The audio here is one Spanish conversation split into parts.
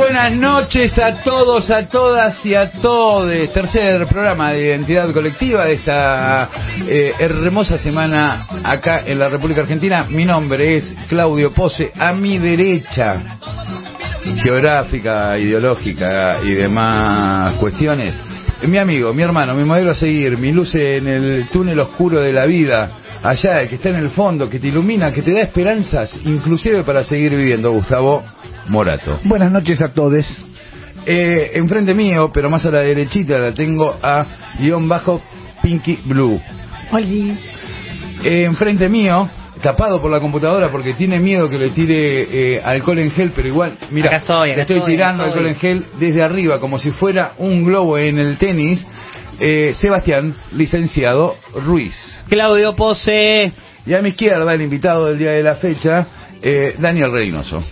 Buenas noches a todos, a todas y a todos. Tercer programa de Identidad Colectiva de esta eh, hermosa semana acá en la República Argentina. Mi nombre es Claudio Pose. A mi derecha, geográfica, ideológica y demás cuestiones, mi amigo, mi hermano, mi modelo a seguir, mi luz en el túnel oscuro de la vida, allá, el que está en el fondo, que te ilumina, que te da esperanzas, inclusive para seguir viviendo, Gustavo Morato. Buenas noches a todos. Eh, enfrente mío, pero más a la derechita, la tengo a guion bajo Pinky Blue. Oli. Eh, enfrente mío, tapado por la computadora porque tiene miedo que le tire eh, alcohol en gel, pero igual, mira, estoy, le estoy, estoy, tirando acá alcohol en gel desde arriba, como si fuera un globo en el tenis. Eh, Sebastián, licenciado Ruiz. Claudio Pose. Y a mi izquierda, el invitado del día de la fecha, eh, Daniel Reynoso.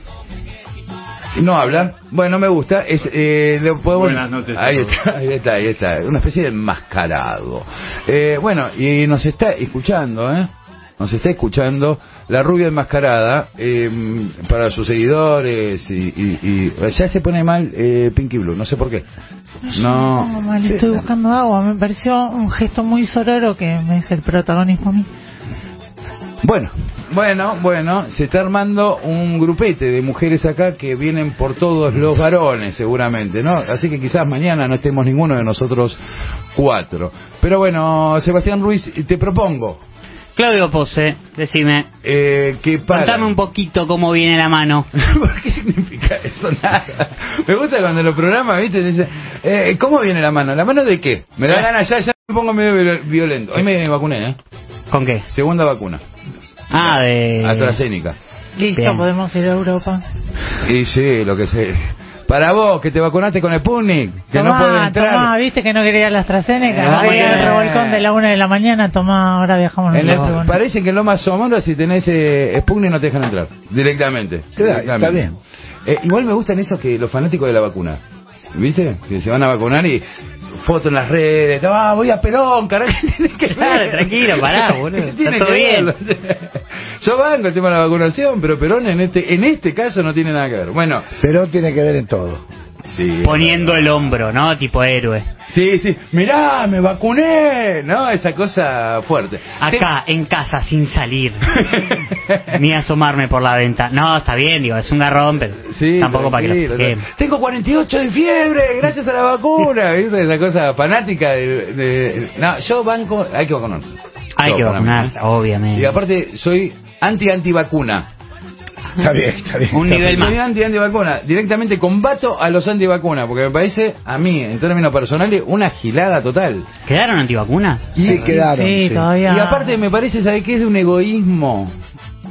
No habla. Bueno, me gusta. Es, eh, le podemos... Buenas noches Ahí está, ahí está, ahí está. Una especie de enmascarado. Eh, bueno, y nos está escuchando, ¿eh? Nos está escuchando la rubia enmascarada eh, para sus seguidores y, y- y- ya se pone mal eh, Pinky Blue, no sé por qué. No, No, mal, estoy buscando agua. Me pareció un gesto muy sororo que me deje el protagonismo a mí. Bueno, bueno, bueno, se está armando un grupete de mujeres acá que vienen por todos los varones, seguramente, ¿no? Así que quizás mañana no estemos ninguno de nosotros cuatro. Pero bueno, Sebastián Ruiz, te propongo Claudio Pose, decime. eh, que para... Contame un poquito cómo viene la mano. ¿Por qué significa eso? Nada. Me gusta cuando los programas, ¿viste? Dicen, eh, ¿cómo viene la mano? ¿La mano de qué? Me da ganas ya, ya me pongo medio viol- violento. Hoy me vacuné, ¿eh? ¿Con qué? Segunda vacuna. Ah, de... AstraZeneca. Listo, Bien. podemos ir a Europa. Y sí, lo que sé. Para vos, que te vacunaste con Sputnik, que no podés entrar. tomá, viste que no quería la AstraZeneca. Eh, no quería el eh. revolcón de la una de la mañana. Tomá, ahora viajamos En el- parece que en Loma Somora, si tenés eh, Sputnik, no te dejan entrar. Directamente. Queda- Directamente. está bien. Eh, igual me gustan esos que los fanáticos de la vacuna. ¿Viste? Que se van a vacunar y foto en las redes. Ah, voy a Perón, carajo. ¿qué tiene que Claro, ver? tranquilo, pará, boludo. ¿Qué tiene Está todo bien. Yo banco el tema de la vacunación, pero Perón en este en este caso no tiene nada que ver. Bueno, Pero tiene que ver en todo. Sí. Poniendo el hombro, ¿no? Tipo héroe. Sí, sí. Mirá, me vacuné. No, esa cosa fuerte. Acá, en casa, sin salir. Ni asomarme por la venta. No, está bien, digo, es un garrón, pero Sí, tampoco para que lo tranquilo. Tengo 48 de fiebre gracias a la vacuna. ¿Viste? Esa cosa fanática de, de- No, yo banco... Hay que vacunarse. Hay Yo, que vacunarse, obviamente. Y aparte, soy anti-antivacuna. Está bien, está bien. Un está nivel bien. más. Soy anti-antivacuna. Directamente combato a los antivacunas, porque me parece, a mí, en términos personales, una gilada total. ¿Quedaron antivacunas? Sí, quedaron. Sí, sí. todavía. Y aparte me parece, ¿sabe qué? Es de un egoísmo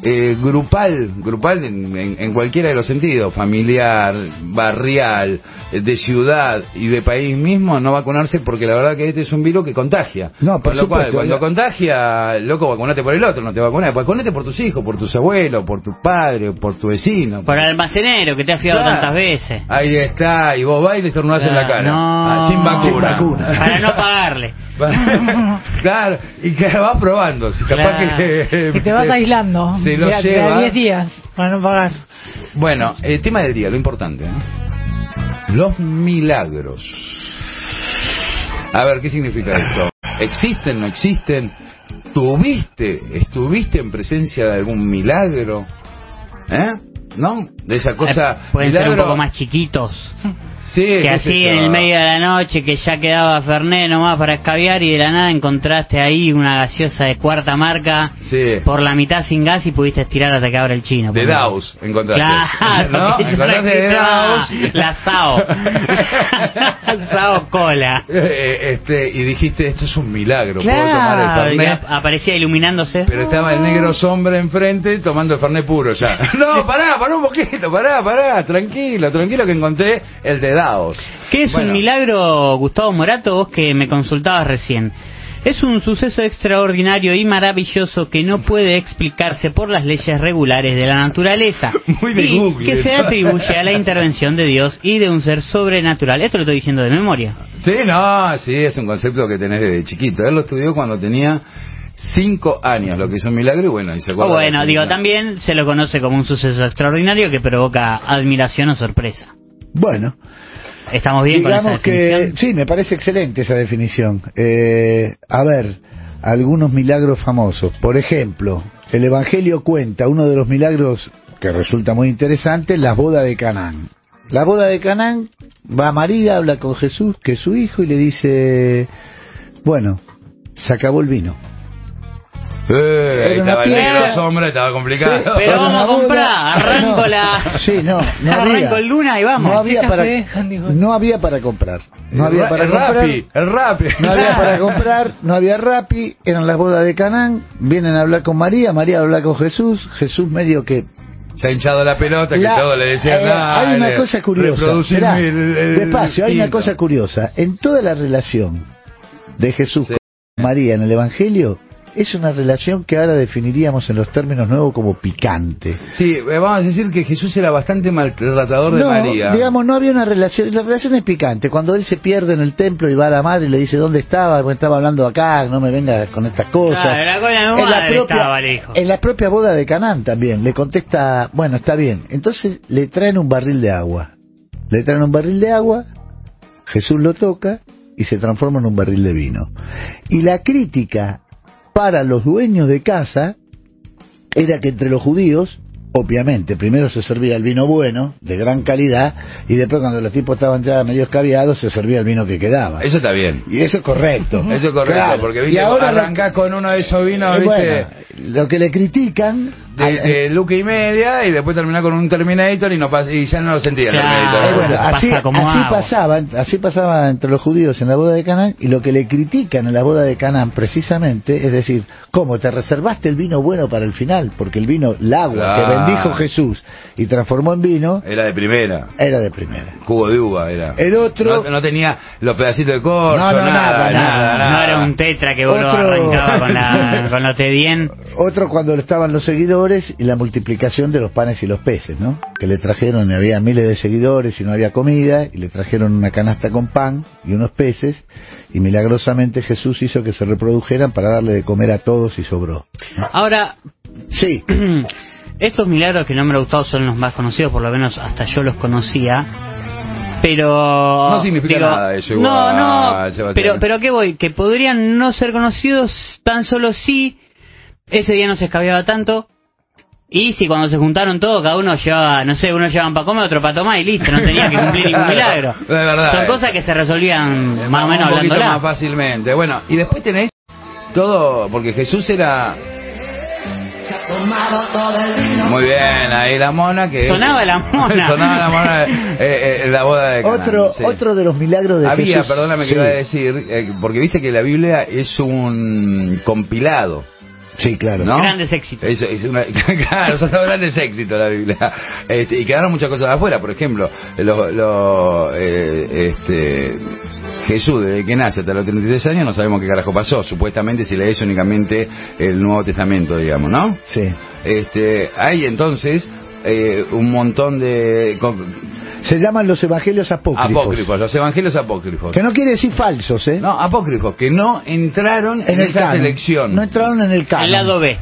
eh, grupal, grupal en, en- en cualquiera de los sentidos, familiar, barrial, eh, de ciudad y de país mismo, no vacunarse porque la verdad que este es un virus que contagia. No, por Con lo cual, supuesto, cuando ya. contagia, loco, vacunate por el otro, no te vacunas, vacunate por tus hijos, por tus abuelos, por tu padre, por tu vecino. Por el almacenero que te ha fiado Claro. tantas veces. Ahí está, y vos vas y le estornudás en la Claro, cara. no. Ah, sin vacuna. Sin vacuna. Para no pagarle. claro, y que vas probando. Si capaz Claro. que. Y te vas aislando. Se lo de, a- de lleva. a 10 días para no pagar. Bueno, el tema del día, lo importante. Los milagros. A ver, ¿qué significa esto? ¿Existen, no existen? ¿Tuviste, estuviste en presencia de algún milagro? ¿Eh? ¿No? De esa cosa. Eh, Pueden ser un poco más chiquitos. Sí, Que así en el medio de la noche, que ya quedaba Fernet nomás para escabiar y de la nada encontraste ahí una gaseosa de cuarta marca Sí. por la mitad sin gas y pudiste estirar hasta que abra el chino. De. Daus encontraste. Claro, ¿No? Encontraste de Daus. La Sao. Sao Cola. Eh, este, y dijiste, esto es un milagro. Puedo tomar el Fernet. ap- aparecía iluminándose. Pero estaba el negro sombra enfrente tomando el Fernet puro ya. No, pará, pará un poquito, pará, pará, tranquilo, tranquilo que encontré el de Daos. ¿Qué es Bueno, un milagro, Gustavo Morato, vos que me consultabas recién? Es un suceso extraordinario y maravilloso que no puede explicarse por las leyes regulares de la naturaleza Muy de y Google que se atribuye a la intervención de Dios y de un ser sobrenatural. Esto lo estoy diciendo de memoria. Sí, no, sí, es un concepto que tenés desde chiquito. Él lo estudió cuando tenía cinco años, lo que hizo un milagro y bueno, y se acuerda bueno, digo, también se lo conoce como un suceso extraordinario que provoca admiración o sorpresa. Bueno, Estamos bien con esa digamos que sí, me parece excelente esa definición. Eh, a ver, algunos milagros famosos. Por ejemplo, el Evangelio cuenta uno de los milagros que resulta muy interesante, la boda de Canaán. La boda de Canaán va María, habla con Jesús, que es su hijo, y le dice, bueno, se acabó el vino. Eh, una estaba el negro sombra, estaba complicado. Sí, Pero vamos a comprar, arranco No, la... Sí, no, no Arranco había. el Luna y vamos. No había para, no había comprar. No El había ra- para el comprar. Rappi, el Rappi. No había para comprar, no había Rappi, eran las bodas de Canaán, vienen a hablar con María, María habla con Jesús, Jesús medio que... Se ha hinchado la pelota, que La- todo le decía eh, nada. hay una cosa curiosa, Esperá, el- el despacio, hay una cosa curiosa, en toda la relación de Jesús Sí. con María en el Evangelio, es una relación que ahora definiríamos en los términos nuevos como picante. Sí, eh, vamos a decir que Jesús era bastante maltratador de no, María. digamos, no había una relación. La relación es picante. Cuando él se pierde en el templo y va a la madre y le dice, ¿dónde estaba? Bueno, estaba hablando acá, no me venga con estas cosas. Claro, en, la propia, estaba, en la propia boda de Canaán también. Le contesta, bueno, está bien. Entonces le traen un barril de agua. Le traen un barril de agua, Jesús lo toca y se transforma en un barril de vino. Y la crítica para los dueños de casa era que entre los judíos, obviamente, primero se servía el vino bueno, de gran calidad, y después cuando los tipos estaban ya medio escabiados, se servía el vino que quedaba. Eso está bien. Y eso es correcto. Eso es correcto, Claro. porque Y viste, ahora lo- arrancás con uno de esos vinos, eh, viste, bueno, lo que le critican... de, al- de Luke y media, y después terminás con un Terminator y no pas- y ya no lo sentía el Claro. Eh, Terminator. bueno, Pasa así, como así pasaba, así pasaba entre los judíos en la boda de Canaán y lo que le critican en la boda de Canaán precisamente es decir, ¿cómo te reservaste el vino bueno para el final? Porque el vino, el agua Claro. que bendijo Jesús y transformó en vino Era de primera. era de primera. Cubo de uva era. El otro- No, no tenía los pedacitos de corcho, No, no, nada, nada, nada, nada. nada. No era un tetra que vos lo Otro- arrancaba con, la, con lo te bien. Otro cuando estaban los seguidores y la multiplicación de los panes y los peces, ¿no? Que le trajeron, y había miles de seguidores y no había comida, y le trajeron una canasta con pan y unos peces, y milagrosamente Jesús hizo que se reprodujeran para darle de comer a todos y sobró. Ahora, Sí, estos milagros que no me han gustado son los más conocidos, por lo menos hasta yo los conocía. Pero. No significa nada eso igual, No, no. Sebastián. Pero, pero ¿qué voy? Que podrían no ser conocidos tan solo si ese día no se escabeaba tanto. Y si cuando se juntaron todos, cada uno llevaba, no sé, uno llevaba para comer, otro para tomar y listo, no tenía que cumplir ningún milagro. De verdad, Son eh. cosas que se resolvían más o menos hablándola. más fácilmente. Bueno, y después tenés todo, porque Jesús era... Muy bien, ahí la mona que... Sonaba la mona. Sonaba la mona eh, eh, en la boda de Canaán, otro, sí. otro de los milagros de Había, Jesús. perdóname que Sí. iba a decir, eh, porque viste que la Biblia es un compilado. Sí, claro. ¿no? Grandes éxitos. Es, es una- claro, son grandes éxitos la Biblia. Este, y quedaron muchas cosas afuera. Por ejemplo, lo, lo, eh, este, Jesús, desde que nace hasta los 33 años, no sabemos qué carajo pasó. Supuestamente si lees únicamente el Nuevo Testamento, digamos, ¿no? Sí. Este, hay entonces eh, un montón de Se llaman los evangelios apócrifos. apócrifos, los evangelios apócrifos. Que no quiere decir falsos, ¿eh? No, apócrifos, que no entraron en, esa canon. selección. No entraron en el canon. El lado B.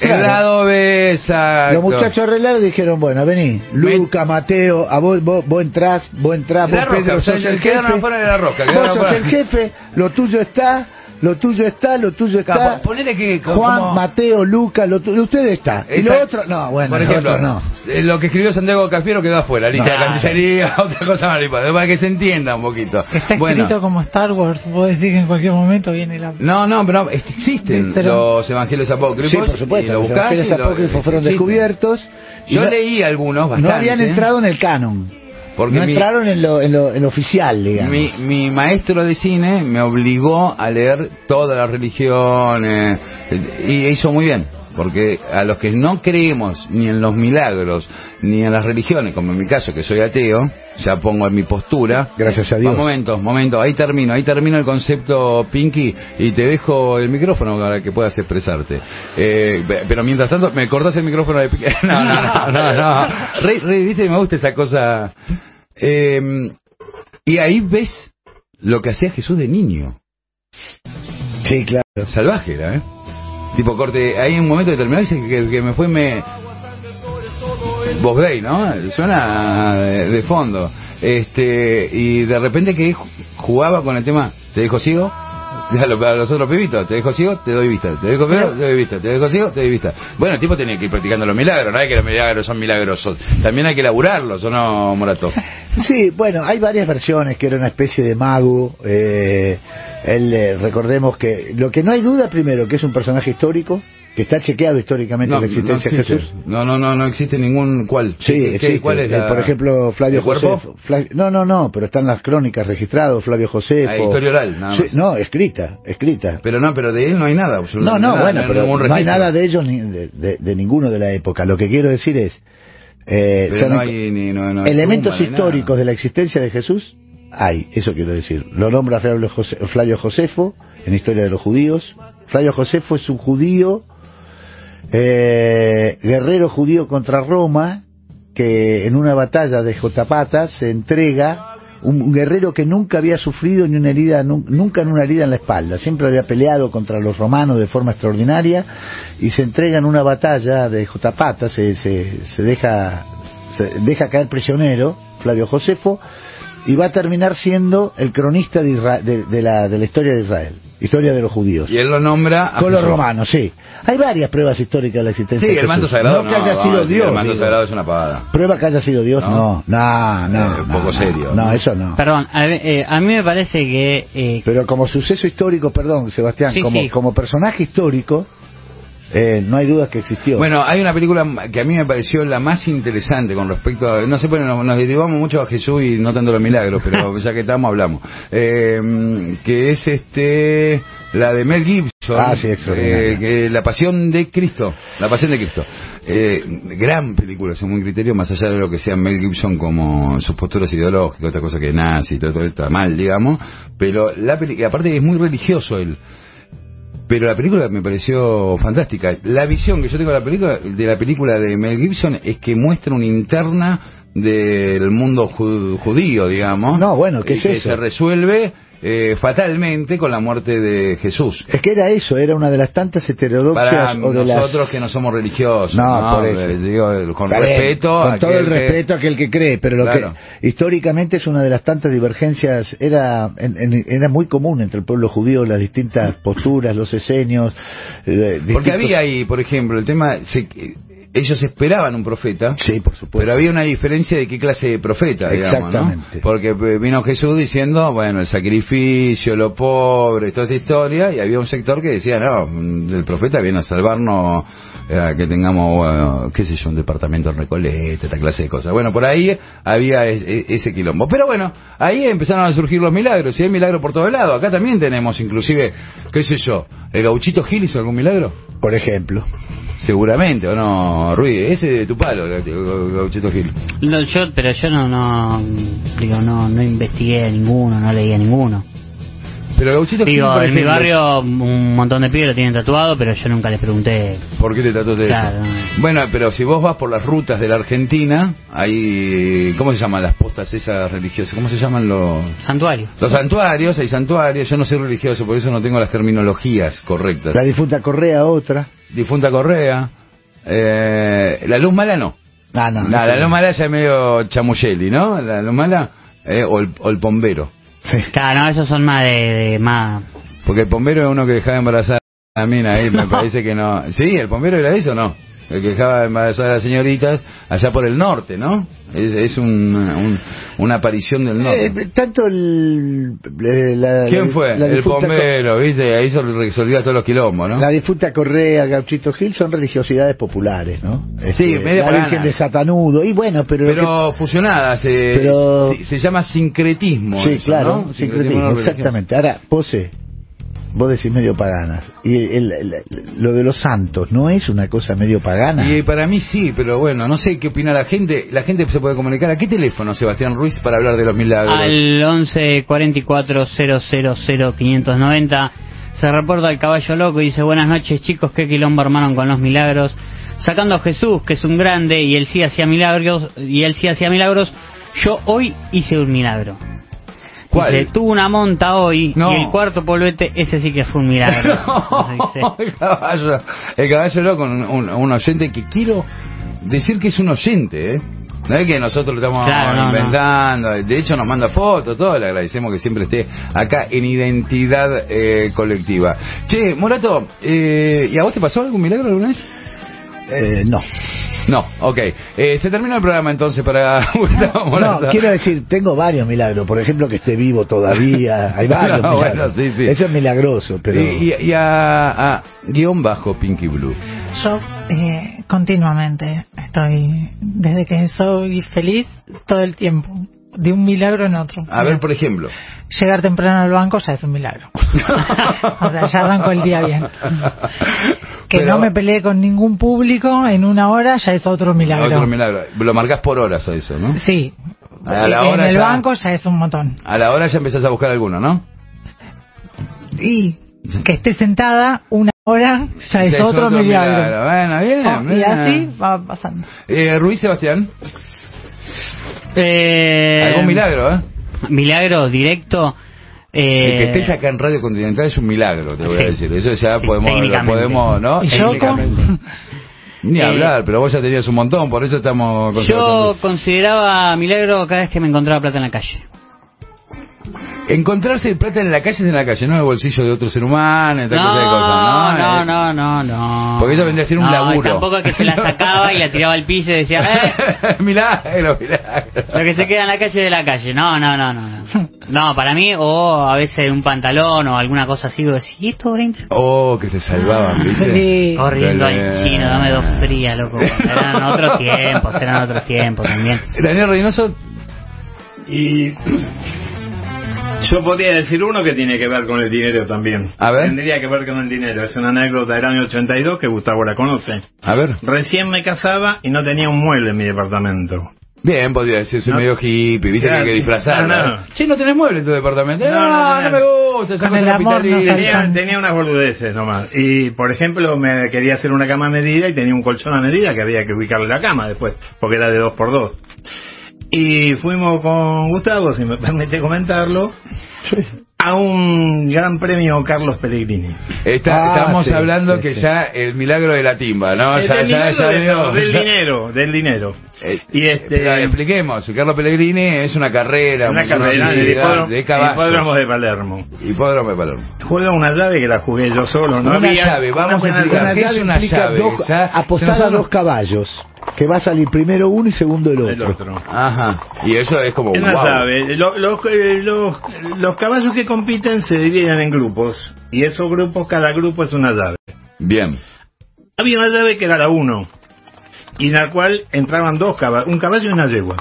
el lado B, exacto. Los muchachos arreglaron y dijeron, bueno, vení, Luca, Mateo, a vos, vos, vos entrás, vos entrás, La vos Pedro o sea, sos el jefe. de la Vos sos el jefe, lo tuyo está, lo tuyo está, lo tuyo está. Claro, ponele que como- Juan, Mateo, Luca, lo tuyo, usted está. Y lo otro, no, bueno, por lo ejemplo, otro no. eh, lo que escribió Santiago Cafiero quedó afuera, lista de Claro. cancillería, otra cosa más, para que se entienda un poquito. Está Bueno, escrito como Star Wars, vos decís que en cualquier momento viene la... no, no, pero existen Pero- los evangelios apócrifos. Sí, por supuesto, lo los buscás evangelios lo- apócrifos fueron existen. descubiertos. Yo no- leí algunos bastante. No habían entrado en el canon. Porque no mi- entraron en lo, en lo, en lo oficial, digamos. Mi, mi maestro de cine me obligó a leer todas las religiones eh, y hizo muy bien, porque a los que no creemos ni en los milagros ni en las religiones, como en mi caso que soy ateo, ya pongo en mi postura. Gracias a Dios. Va, momento, momento, ahí termino, ahí termino el concepto Pinky y te dejo el micrófono para que puedas expresarte. Eh, pe- pero mientras tanto, me cortas el micrófono de Pinky. No, no, no, no, no. Rey, Rey, viste, me gusta esa cosa. Eh, y ahí ves lo que hacía Jesús de niño. Sí, claro. Salvaje era, ¿eh? Tipo corte, hay un momento determinado dice que, que me fue me... Vos Day, ¿no? Suena de, fondo. Este, y de repente que jugaba con el tema, ¿te dejo ciego? A los, otros pibitos, te dejo ciego, te doy vista, te dejo ciego, te doy vista, te dejo ciego, te doy vista. Bueno, el tipo tenía que ir practicando los milagros, no es que los milagros son milagrosos, también hay que laburarlos, ¿o no, Morato? Sí, bueno, hay varias versiones que era una especie de mago. Eh, él, eh, recordemos que lo que no hay duda primero que es un personaje histórico, que está chequeado históricamente No, la existencia no de. Jesús. No, no, no, no existe ningún cuál. Sí, ¿Qué- existe. ¿Cuál es Eh, la- Por ejemplo, Flavio. Fla- No, no, no, pero están las crónicas registradas, Flavio Josefo. Ah, historia oral, nada Sí, no, escrita, escrita. Pero no, pero de él no hay nada, No, absolutamente no, nada, bueno, pero no hay nada de ellos ni de, de- de ninguno de la época. Lo que quiero decir es, eh, son no hay ni- no- no hay elementos históricos de la existencia de Jesús, hay, eso quiero decir. Lo nombra Flavio Josefo en Historia de los Judíos. Flavio Josefo es un judío, eh, guerrero judío contra Roma, que en una batalla de Jotapata se entrega un guerrero que nunca había sufrido ni una herida, nun- nunca en una herida en la espalda, siempre había peleado contra los romanos de forma extraordinaria y se entrega en una batalla de Jotapata, se, se, se deja, se deja caer prisionero, Flavio Josefo, y va a terminar siendo el cronista de- de la, de la historia de Israel, historia de los judíos. Y él lo nombra a Con los Jesús. romanos, sí. Hay varias pruebas históricas de la existencia Sí, de el manto sagrado. No que haya sido decir, Dios. El manto digo. sagrado es una pavada. Prueba que haya sido Dios, ¿No? no. No, no. Eh, un poco no. serio, No, ¿no? eso no. Perdón, a, eh, a mí me parece que... eh, Pero como suceso histórico, perdón, Sebastián, Sí, como, sí. como personaje histórico, eh, no hay dudas que existió. Bueno, hay una película que a mí me pareció la más interesante con respecto a... No sé, bueno, nos, nos derivamos mucho a Jesús y no tanto a los milagros, pero ya que estamos hablamos. Eh, que es este la de Mel Gibson. Ah, sí, eh, que La Pasión de Cristo. La Pasión de Cristo. Eh, gran película, según mi criterio, más allá de lo que sea Mel Gibson como sus posturas ideológicas, otra cosa que nazi, todo, todo está mal, digamos. Pero la película, aparte es muy religioso él. Pero la película me pareció fantástica. La visión que yo tengo de la película, de la película de Mel Gibson es que muestra una interna del mundo ju- judío, digamos. No, bueno, ¿qué es que eso? se resuelve eh, fatalmente con la muerte de Jesús. Es que era eso, era una de las tantas heterodoxias Para o de las... nosotros que no somos religiosos, No, ¿no? por eso. Digo, con respeto. con todo el respeto a aquel que cree, pero lo Claro. que históricamente es una de las tantas divergencias, era en- en- era muy común entre el pueblo judío las distintas posturas, los esenios. eh, Porque había ahí, por ejemplo, el tema, se- ellos esperaban un profeta, Sí, por supuesto. pero había una diferencia de qué clase de profeta, digamos, ¿no? Exactamente. Porque eh, vino Jesús diciendo, bueno, el sacrificio, lo pobre, toda esta historia, y había un sector que decía, no, el profeta viene a salvarnos, eh, a que tengamos, bueno, qué sé yo, un departamento en Recoleta, esta clase de cosas. Bueno, por ahí había es- e- ese quilombo. Pero bueno, ahí empezaron a surgir los milagros, y hay milagros por todos lados. Acá también tenemos, inclusive, qué sé yo, el gauchito Gil hizo algún milagro. Por ejemplo. Seguramente, ¿o no, Ruiz? Ese de tu palo, el Gauchito Gil. no, yo, pero yo no, no, digo, no, no investigué ninguno, no leía ninguno. Pero Gauchito Digo, por en mi barrio un montón de pibes lo tienen tatuado, pero yo nunca les pregunté. ¿Por qué te de Claro. eso? Bueno, pero si vos vas por las rutas de la Argentina, hay... ¿Cómo se llaman las postas esas religiosas? ¿Cómo se llaman los...? Santuario. Los santuarios, hay santuarios, yo no soy religioso, por eso no tengo las terminologías correctas. La difunta Correa, otra. Difunta Correa, eh, la luz mala no. Ah, no, la luz mala ya es medio chamucheli, ¿no? La luz mala, eh, o, el, o el pombero. Sí. Claro, no, esos son más de, de más. Porque el pombero es uno que dejaba embarazada a la mina ahí, me parece que no. Sí, el pombero era eso, ¿no? El que dejaba embarazada a las señoritas allá por el norte, ¿no? Es, es un, un- una aparición del norte. Eh, tanto el... eh, la- ¿Quién la- fue? la el difunta Co- pombero, ¿viste? Ahí se resolvía todos los quilombos, ¿no? La difunta Correa, Gauchito Gil son religiosidades populares, ¿no? Este, medio La paganas. Virgen de Satanudo, y bueno, pero... Pero fusionadas, eh, Pero- se, se llama sincretismo. sí, eso, claro, ¿no? sincretismo, religioso. exactamente. Ahora, Pose, vos decís medio paganas, y el- el- lo de los santos, ¿no es una cosa medio pagana? Y para mí sí, pero bueno, no sé qué opina la gente. La gente se puede comunicar. ¿A qué teléfono, Sebastián Ruiz, para hablar de los milagros? Al 11 44 000 590 se reporta el caballo loco y dice buenas noches chicos, qué quilombo armaron con los milagros. Sacando a Jesús, que es un grande, y él sí hacía milagros, y él sí hacía milagros, yo hoy hice un milagro. ¿Cuál? Dice, tuve una monta hoy No. y el cuarto polvete, ese sí que fue un milagro. Dice. el caballo, el caballo loco, un, un- un oyente que quiero decir que es un oyente, ¿eh? No es que nosotros lo estamos Claro, no, no. inventando. De hecho, nos manda fotos, todo. Le agradecemos que siempre esté acá en identidad eh, colectiva. Che, Morato, eh, ¿y a vos te pasó algún milagro alguna vez? Eh, no. No, ok. Eh, se terminó el programa entonces para Gustavo Morato. No, quiero decir, tengo varios milagros. Por ejemplo, que esté vivo todavía. Hay varios No, bueno, milagros. sí, sí. Eso es milagroso, pero... Y, y- y a, a guion bajo Pinky Blue. Yo eh, continuamente estoy, desde que soy feliz, todo el tiempo, de un milagro en otro. A ver, por ejemplo. Llegar temprano al banco ya es un milagro. o sea, ya arranco el día bien. Que Pero- no me peleé con ningún público en una hora ya es otro milagro. Otro milagro. Lo marcás por horas a eso, ¿no? Sí. A la en el ya- banco ya es un montón. A la hora ya empezás a buscar alguno, ¿no? Y que esté sentada una hora ya es otro, milagro. Bueno, bien. Oh, y así va pasando. Eh, Ruiz Sebastián, Eh, algún milagro, ¿eh? Milagro directo. El Eh, que estés acá en Radio Continental es un milagro, te voy a decir. Eso ya podemos, lo podemos ¿no? Ni Eh, hablar, pero vos ya tenías un montón, por eso estamos... yo consideraba milagro cada vez que me encontraba plata en la calle. Encontrarse plata en la calle es en la calle, no en el bolsillo de otro ser humano, esta clase de cosas, ¿no? no, Eh, no, no, no. Porque eso vendría a ser un No, laburo. Tampoco es que se la sacaba y la tiraba al piso y decía, eh, milagro, milagro. lo que se queda en la calle de la calle. No, no, no, no. No, No, para mí, o a veces un pantalón o alguna cosa así, decís, ¿y estos 20? Oh, que te salvaban, ¿viste? Sí. Corriendo Qué al chino, dame dos frías, loco. Eran otros tiempos, eran otros tiempos también. Daniel Reynoso, Y yo podría decir uno que tiene que ver con el dinero también. A ver. Tendría que ver con el dinero. Es una anécdota del año 82 que Gustavo la conoce. a ver. Recién me casaba y no tenía un mueble en mi departamento. Bien, podría decir, soy No. medio hippie, viste que hay que Claro, disfrazarlo. no, no. Che, ¿no tenés mueble en tu departamento? No, No, no, no, no. me gusta, esa Con cosa el amor capitalista. no Tenía, tenía unas boludeces nomás. Y, por ejemplo, me quería hacer una cama a medida y tenía un colchón a medida que había que ubicarle la cama después, porque era de dos por dos. Y fuimos con Gustavo, si me permite comentarlo, a un gran premio Carlos Pellegrini. Está- Ah, estamos sí, hablando sí, que sí. ya el milagro de la timba, ¿no? Eh, ya, del, ya, dinero, ya de- no, del ya- dinero, del dinero. Eh, Y este- espera, expliquemos, Carlos Pellegrini es una carrera, Una carrera hipódromo, de hipódromo caballos. de Palermo. Hipódromo de Palermo. Juega una llave que la jugué yo solo. No Una había- llave, vamos a explicar. llave. ¿Qué es llave una llave? dos- nos a dos caballos, que va a salir primero uno y segundo el otro. El otro. Ajá, y eso es como... Es una wow. llave. Lo- los, eh, los, los caballos que compiten se dividen en grupos. Y esos grupos, cada grupo es una llave. Bien. Había una llave que era la 1. Y en la cual entraban dos caballos, un caballo y una yegua.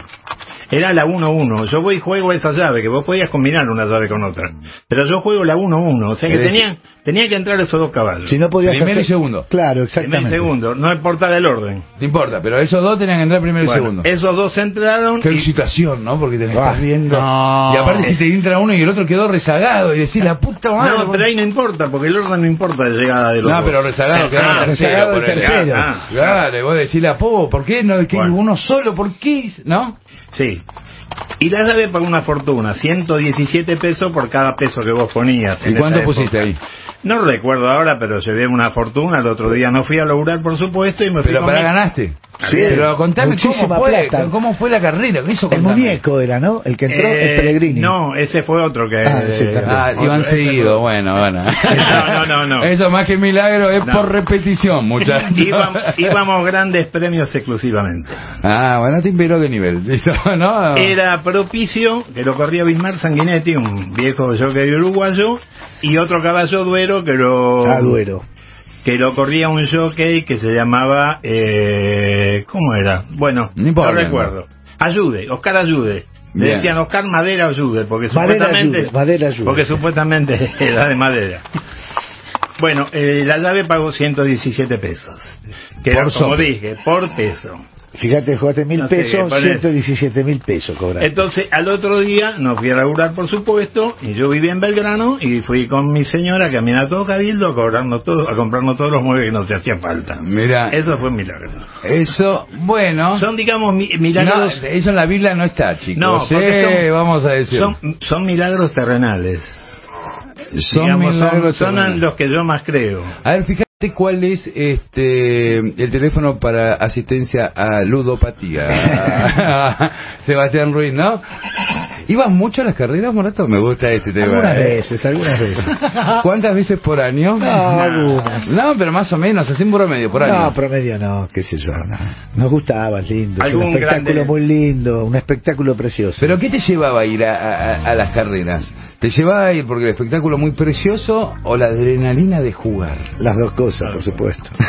Era la 1-1. Yo voy y juego esa llave, que vos podías combinar una llave con otra. Pero yo juego la 1-1. O sea que tenían, tenían que entrar esos dos caballos. Si no podías Primero hacer- y segundo. Claro, Primer y exactamente. segundo. No importa el orden. No importa, pero esos dos tenían que entrar primero y segundo. Esos dos entraron. Qué y- excitación, ¿no? Porque que Ah, estar viendo. no. Y aparte si te entra uno y el otro quedó rezagado y decís la puta madre. No, pero ahí no importa, porque el orden no importa de llegada de los No, pero rezagado quedó Ah, rezagado tercero. Ah. Claro, y vos decís la po, ¿por qué no? Que Bueno. uno solo? ¿Por qué? ¿No? Sí. Y la llave pagó una fortuna, 117 pesos por cada peso que vos ponías. ¿Y cuánto pusiste ahí? No recuerdo ahora, pero llevé una fortuna. El otro día no fui a lograr, por supuesto, y me fui Pero para mi- ganaste. Sí, pero contame cómo fue, plata. cómo fue la carrera. Eso El contame. muñeco era, ¿no? El que entró Eh, es Pellegrini. No, ese fue otro que... Ah, sí, eh, Ah, ese seguido, fue- bueno, bueno. No, no, no, no. Eso más que milagro es No. por repetición, muchachos. Íbamos, íbamos grandes premios exclusivamente. Ah, bueno, te inspiró de nivel, ¿listo? ¿No? Era propicio, que lo corría Bismarck Sanguinetti, un viejo jockey uruguayo, y otro caballo duero que lo... Ah, Duero. Que lo corría un jockey que se llamaba eh, ¿cómo era? Bueno, No recuerdo. Ayude, Oscar Ayude. Le Bien. decían Oscar Madera Ayude, porque Madera supuestamente Ayude, Madera Ayude. porque supuestamente era de madera. Bueno, eh, la llave pagó 117 pesos. Que era, Por como sopa. dije, por peso. Fíjate, jugaste mil No sé, pesos, ponele. 117 mil pesos cobraste. Entonces, al otro día nos fui a laburar, por supuesto, y yo vivía en Belgrano y fui con mi señora a caminar todo Cabildo a, cobrarnos todo, a comprarnos todos los muebles que nos hacían falta. Mira, Eso fue un milagro. eso, bueno. Son, digamos, mi- No, milagros. eso en la Biblia no está, chicos. No, eh, son- vamos a decir. son, son milagros terrenales. Son Digamos, son- milagros son terrenales. los que yo más creo. A ver, fíjate cuál es este el teléfono para asistencia a ludopatía. Sebastián Ruiz, ¿no? ¿Ibas mucho a las carreras, Morato? Me gusta este tema. Algunas ¿eh? veces, algunas veces. ¿Cuántas veces por año? No, algunas. No, pero más o menos, así un promedio por año. No, promedio no, qué sé yo. no. Nos gustaba, es lindo. Algún un espectáculo grande- muy lindo, un espectáculo precioso. ¿Pero qué te llevaba a ir a, a- a las carreras? ¿Te llevaba a ir porque el espectáculo muy precioso o la adrenalina de jugar? Las dos cosas, por supuesto.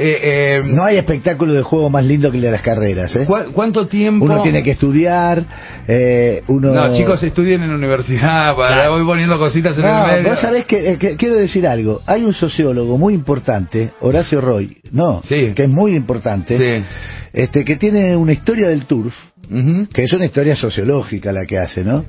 Eh, eh, No hay espectáculo de juego más lindo que el de las carreras, ¿eh? ¿cu- ¿Cuánto tiempo? Uno tiene que estudiar, eh, uno... No, chicos, estudien en la universidad, para Claro. voy poniendo cositas en No, el medio. vos sabés que, que- quiero decir algo. Hay un sociólogo muy importante, Horacio Roy, no, Sí. que es muy importante, Sí. este, que tiene una historia del turf, Que es una historia sociológica la que hace, ¿no?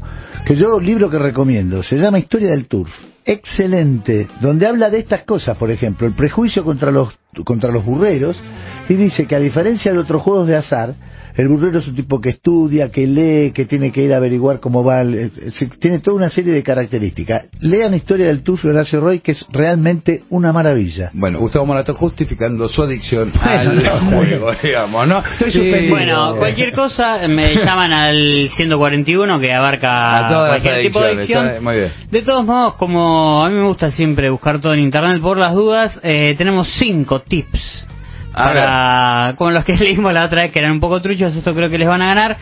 Que yo, libro que recomiendo, se llama Historia del Turf. Excelente, donde habla de estas cosas, por ejemplo, el prejuicio contra los, contra los burreros, y dice que a diferencia de otros juegos de azar, el burrero es un tipo que estudia, que lee, que tiene que ir a averiguar cómo va, el- tiene toda una serie de características. Lean Historia del Turf de Horacio Roy, que es realmente una maravilla. Bueno, Gustavo Morato justificando su adicción al no, juego, digamos, ¿no? Estoy Sí. suspendido. Bueno, cualquier cosa me llaman al 141 que abarca A todas las cualquier tipo de adicción. está- muy bien. De todos modos, como a mí me gusta siempre buscar todo en internet por las dudas, eh, tenemos cinco tips para como los que leímos la otra vez que eran un poco truchos, esto creo que les van a ganar.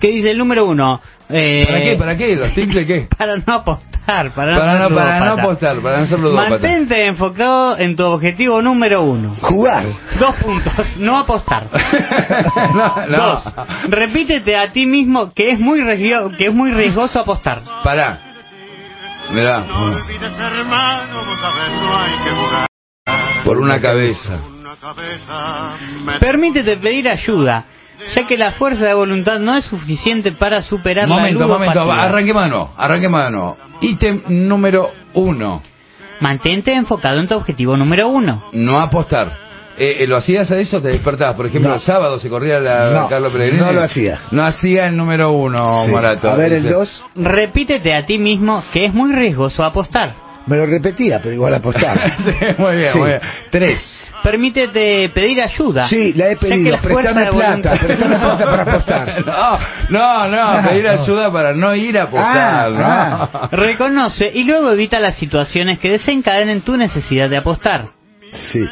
Que dice el número uno. eh, ¿Para qué? ¿Para qué? ¿Los tips de qué? Para no apostar, para no, Para no, para no apostar, para no ser ludópata. Mantente enfocado en tu objetivo número uno. Jugar. Dos puntos, no apostar. no, no. Dos, repítete a ti mismo que es muy riesgo- que es muy riesgoso apostar. Pará. Mirá. olvides, hermano, vos sabés, no hay que jugar. Por una cabeza. Permítete pedir ayuda, ya que la fuerza de voluntad no es suficiente para superar Momento, la momento. Arranque mano. Arranque mano. Ítem número uno. Mantente enfocado en tu objetivo número uno. No apostar. Eh, eh, ¿Lo hacías a eso? ¿Te despertabas? Por ejemplo, No. el sábado se corría la No, Carlos Pellegrini. no lo hacía. No hacía el número uno, Sí. Morato. A ver, el Dice. 2, Repítete a ti mismo que es muy riesgoso apostar. Me lo repetía, pero igual apostaba. Sí, muy bien, Sí. muy bien. Tres. Permítete pedir ayuda. Sí, la he pedido. la Préstame plata, plata para apostar. No, no, no, Ah, pedir no. ayuda para no ir a apostar, Ah, ¿no? Reconoce y luego evita las situaciones que desencadenen tu necesidad de apostar. Sí.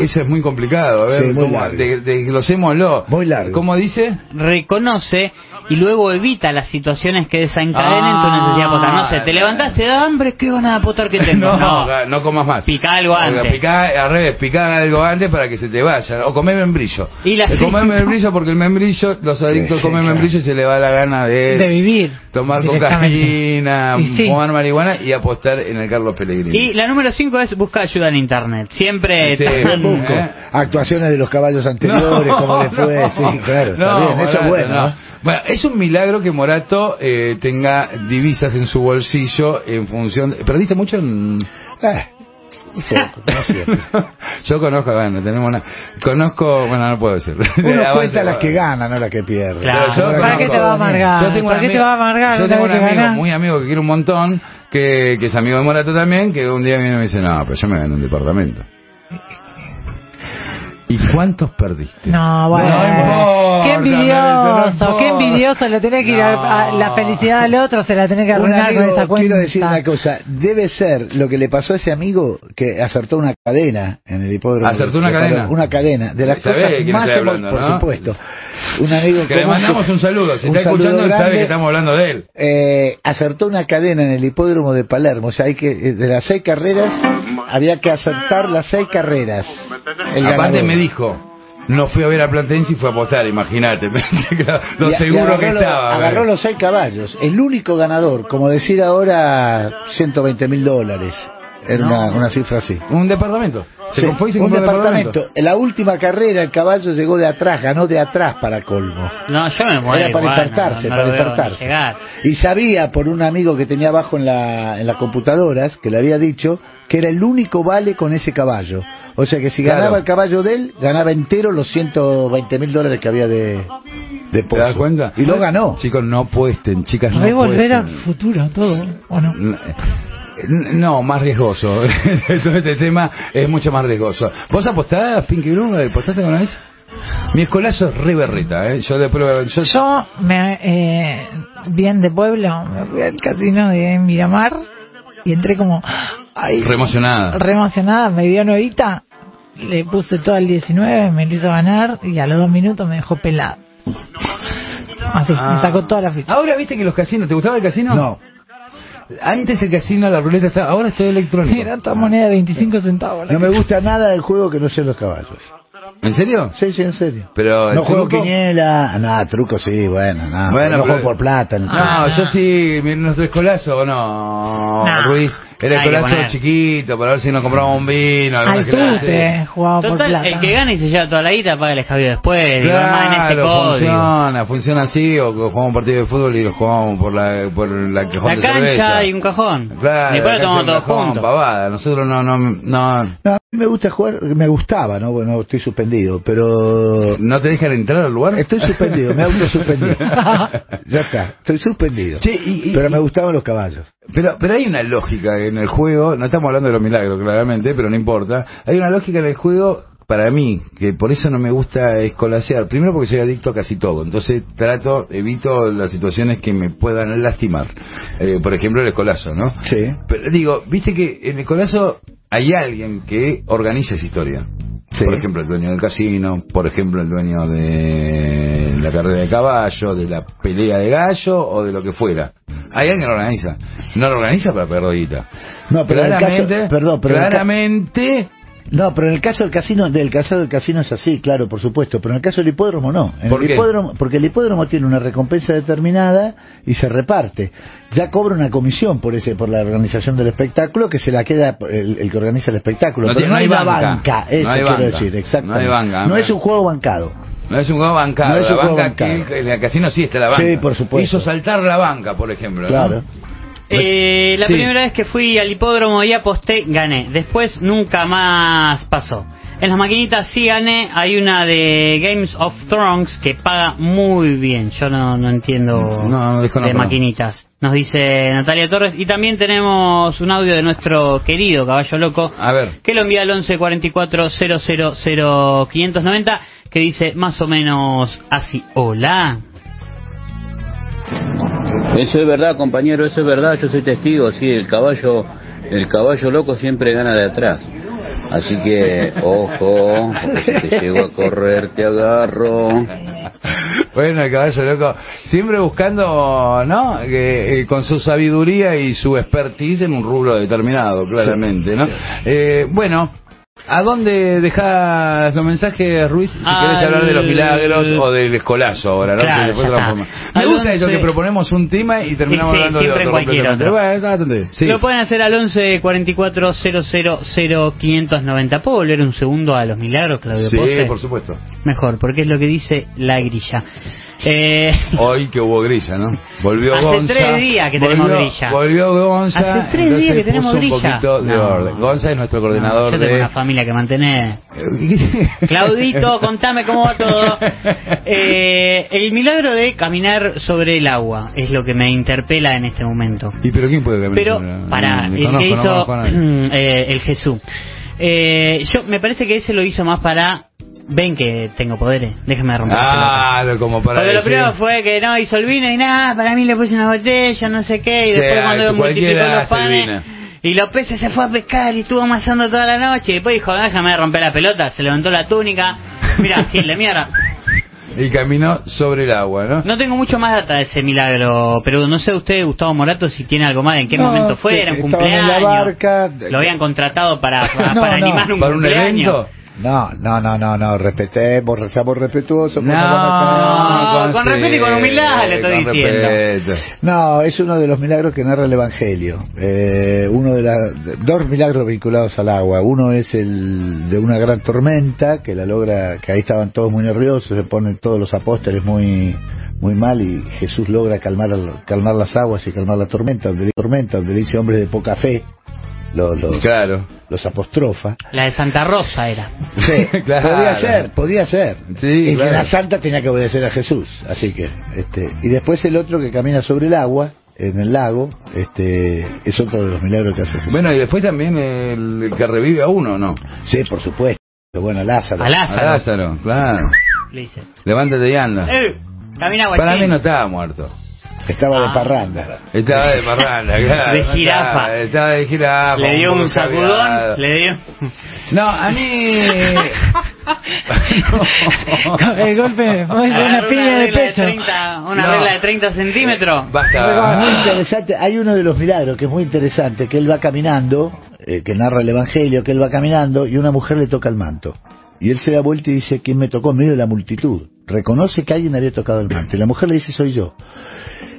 Eso es muy complicado, a ver, Sí, muy ¿cómo? largo. De- desglosémoslo. Muy largo. ¿Cómo dice? Reconoce y luego evita las situaciones que desencadenen tu Ah. necesidad de apostar. No sé, te levantaste de hambre, qué ganas de apostar que tengo. No, No, no, comas más. Pica algo antes. Picá, al revés, picá algo antes para que se te vaya. O comer membrillo. Y la Eh, comer cinco- membrillo porque el membrillo, los adictos sí, comen claro. membrillo y se le va la gana de, de vivir. tomar cocaína, sí. fumar marihuana y apostar en el Carlos Pellegrini. Y la número 5 es busca ayuda en internet. Siempre Sí. tan- Busco ¿Eh? actuaciones de los caballos anteriores, fue. no, sí, claro, está bien, eso es bueno. no. ¿no? Bueno, es un milagro que Morato eh, tenga divisas en su bolsillo en función... de- ¿Perdiste mucho en...? Eh, poco, como siempre. Yo conozco, bueno, tenemos una... Conozco, bueno, no puedo decir. Uno cuenta las que gana, no las que pierde. Claro. Yo ¿Para qué te va a amargar? Yo tengo ¿Para un qué te amigo- va a amargar Yo una tengo un vez que amigo ganás? muy amigo que quiere un montón, que, que es amigo de Morato también, que un día viene y me dice, no, pero yo me gané un departamento. ¿Y cuántos perdiste? No, bueno. No importa, qué envidioso, no qué envidioso. Le tiene que ir a, a la felicidad del otro, se la tiene que arruinar con esa cuenta. quiero decir una cosa, debe ser lo que le pasó a ese amigo que acertó una cadena en el hipódromo. ¿Acertó una de- cadena? Una cadena, de las ¿Sabe de cosas más hablando, por no? supuesto. Un amigo Que le mandamos un saludo. Si un está escuchando, él sabe que estamos hablando de él. eh, acertó una cadena en el hipódromo de Palermo. O sea, hay que, eh, de las seis carreras, había que acertar las seis carreras. El Aparte ganador. me dijo, no fui a ver a Platense y fue a apostar, imagínate. Lo Y- y seguro agarró que lo- estaba. Agarró ¿ves? los seis caballos. El único ganador, como decir ahora, 120 mil dólares. Era una, una cifra así. Un departamento. Se Sí, fue y se un departamento. En la última carrera el caballo llegó de atrás, ganó de atrás para colmo. No, yo me muero. Era para igual, infartarse, no, no para infartarse. llegar. Y sabía por un amigo que tenía abajo en la, en las computadoras, que le había dicho, que era el único vale con ese caballo. O sea que si Claro. ganaba el caballo de él, ganaba entero los 120 mil dólares que había de, de ¿Te das cuenta? Y lo ganó. Chicos, no apuesten, chicas, no Revolver al apuesten. futuro todo, ¿o no? No, más riesgoso. Todo este tema es mucho más riesgoso. ¿Vos apostás, Pinky Blue? ¿Apostaste alguna vez? Mi escolazo es re berreta, ¿eh? Yo de prueba... Yo, Yo, me, eh, bien de pueblo, me fui al casino de Miramar y entré como, ay, re emocionada. re emocionada, me dio nuevita, le puse todo el 19, me lo hizo ganar y a los dos minutos me dejó pelado. Así, Ah. me sacó toda la ficha. Ahora viste que los casinos, ¿te gustaba el casino? No, Antes el casino, la ruleta estaba, ahora es todo electrónico. Era otra moneda de 25 centavos. no me gusta nada del juego que no sean los caballos. ¿En serio? Sí, sí, en serio. Pero el no juego truco- quiniela, nada, truco sí, bueno, nada. Bueno, no pero- juego por plata. no. No, yo sí, mi- nuestro escolazo, no, No. Ruiz, era escolazo poner. chiquito, para ver si nos compramos un vino. Al tute, jugaba por plata. el que gana y se lleva toda la guita paga el escabio después. digo, más en ese Claro, código. funciona, funciona así, o jugamos un partido de fútbol y lo jugamos por la, por la cajón La de cancha y un cajón. Claro, y después lo tomamos todos juntos. Pavada. Nosotros no, no, no, me gusta jugar, me gustaba, ¿no? Bueno, estoy suspendido, pero no te dejan entrar al lugar. estoy suspendido, me auto suspendido. ya está, estoy suspendido. Y- y- pero me gustaban los caballos. Pero, pero hay una lógica en el juego, no estamos hablando de los milagros claramente, pero no importa. Hay una lógica en el juego, para mí, que por eso no me gusta escolasear. Primero porque soy adicto a casi todo, entonces trato, evito las situaciones que me puedan lastimar. Eh, por ejemplo, el escolazo, ¿no? Sí. Pero digo, viste que en el colazo hay alguien que organiza esa historia. Sí. Por ejemplo, el dueño del casino, por ejemplo, el dueño de la carrera de caballo, de la pelea de gallo o de lo que fuera. Hay alguien que lo organiza. No lo organiza para perder guita. No, pero en el caso- claramente, perdón, pero el claramente, No, pero en el caso del casino, del caso del casino es así, claro, por supuesto, pero en el caso del hipódromo no. En ¿Por el qué? hipódromo, porque el hipódromo tiene una recompensa determinada y se reparte. Ya cobra una comisión por ese, por la organización del espectáculo que se la queda el, el que organiza el espectáculo. No pero tiene- no no hay una banca. banca, eso No hay quiero banca. decir, exactamente. No hay banca. No es un juego bancado. no es un juego bancado. No es un la banca bancado. que en el casino sí está la banca. Sí, por supuesto. Hizo saltar la banca, por ejemplo. Claro. Eh, la Sí. primera vez que fui al hipódromo y aposté, gané. Después nunca más pasó. En las maquinitas sí gané. Hay una de Games of Thrones que paga muy bien. Yo no, no entiendo No, no, desconozco, de maquinitas. Nos dice Natalia Torres. Y también tenemos un audio de nuestro querido caballo loco. A ver. Que lo envía al 11 44 000 590. Que dice más o menos así. Hola. Eso es verdad, compañero, eso es verdad, yo soy testigo, sí, el caballo, el caballo loco siempre gana de atrás. Así que, ojo, porque si te llego a correr, te agarro. Bueno, el caballo loco, siempre buscando, ¿no? Que, eh, con su sabiduría y su expertise en un rubro determinado, claramente, ¿no? Eh, bueno, ¿a dónde dejas los mensajes, Ruiz? Si Al- querés hablar de los milagros o del escolazo ahora, ¿no? Claro, ya está. Me gusta eso 11 que proponemos un tema y terminamos Sí, hablando de siempre otro cualquier otro. Bueno. Sí. Lo pueden hacer al 11 44 000 590. ¿Puedo volver un segundo a los milagros, Claudio Sí, por supuesto. Mejor, porque es lo que dice la grilla. Eh, Hoy que hubo grilla, ¿no? Volvió Hace Gonza. tres días que tenemos volvió- grilla. Volvió Gonza. Hace tres días que tenemos grilla. un poquito de No. orden. Gonza es nuestro coordinador yo tengo de... una familia que mantener. Claudito, contame cómo va todo. Eh, el milagro de caminar sobre el agua es lo que me interpela en este momento. ¿Y pero quién puede caminar Pero, sobre la- para, no, el conozco, que no hizo eh, el Jesús. Eh, yo me parece que ese lo hizo más para. Ven que tengo poderes, déjame romper. Ah, lo- como para Porque lo primero fue que no hizo el vino y nada, para mí le puse una botella, no sé qué, y Sí, después cuando cualquiera multiplicó los panes, vino. y los peces se fue a pescar y estuvo amasando toda la noche, y después dijo, déjame romper la pelota, se levantó la túnica, mira, Gil de mierda. Y caminó sobre el agua, ¿no? No tengo mucho más data de ese milagro, pero no sé usted, Gustavo Morato, si tiene algo más, en qué No, momento fue, que era un en cumpleaños, la barca. lo habían contratado para, para, No, para no, animar un ¿Para un cumpleaños. evento? No, no, no, no, no, respetemos, seamos respetuosos. No, con respeto y con humildad le estoy diciendo. respeto. No, es uno de los milagros que narra el Evangelio. Eh, uno de las dos milagros vinculados al agua. Uno es el de una gran tormenta que la logra, que ahí estaban todos muy nerviosos, se ponen todos los apóstoles muy muy mal y Jesús logra calmar al- calmar las aguas y calmar la tormenta, donde dice tormenta, donde dice hombres de poca fe, los los, Claro. los apostrofa. La de Santa Rosa era. Sí, Claro. podía ser, podía ser. Sí, y que la santa tenía que obedecer a Jesús, así que, este, y después el otro que camina sobre el agua, en el lago, este, es otro de los milagros que hace Jesús. Bueno, y después también el que revive a uno, ¿no? Sí, por supuesto. Bueno, Lázaro. A A Lázaro. Lázaro, claro. Le dice. Levántate y anda. Eh, camina Para mí no estaba muerto. Estaba de Ah. parranda. Estaba de parranda, claro. De jirafa. Estaba, estaba de jirafa. Le dio un caviado. sacudón, le dio... No, a mí... El golpe fue una piña de pecho. 30, una No. regla de 30 centímetros. Basta. Muy interesante. Hay uno de los milagros que es muy interesante, que él va caminando, eh, que narra el Evangelio, que él va caminando y una mujer le toca el manto. Y él se da vuelta y dice, ¿quién me tocó? En medio de la multitud. Reconoce que alguien había tocado el manto. Y la mujer le dice, soy yo.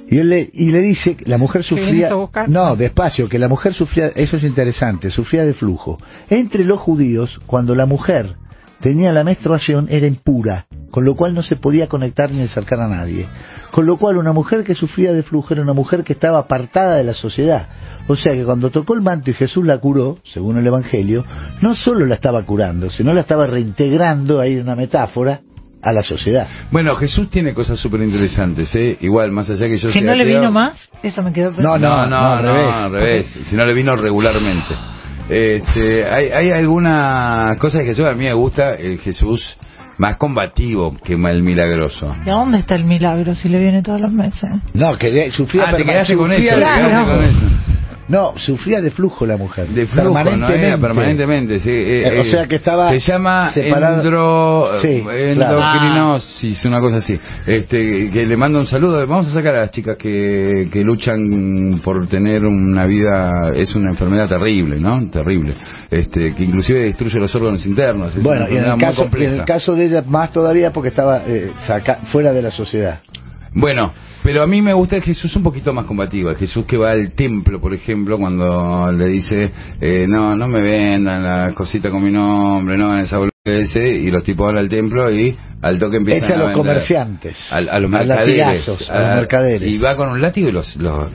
Y él le, y le dice, la mujer sufría... No, despacio, que la mujer sufría, eso es interesante, sufría de flujo. Entre los judíos, cuando la mujer tenía la menstruación, era impura, con lo cual no se podía conectar ni acercar a nadie. Con lo cual una mujer que sufría de flujo era una mujer que estaba apartada de la sociedad. O sea que cuando tocó el manto y Jesús la curó, según el Evangelio, no solo la estaba curando, sino la estaba reintegrando, ahí una metáfora, a la sociedad. Bueno, Jesús tiene cosas súper interesantes, ¿eh? Igual, más allá que yo Que sea no le ateo- vino más, eso me quedó No, No, no, no, al revés. al revés. Si no le vino regularmente. Este, hay, hay algunas cosas que Jesús a mí me gusta, el Jesús más combativo que el milagroso. ¿Y a dónde está el milagro si le viene todos los meses? No, que de- sufría Ah, te quedaste con de- con eso. No, sufría de flujo la mujer. De flujo, ¿no? permanentemente. Era permanentemente, sí. eh, Eh, o eh, sea que estaba Se llama separado- endro, Sí, claro. endocrinosis, una cosa así. Este, que le mando un saludo. Vamos a sacar a las chicas que, que luchan por tener una vida, es una enfermedad terrible, ¿no? Terrible. Este, que inclusive destruye los órganos internos. Es Bueno, y en el, caso, y en el caso de ella más todavía porque estaba eh, saca- fuera de la sociedad. Bueno, pero a mí me gusta el Jesús un poquito más combativo. El Jesús que va al templo, por ejemplo, cuando le dice, eh, no, no me vendan la cosita con mi nombre, no, esa boludez, y los tipos van al templo y al toque empiezan Echa a los vender. comerciantes, A, a los mercaderes. a los mercaderes. Y va con un látigo y los, los,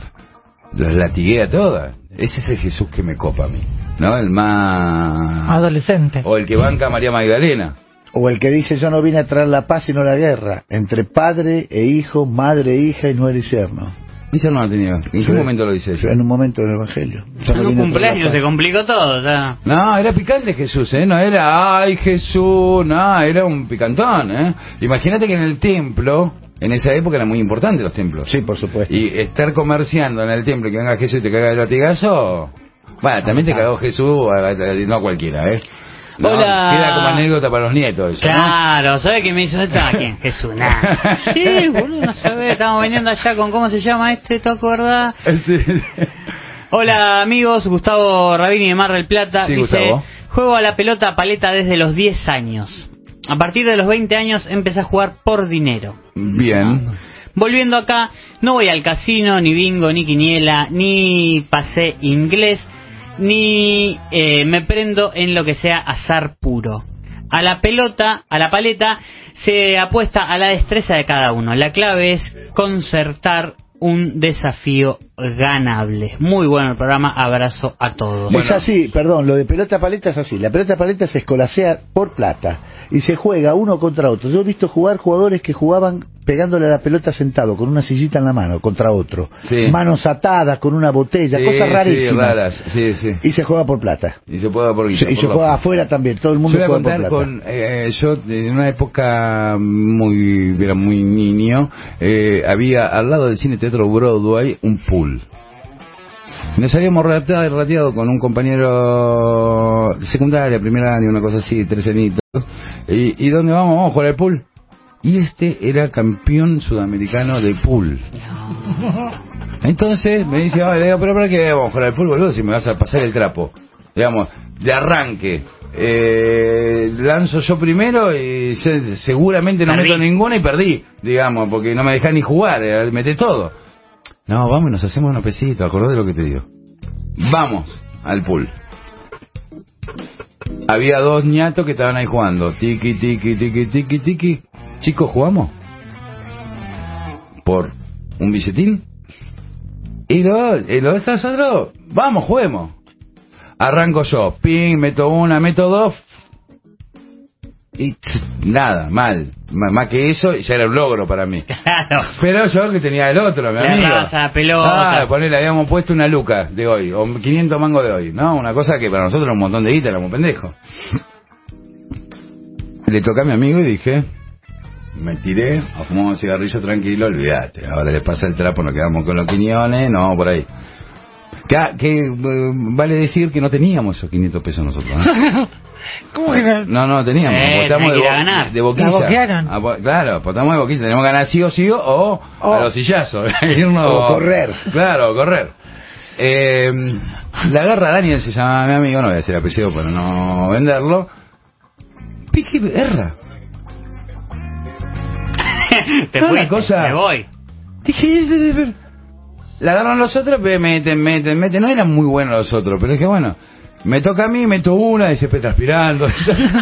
los latiguea todas. Ese es el Jesús que me copa a mí, ¿no? El más... Adolescente. O el que banca a María Magdalena. O el que dice yo no vine a traer la paz sino la guerra, entre padre e hijo, madre e hija y nuera y yerno. Dice no tenía. ¿En qué Sí. momento lo dice eso? En un momento del Evangelio. Yo En un cumpleaños se complicó todo. ya. No, era picante Jesús, ¿eh? No era, ay Jesús, no, era un picantón, ¿eh? Imagínate que en el templo, en esa época eran muy importantes los templos. Sí, por supuesto. Y estar comerciando en el templo y que venga Jesús y te caga el latigazo, bueno, también te cagó Jesús, no a cualquiera, ¿eh? No, Hola. Queda como anécdota para los nietos eso, ¿no? Claro, ¿sabes qué me hizo esto? ¿A quién? Jesús, nada. Sí, boludo, no sabés, estamos viniendo allá con, ¿cómo se llama este? ¿Te acordás? Sí. Hola amigos, Gustavo Rabini de Mar del Plata. Sí, dice, Gustavo. juego a la pelota paleta desde los 10 años. A partir de los 20 años empecé a jugar por dinero. Bien. Volviendo acá, no voy al casino, ni bingo, ni quiniela, ni pasé inglés, ni eh, me prendo en lo que sea azar puro. A la pelota, a la paleta, se apuesta a la destreza de cada uno. La clave es concertar un desafío ganable. Muy bueno el programa, abrazo a todos. Es así, perdón, lo de pelota paleta es así. La pelota paleta se escolasea por plata y se juega uno contra otro. Yo he visto jugar jugadores que jugaban pegándole a la pelota sentado, con una sillita en la mano, contra otro. Sí. Manos atadas, con una botella, Sí, cosas sí, rarísimas. raras, sí, sí. Y se juega por plata. Y se puede por guita, y por se juega afuera también, todo el Yo mundo voy a juega por contar plata. con eh, yo en una época muy era muy niño eh, había al lado del cine teatro Broadway un pool nos habíamos rateado, rateado con un compañero de secundaria, primer año, una cosa así, tres añitos. ¿Y, y dónde vamos? Vamos a jugar al pool. Y este era campeón sudamericano de pool. Entonces me dice, "Ah, le digo, pero ¿para qué vamos a jugar al pool, boludo? Si me vas a pasar el trapo. Digamos, de arranque. Eh, lanzo yo primero y se- seguramente no Perdí. meto ninguna y perdí, digamos, porque no me deja ni jugar, eh, mete todo. No, vamos y nos hacemos unos pesitos, acordate de lo que te digo. Vamos al pool. Había dos ñatos que estaban ahí jugando. Tiki, tiki, tiki, tiki, tiki. Chicos, ¿jugamos? Por un billetín. Y los, y los estos otros, vamos, juguemos. Arranco yo, ping, meto una, meto dos. Y nada, mal. M- Más que eso, ya era un logro para mí. Claro. Pero yo que tenía el otro, mi La amigo. raza, pelota. Ah, ponele, habíamos puesto una luca de hoy, o 500 mangos de hoy, ¿no? Una cosa que para nosotros era un montón de guita, éramos pendejos. Le toqué a mi amigo y dije, me tiré a fumar un cigarrillo tranquilo, olvídate. Ahora le pasa el trapo, nos quedamos con los quiñones, no, por ahí. Que, que eh, vale decir que no teníamos esos 500 pesos nosotros. ¿no? ¿Cómo que no? No, no teníamos. Eh, apostamos de, bo- ganar. de boquilla. La boquearon. Apo- claro, apostamos de boquilla. Tenemos que ganar sí o sí o O- a los sillazos. Irnos- O correr. Claro, correr. Eh, la agarra Daniel, se llama mi amigo, no voy a decir apellido para no venderlo. Pique erra. Te fuiste, cosa- me voy. Dije, la agarran los otros, meten, meten, meten. No eran muy buenos los otros, pero es que bueno, me toca a mí, meto una y se está transpirando.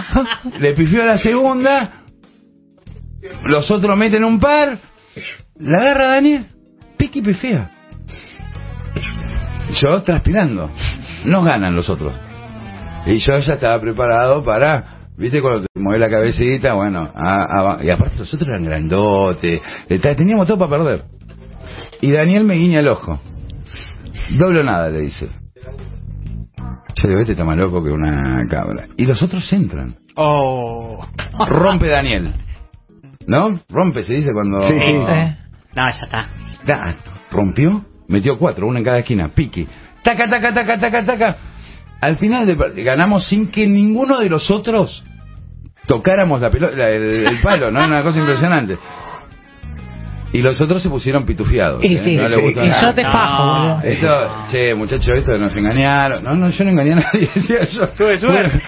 Le pifió la segunda, los otros meten un par, la agarra Daniel, pique y pifea. Yo transpirando. No ganan los otros. Y yo ya estaba preparado para, viste, cuando te mueve la cabecita, bueno, a- a- y aparte los otros eran grandotes, teníamos todo para perder. Y Daniel me guiña el ojo. Doblo nada, le dice. Yo digo, este está más loco que una cabra. Y los otros entran. Oh. Rompe Daniel. ¿No? Rompe, se dice cuando... Sí, sí. Sí. No, ya está. Da, rompió, metió cuatro, uno en cada esquina, pique. Taca, taca, taca, taca, taca. Al final de ganamos sin que ninguno de los otros tocáramos la pelota, la- el, el palo, ¿no? Una cosa impresionante. Y los otros se pusieron pitufiados. Y ¿eh? sí, No les sí. gustó y nada. yo te No. fajo. Esto, che, muchachos, esto nos engañaron. No, no, yo no engañé a nadie, decía yo. Tuve suerte.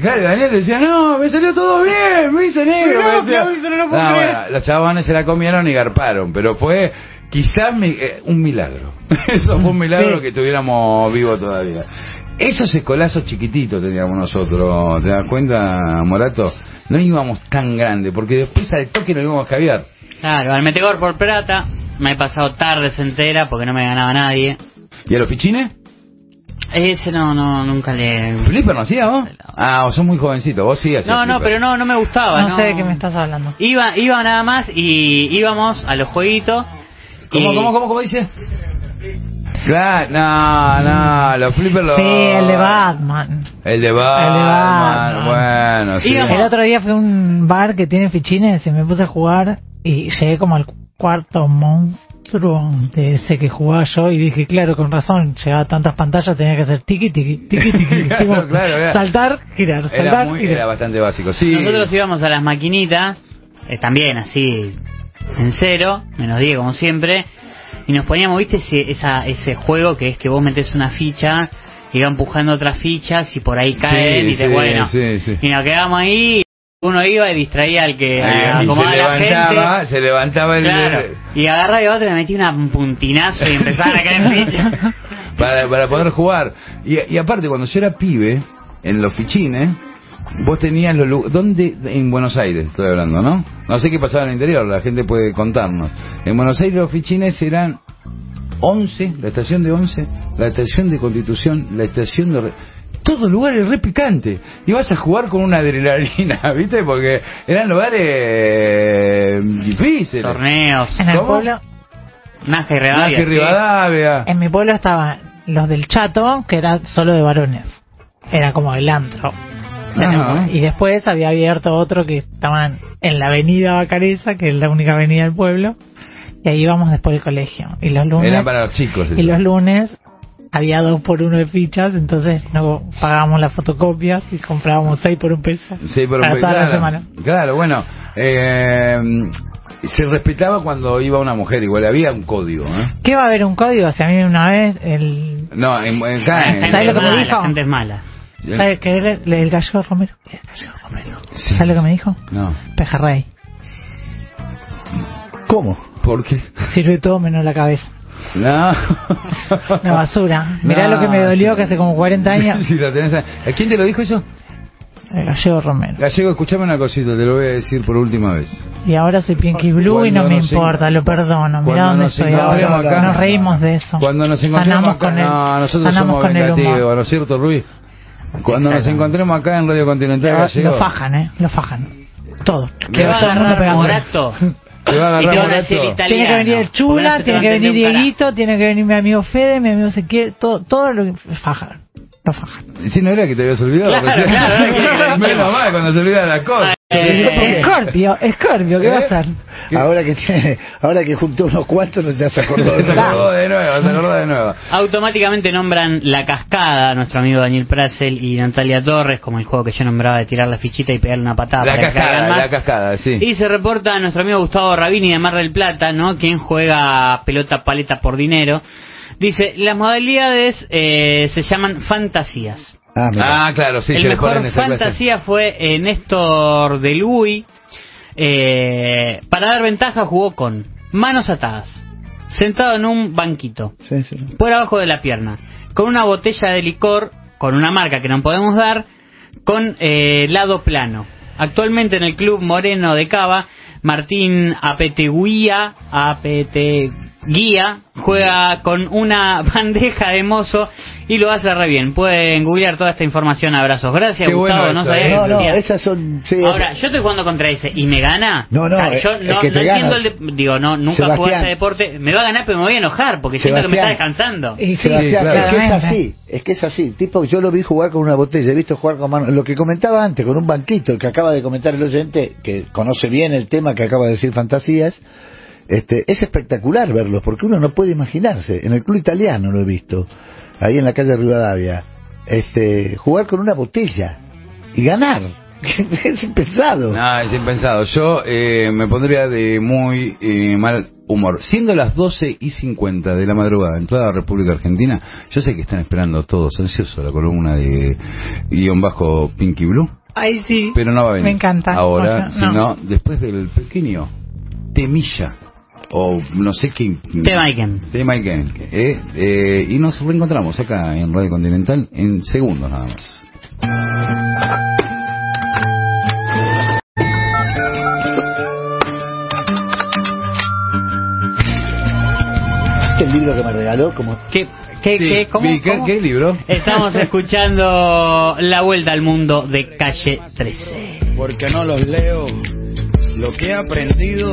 Claro, Daniel decía, no, me salió todo bien, me hice negro. Mirá, me no lo puedo No, bueno, los chabones se la comieron y garparon, pero fue quizás mi- eh, un milagro. Eso fue un milagro Sí. que estuviéramos vivos todavía. Esos escolazos chiquititos teníamos nosotros, ¿te das cuenta, Morato? No íbamos tan grande, porque después al toque nos íbamos a caviar. Claro, al metegor por plata me he pasado tardes entera porque no me ganaba nadie. ¿Y a los fichines? Ese no, no, nunca le... ¿Flipper no hacía vos? Ah, vos sos muy jovencito, vos sí hacías No, no, flipper. pero no, no me gustaba. No sé de qué me estás hablando. Iba, iba nada más y íbamos a los jueguitos. ¿Cómo, y- cómo, cómo, cómo dice? Claro, no, no, los flippers los... Sí, el de Batman. El de Batman, El de Batman. bueno, sí. El otro día fui a un bar que tiene fichines y me puse a jugar y llegué como al cuarto monstruo de ese que jugaba yo y dije, claro, con razón, llegaba a tantas pantallas, tenía que hacer tiki, tiki, tiki, tiki. Claro, Tipo, claro, saltar, girar, saltar, Era, muy, girar. era bastante básico, sí. Nosotros íbamos a las maquinitas, eh, también así, en cero, menos 10 como siempre, y nos poníamos, viste, ese, esa, ese juego que es que vos metes una ficha y va empujando otras fichas y por ahí caen Sí, y te sí, bueno. sí, sí. Y nos quedábamos ahí, uno iba y distraía al que Ahí, y se la levantaba, gente. se levantaba el... Claro, y agarraba y otro y le metía un puntinazo y empezaban a caer fichas. para, para poder jugar. Y, y aparte, cuando yo era pibe, en los fichines, vos tenías los lu- ¿Dónde? En Buenos Aires, estoy hablando, ¿no? No sé qué pasaba en el interior, la gente puede contarnos. En Buenos Aires los fichines eran 11, la estación de 11, la estación de Constitución, la estación de... Todos lugares re picantes. Y vas a jugar con una adrenalina, ¿viste? Porque eran lugares eh, difíciles. Torneos, En el ¿Cómo? pueblo, Nazca y Rivadavia. Rivadavia. en mi pueblo estaban los del Chato, que era solo de varones. Era como el antro. Ajá. Y después había abierto otro que estaban en la avenida Bacareza, que es la única avenida del pueblo. Y ahí íbamos después del colegio. Y los lunes, Era para los chicos. y los lunes había dos por uno de fichas, entonces no pagábamos las fotocopias y comprábamos seis por un peso. Sí, pero para toda claro, la semana. Claro, bueno, eh, se respetaba cuando iba una mujer, igual había un código, ¿eh? ¿Qué va a haber un código? Si a mí una vez el... No, en, en- ¿Sabes lo que me dijo? La gente es mala. ¿Sabes qué era el, el gallo Romero? El gallo Romero. Sí. ¿Sabes lo que me dijo? No, Pejerrey. ¿Cómo? ¿por qué? Sirve todo menos la cabeza. No. Una basura. Mirá No, lo que me dolió sí. que hace como 40 años. Sí, lo tenés a... ¿A quién te lo dijo eso? El gallego Romero. Gallego, escuchame una cosita, te lo voy a decir por última vez. Y ahora soy Pinky Blue y no me importa, en- lo perdono. cuando Mirá dónde estoy ahora. acá- nos reímos de eso. Cuando nos acá, con el, no, nosotros sanamos somos con vengativos. ¿no es cierto, Ruiz? Cuando nos encontremos acá en Radio Continental Lo, Gallego, lo fajan, ¿eh? Lo fajan. todo. Te va a todo el mundo agarrar pegando. Morato. Te va a agarrar. Tiene que venir el Chula, tiene que venir. Dieguito, tiene que venir mi amigo Fede, mi amigo Ezequiel, todo, todo lo que fajan. Lo fajan. Si no era que te habías olvidado. Claro, claro, que Menos mal cuando se olvida la cosa. Eh, Escorpio, Escorpio, ¿qué va a hacer? Ahora que tiene, ahora que juntó unos cuantos, no ya se acordó de Se nada. acordó de nuevo, se acordó de nuevo. Automáticamente nombran La Cascada, nuestro amigo Daniel Prasel y Natalia Torres, como el juego que yo nombraba de tirar la fichita y pegarle una patada La para que cascada, más. la cascada, sí. Y se reporta a nuestro amigo Gustavo Rabini de Mar del Plata, ¿no? Quien juega pelota paleta por dinero. Dice, las modalidades eh, se llaman fantasías. Ah. Ah, claro, sí, el se mejor ponen esa clase. fantasía fue eh, Néstor del Uy. Eh, para dar ventaja jugó con manos atadas, sentado en un banquito, Sí, sí. por abajo de la pierna, con una botella de licor, con una marca que no podemos dar, con eh, lado plano. Actualmente en el club Moreno de Cava, Martín Apeteguía, Apeteguía, juega con una bandeja de mozo y lo hace re bien. Pueden googlear toda esta información. Abrazos. Gracias, Qué Gustavo. bueno no eso, sabía eh. No, no, esas son. sí, Ahora, yo estoy jugando contra ese y me gana. No, no, Ah, yo es no, que no te entiendo ganas. el de- digo, no, nunca jugué a Sebastián. este deporte. Me va a ganar, pero me voy a enojar porque siento que me está Sebastián. descansando. Y sí, Sebastián, claro. es que es así, es que es así. Tipo, yo lo vi jugar con una botella, he visto jugar con mano. Lo que comentaba antes, con un banquito, el que acaba de comentar el oyente, que conoce bien el tema que acaba de decir Fantasías, este, es espectacular verlos, porque uno no puede imaginarse. En el club italiano lo he visto, ahí en la calle Rivadavia, este, jugar con una botella y ganar. es impensado. No, es impensado. Yo eh, me pondría de muy eh, mal humor. Siendo las 12 y 50 de la madrugada en toda la República Argentina, yo sé que están esperando todos ansiosos la columna de guion bajo Pinky Blue, Ay, sí. pero no va a venir. Me encanta. Ahora, O sea, no. sino después del pequeño temilla o no sé qué. Tema Iken. Tema Iken, eh, eh, y nos reencontramos acá en Radio Continental en segundos nada más. Este el libro que me regaló, como ¿Qué, qué, Sí, qué, cómo, vi- ¿qué- cómo? qué libro? Estamos escuchando La Vuelta al Mundo de Calle 13. porque no los leo. Lo que he aprendido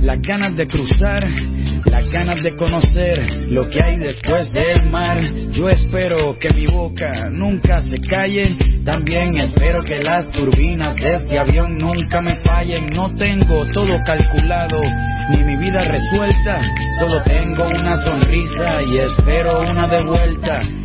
las ganas de cruzar, las ganas de conocer lo que hay después del mar. Yo espero que mi boca nunca se calle. También espero que las turbinas de este avión nunca me fallen. No tengo todo calculado, ni mi vida resuelta. Solo tengo una sonrisa y espero una de vuelta.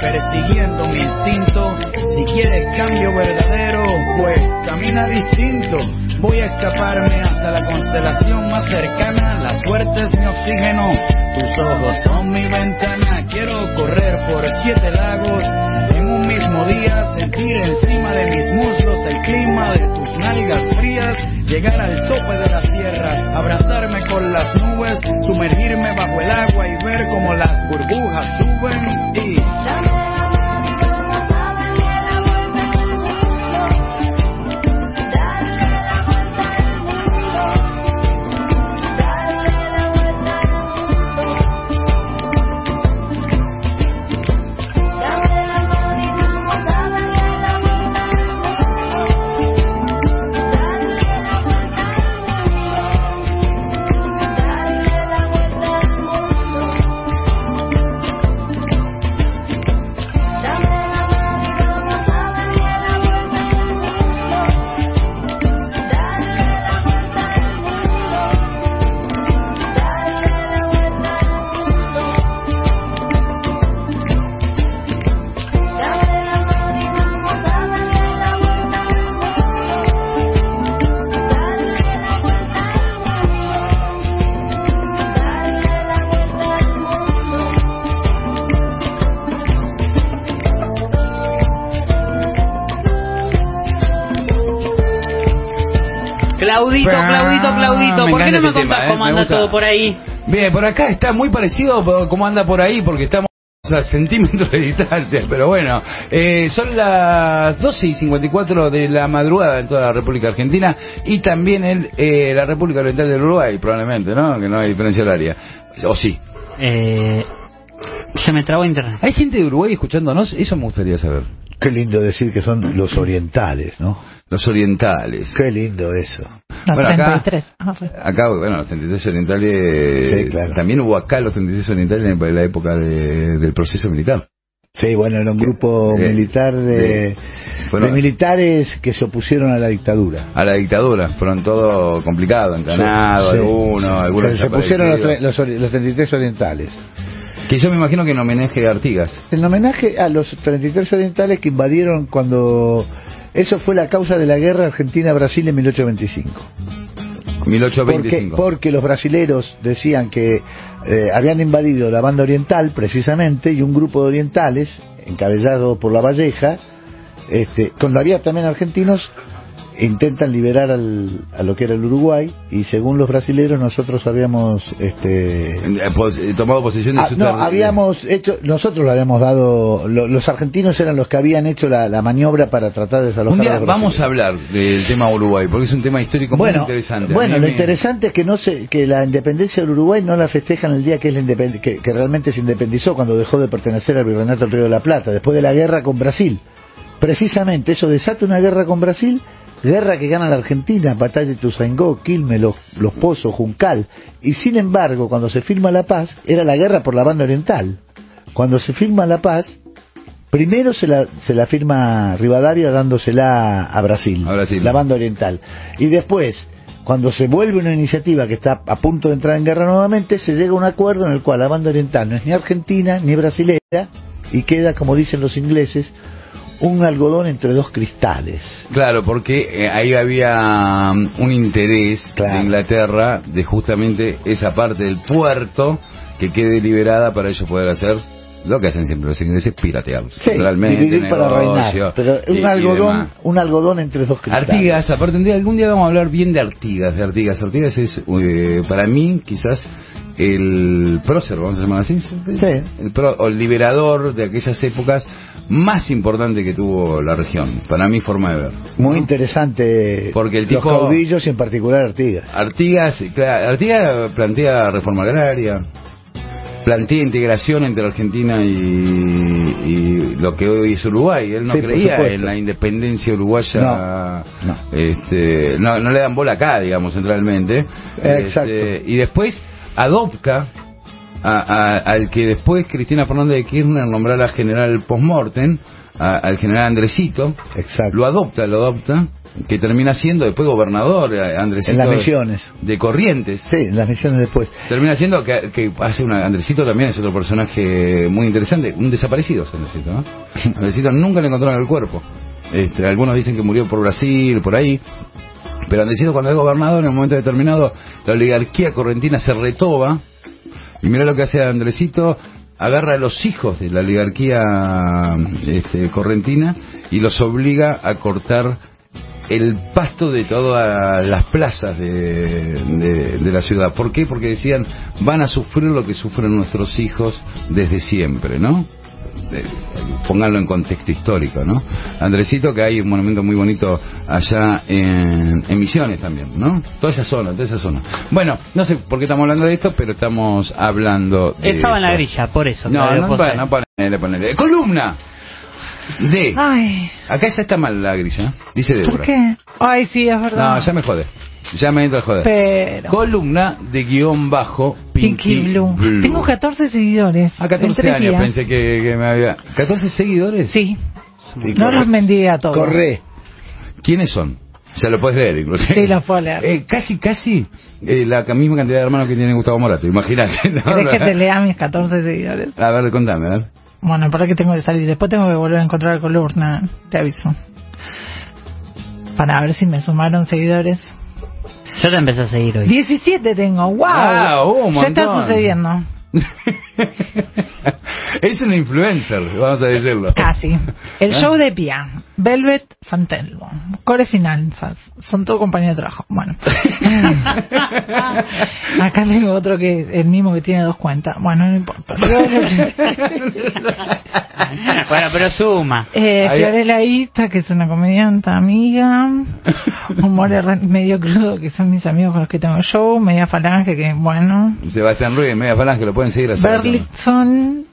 persiguiendo mi instinto. Si quieres cambio verdadero, pues camina distinto. Voy a escaparme hasta la constelación más cercana. La suerte es mi oxígeno, tus ojos son mi ventana. Quiero correr por siete lagos en un mismo día, sentir encima de mis muslos el clima de tus nalgas frías, llegar al tope de la sierra, abrazarme con las nubes, sumergirme bajo el agua y ver como las burbujas suben. Claudito, Me ¿por qué no me este tema, contás eh, cómo anda todo por ahí? Bien, por acá está muy parecido cómo anda por ahí, porque estamos a centímetros de distancia, pero bueno, eh, son las 12 y 54 de la madrugada en toda la República Argentina y también en eh, la República Oriental del Uruguay, probablemente, ¿no? Que no hay diferencia horaria. O sí. Eh, se me trabó internet. ¿Hay gente de Uruguay escuchándonos? Eso me gustaría saber. Qué lindo decir que son los orientales, ¿no? Los orientales. Qué lindo eso. No, Bueno, acá- 33. Ah, fue. Acá, bueno, los 33 orientales. Sí, claro. También hubo acá los 33 orientales en la época de- del proceso militar. Sí, bueno, era un grupo Eh, militar de, eh, bueno. de militares que se opusieron a la dictadura. A la dictadura. Fueron todo complicado, encanado, Sí. algunos, algunos se, se pusieron los, tre- los, los 33 orientales. Que yo me imagino que en homenaje a Artigas. En homenaje a los 33 orientales que invadieron cuando... Eso fue la causa de la guerra Argentina-Brasil en 1825. Porque, 1825. porque los brasileros decían que eh, habían invadido la banda oriental precisamente y un grupo de orientales, encabezado por la Valleja, este, cuando había también argentinos, intentan liberar al, a lo que era el Uruguay y según los brasileros nosotros habíamos este, Eh, eh, tomado posesión de Ah, su no, habíamos hecho, nosotros lo habíamos dado, lo- los argentinos eran los que habían hecho la, la maniobra para tratar de desalojar Un día a los vamos a brasileños. hablar del tema Uruguay, porque es un tema histórico muy Bueno, interesante. A bueno, lo me- interesante es que no se, que la independencia del Uruguay no la festejan el día que es la independ- que, que realmente se independizó cuando dejó de pertenecer al virreinato del Río de la Plata, después de la guerra con Brasil. Precisamente eso desata una guerra con Brasil, guerra que gana la Argentina, batalla de Tuzangó, Quilmes, los, los Pozos, Juncal, y sin embargo cuando se firma la paz era la guerra por la banda oriental. Cuando se firma la paz, primero se la, se la firma Rivadavia dándosela a Brasil, A Brasil. la banda oriental, y después cuando se vuelve una iniciativa que está a punto de entrar en guerra nuevamente, se llega a un acuerdo en el cual la banda oriental no es ni argentina ni brasilera y queda, como dicen los ingleses, un algodón entre dos cristales. Claro, porque eh, ahí había um, un interés Claro. de Inglaterra de justamente esa parte del puerto que quede liberada para ellos poder hacer lo que hacen siempre los ingleses, piratear. Sí, Realmente, dividir para negocio reinar. Pero un y algodón, un algodón entre dos cristales. Artigas, aparte un día, algún día vamos a hablar bien de Artigas, de Artigas. Artigas es, eh, para mí, quizás el prócer, vamos a llamar así, Sí. el, pro- o el liberador de aquellas épocas más importante que tuvo la región, para mi forma de ver. Muy interesante. Porque el los tipo- caudillos y en particular Artigas. Artigas, Artigas plantea reforma agraria, plantea integración entre Argentina y, y lo que hoy es Uruguay. Él no Sí, creía en la independencia uruguaya. No, no. Este, no, no le dan bola acá, digamos, centralmente. Exacto. Este, y después adopta a- a- al que después Cristina Fernández de Kirchner nombrara general postmortem, al general Andresito. Exacto. Lo adopta, lo adopta, que termina siendo después gobernador, eh, Andresito. En las de- misiones. De Corrientes. Sí, en las misiones después. Termina siendo que, que hace una. Andresito también es otro personaje muy interesante. Un desaparecido es Andresito, ¿no? Andresito nunca le encontraron el cuerpo. Este, algunos dicen que murió por Brasil, por ahí. Pero Andresito, cuando es gobernador, en un momento determinado, la oligarquía correntina se retoba. Y mira lo que hace Andresito. Agarra a los hijos de la oligarquía este, correntina y los obliga a cortar el pasto de todas las plazas de, de- de la ciudad. ¿Por qué? Porque decían, van a sufrir lo que sufren nuestros hijos desde siempre, ¿no? Pónganlo en contexto histórico, ¿no? Andresito, que hay un monumento muy bonito allá en, en Misiones también, ¿no? Toda esa zona, toda esa zona. Bueno, no sé por qué estamos hablando de esto, pero estamos hablando de Estaba en la grilla, por eso. No, no, bueno, no ponele, ponele. Columna de... Ay, Acá ya está mal la grilla, dice Débora. ¿por qué? Ay, sí, es verdad. No, ya me jode. Ya me entra el joder. Pero. Columna de guion bajo Pinky, Pinky Blue. Blue. Tengo 14 seguidores. A En 14 tres años días. pensé que, que me había... ¿14 seguidores? Sí. Y No los mendigue a todos. Corre. ¿Quiénes son? Ya lo puedes leer, inclusive. Sí, los puedo leer. Eh, casi, casi eh, la misma cantidad de hermanos que tiene Gustavo Morato, imagínate. ¿no? ¿Querés que te lea mis 14 seguidores? A ver, contame, a ver. Bueno, para que tengo que salir. Después tengo que volver a encontrar columna. Te aviso. Para ver si me sumaron seguidores. Yo te empecé a seguir hoy. 17 tengo. ¡Wow! Oh, un ya está sucediendo. Es una influencer, vamos a decirlo. Casi. El ¿Eh? show de Pia, Velvet Santelmo, Core Finanzas, son todo compañeros de trabajo. Bueno. Acá tengo otro que el mismo que tiene dos cuentas. Bueno, no importa. bueno, pero suma. Eh, Fiorella Ista, que es una comediante amiga. Humor medio crudo, que son mis amigos con los que tengo show. Media Falange, que bueno. Sebastián Ruiz, media falange, lo pueden seguir a Gligson,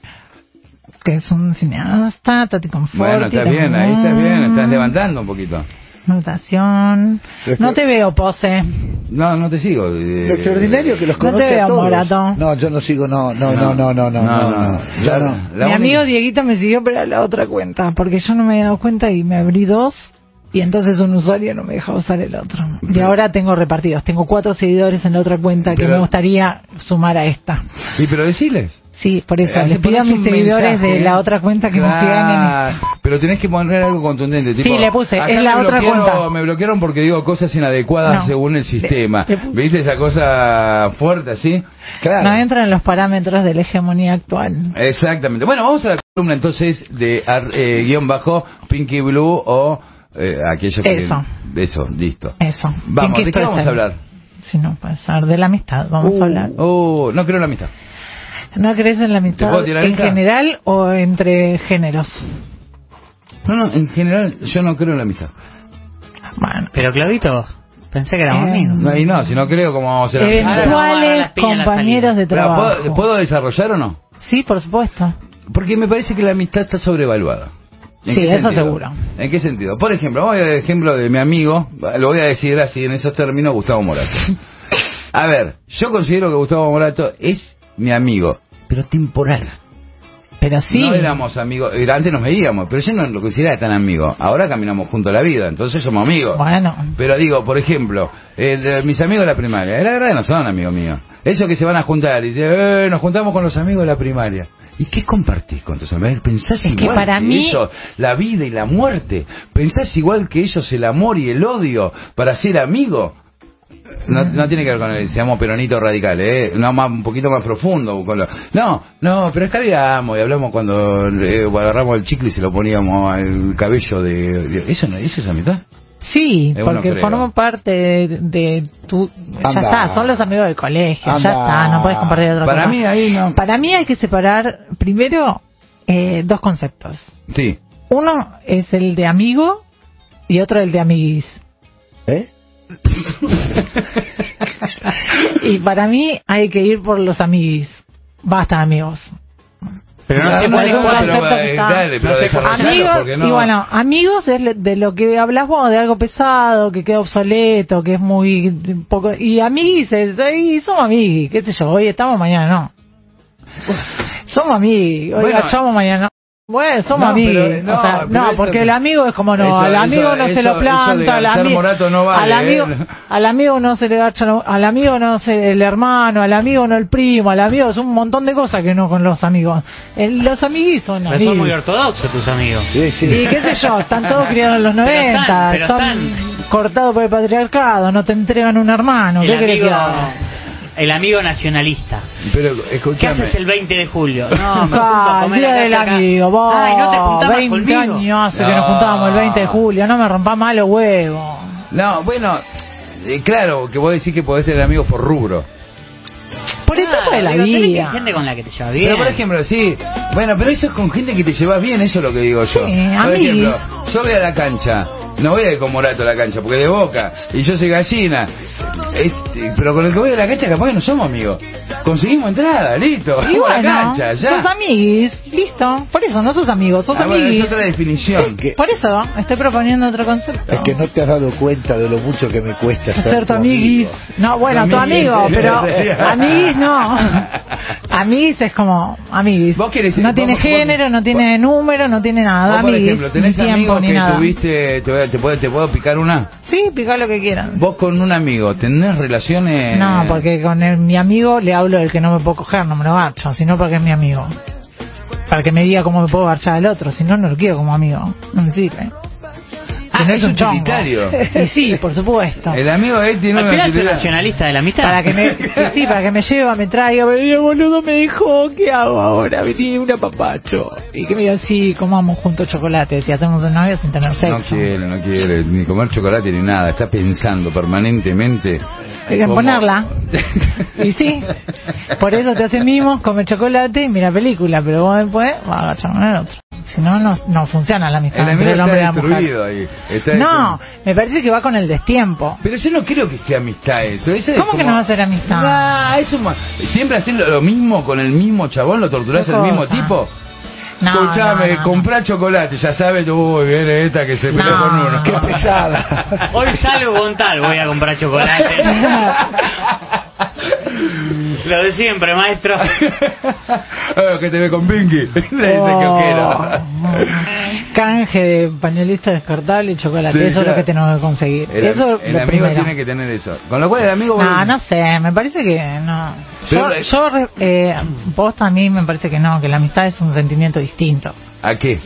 que es un cineasta, Tati Conforti. Bueno, está bien, ahí está bien, estás levantando un poquito. Notación. No te veo, pose. No, no te sigo. Eh, Lo extraordinario que los conoce No te veo, a todos. Morato. No, yo no sigo, no, no, no, no, no, no. no, no, no. Mi única... amigo Dieguito me siguió, pero a la otra cuenta, porque yo no me he dado cuenta y me abrí dos y entonces un usuario no me dejaba usar el otro. Y ahora tengo repartidos. Tengo cuatro seguidores en la otra cuenta que me gustaría sumar a esta. Sí, pero deciles. Sí, por eso. Eh, Les pido a mis seguidores mensaje- de la otra cuenta que me sigan Claro, Pero tenés que poner algo contundente. Tipo, Sí, le puse, acá es la otra cuenta. Me bloquearon porque digo cosas inadecuadas No. según el sistema. Le- ¿Viste esa cosa fuerte así? en... Claro. No entran en los parámetros de la hegemonía actual. Exactamente. Bueno, vamos a la columna entonces de ar- eh, guion bajo Pinky Blue o eh, aquello que... Eso. Eso, listo. Eso. Vamos, ¿de qué vamos a hablar? Si no, ser de la amistad. Vamos Uh, a hablar. uh, no creo en la amistad. ¿No crees en la amistad puedo tirar en general o entre géneros? No, no, en general yo no creo en la amistad. Bueno. Pero Clavito, pensé que éramos Eh, amigos. No, y no, si no creo, ¿cómo vamos a ser Eventuales compañeros de Pero, trabajo. ¿puedo, ¿Puedo desarrollar o no? Sí, por supuesto. Porque me parece que la amistad está sobrevaluada. ¿En Sí, eso sentido? seguro. ¿En qué sentido? Por ejemplo, vamos a dar el ejemplo de mi amigo, lo voy a decir así en esos términos, Gustavo Morato. A ver, yo considero que Gustavo Morato es mi amigo, pero temporal. Pero sí. No éramos amigos, era- antes nos veíamos, pero yo no lo consideraba tan amigo. Ahora caminamos juntos la vida, entonces somos amigos. Bueno. Pero digo, por ejemplo, eh, de mis amigos de la primaria, la verdad no son amigos míos. Esos que se van a juntar y dicen, eh, nos juntamos con los amigos de la primaria. ¿Y qué compartís con tus amigos? ¿Pensás Es que igual para mí- ellos la vida y la muerte? ¿Pensás igual que ellos el amor y el odio para ser amigo? No, no tiene que ver con el, seamos peronito radical, ¿eh? No, más, un poquito más profundo. Con lo- no, no, pero escabiamos y hablamos cuando eh, agarramos el chicle y se lo poníamos al cabello de... ¿Eso, no, ¿Eso es amistad? Sí, Eh, bueno, porque formo parte de, de tu... Ya está, son los amigos del colegio, ya está, no puedes compartir otra Para cosa. mí ahí no... Para mí hay que separar primero eh, dos conceptos. Sí. Uno es el de amigo y otro el de amiguis. ¿Eh? Y para mí hay que ir por los amiguis. Basta, amigos. Pero no que eh, Amigos, no- y bueno, amigos es le- de lo que hablas vos, de algo pesado, que queda obsoleto, que es muy poco y amiguis es, y somos amiguis, qué sé yo, hoy estamos, mañana no. Somos amigos, hoy Bueno, mañana no. Bueno, somos No, amigos. pero, no, o sea, pero no, porque el amigo es como no, eso- al amigo eso- no se eso- lo eso de planta, al, ami- no vale, al amigo, ¿eh? al amigo no se le garcha, lo- al amigo no se el hermano, al amigo no el primo, al amigo es un montón de cosas que no con los amigos. El- los amiguis son Pero amigos. son muy ortodoxos tus amigos. Sí, sí. Y qué sé yo, están todos criados en los Pero 90, están, pero son están. cortados por el patriarcado, no te entregan un hermano, El ¿qué amigo, que haga? El amigo nacionalista. Pero ¿Qué escúchame. haces el 20 de julio? No, me junto Ah, a el comer día acá, del acá. amigo, vos, Ay, no te juntabas 20 conmigo. años hace que No. nos juntábamos el 20 de julio, no me rompa mal los huevos. No, bueno, eh, claro, que vos decís que podés tener amigos por rubro. Por etapa de la digo, tenés que- vida. gente con la que te llevas bien. Pero por ejemplo, sí, bueno, pero eso es con gente que te llevas bien, eso es lo que digo yo. Sí, por amigos. ejemplo, yo voy a la cancha, no voy a ir con Morato a la cancha, porque de boca, y yo soy gallina. Este, pero con el que voy a la cancha capaz que no somos amigos. Conseguimos entrada, listo, Y vamos a la bueno, cancha, ya. sos amiguis, listo. Por eso, no sos amigos, sos Ah, bueno, amiguis. es otra definición. que- Por eso, estoy proponiendo otro concepto. Es que no te has dado cuenta de lo mucho que me cuesta ser, ser tu amiguis. No, bueno, Tu tu amiguis, amigo, sí, pero amiguis no. Amiguis es como amiguis. Vos querés decir- no tiene vos- vos- género, no tiene número, no tiene nada. Vos, por amiguis, ejemplo, tenés ni tiempo amigos ni que nada. tuviste, te, voy a- te puedo, te puedo picar una. Sí, pica lo que quieran. Vos con un amigo, ¿tenés relaciones? No, porque con el- mi amigo le hablo del que no me puedo coger, no me lo garcho, sino porque es mi amigo. Para que me diga cómo me puedo garchar al otro, si no, no lo quiero como amigo. No me sirve. Que Ah, no es un chongo. utilitario. Y sí, por supuesto. El amigo de él tiene Al una final soy utilidad. nacionalista de la amistad. Para que me, sí, para que me lleva, me traiga, me diga, boludo, me dejó, ¿qué hago ahora? Vení una papacho. Y que me diga, sí, comamos juntos chocolate, si hacemos un novio sin tener No sexo. quiere, no quiere ni comer chocolate ni nada. Está pensando permanentemente. Hay que ponerla. Y sí, por eso te hace mimos, come chocolate y mira película, pero vos después vas a agachar otro. Si no, no, no funciona la amistad El entre amigo el hombre la está mujer. destruido ahí. Está No, destruido. me parece que va con el destiempo. Pero yo no creo que sea amistad eso. Eso es ¿Cómo que como- no va a ser amistad? Ah, eso ma- siempre hacer lo mismo con el mismo chabón, lo torturás ¿Qué al mismo tipo. No, Escuchame, no, no, comprá chocolate, ya sabes, uy, viene esta que se peleó No. con uno. Qué pesada. Hoy salgo con tal, voy a comprar chocolate. Lo de siempre, maestro. Ah, que te ve con Pinky. Le dice que Oh. quiera. Canje de pañalista descartable y chocolate. Sí, eso es lo que tenemos que conseguir. El, eso es el lo amigo primero. tiene que tener eso. Con lo cual el amigo... No, no sé, me parece que no. Yo, Pero- yo re- eh, vos también me parece que no, que la amistad es un sentimiento distinto. ¿A qué?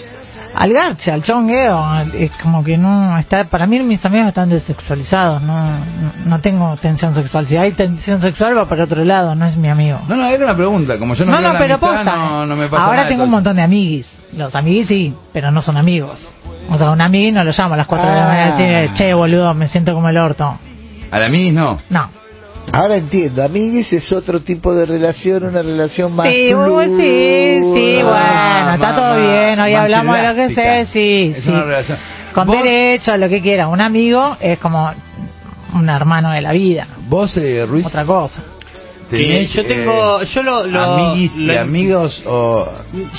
Al garche, al chongueo, es como que no está. Para mí mis amigos están desexualizados, no, no tengo tensión sexual. Si hay tensión sexual va para otro lado, no es mi amigo. No, no, era una pregunta. Como yo no, No, no, la pero amistad, posta. no, no me pasa Ahora nada, tengo un montón de amiguis. Los amiguis sí, pero no son amigos. O sea, un amiguis no lo llamo a las 4 de la Ah. mañana y decir, che, boludo, me siento como el orto. A la mis no. No. Ahora entiendo, amiguis es otro tipo de relación, una relación más Sí, sí, sí, bueno, está todo bien, hoy hablamos de lo que sé, sí, Es sí. una relación. Con Vos- derecho, lo que quiera. Un amigo es como un hermano de la vida, Vos, eh, Ruiz, otra cosa. tenés, Eh, yo tengo, eh, yo lo, lo- amiguis lo- amigos o...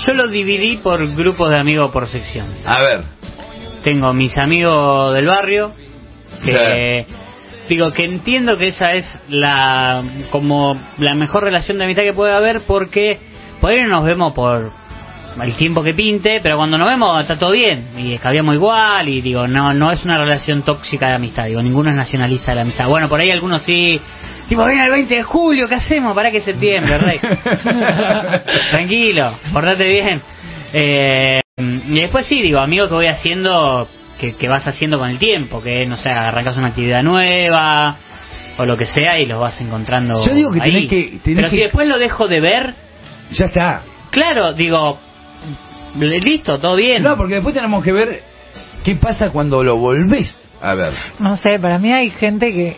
yo lo dividí por grupos de amigos por sección. A ver, Tengo mis amigos del barrio, que digo que entiendo que esa es la como la mejor relación de amistad que puede haber porque por ahí no nos vemos por el tiempo que pinte, pero cuando nos vemos está todo bien y escabiamos igual y digo, no no es una relación tóxica de amistad, digo, ninguno es nacionalista de la amistad. Bueno, por ahí algunos sí, tipo, viene el 20 de julio, ¿qué hacemos? ¿Para qué septiembre, rey? Tranquilo, portate bien. Eh, y después sí, digo, amigos que voy haciendo, que, que vas haciendo con el tiempo, que no sé, arrancas una actividad nueva o lo que sea y los vas encontrando. Yo digo que ahí. tenés que- tenés Pero que- si después lo dejo de ver, ya está. claro, digo, listo, todo bien. No, porque después tenemos que ver qué pasa cuando lo volvés a ver. No sé, para mí hay gente que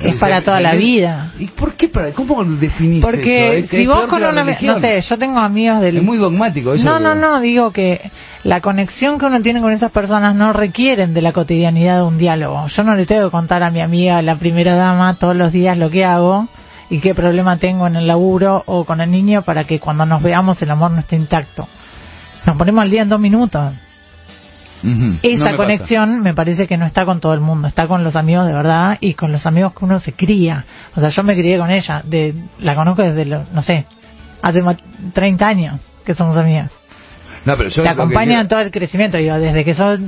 es para toda la vida. ¿Y por qué? Para, ¿Cómo definís Porque eso? Es- si es vos con una... religión. No sé, yo tengo amigos del... Es muy dogmático eso. No, no, no, digo que la conexión que uno tiene con esas personas no requieren de la cotidianidad de un diálogo. Yo no le tengo que contar a mi amiga, la primera dama, todos los días lo que hago y qué problema tengo en el laburo o con el niño para que cuando nos veamos el amor no esté intacto. Nos ponemos al día en dos minutos. Esa no me pasa. conexión me parece que no está con todo el mundo, está con los amigos de verdad y con los amigos que uno se cría. O sea, yo me crié con ella, de, la conozco desde, lo, no sé, hace ma- 30 años que somos amigas. No, pero yo Te que quiero- en todo el crecimiento, digo, desde que sos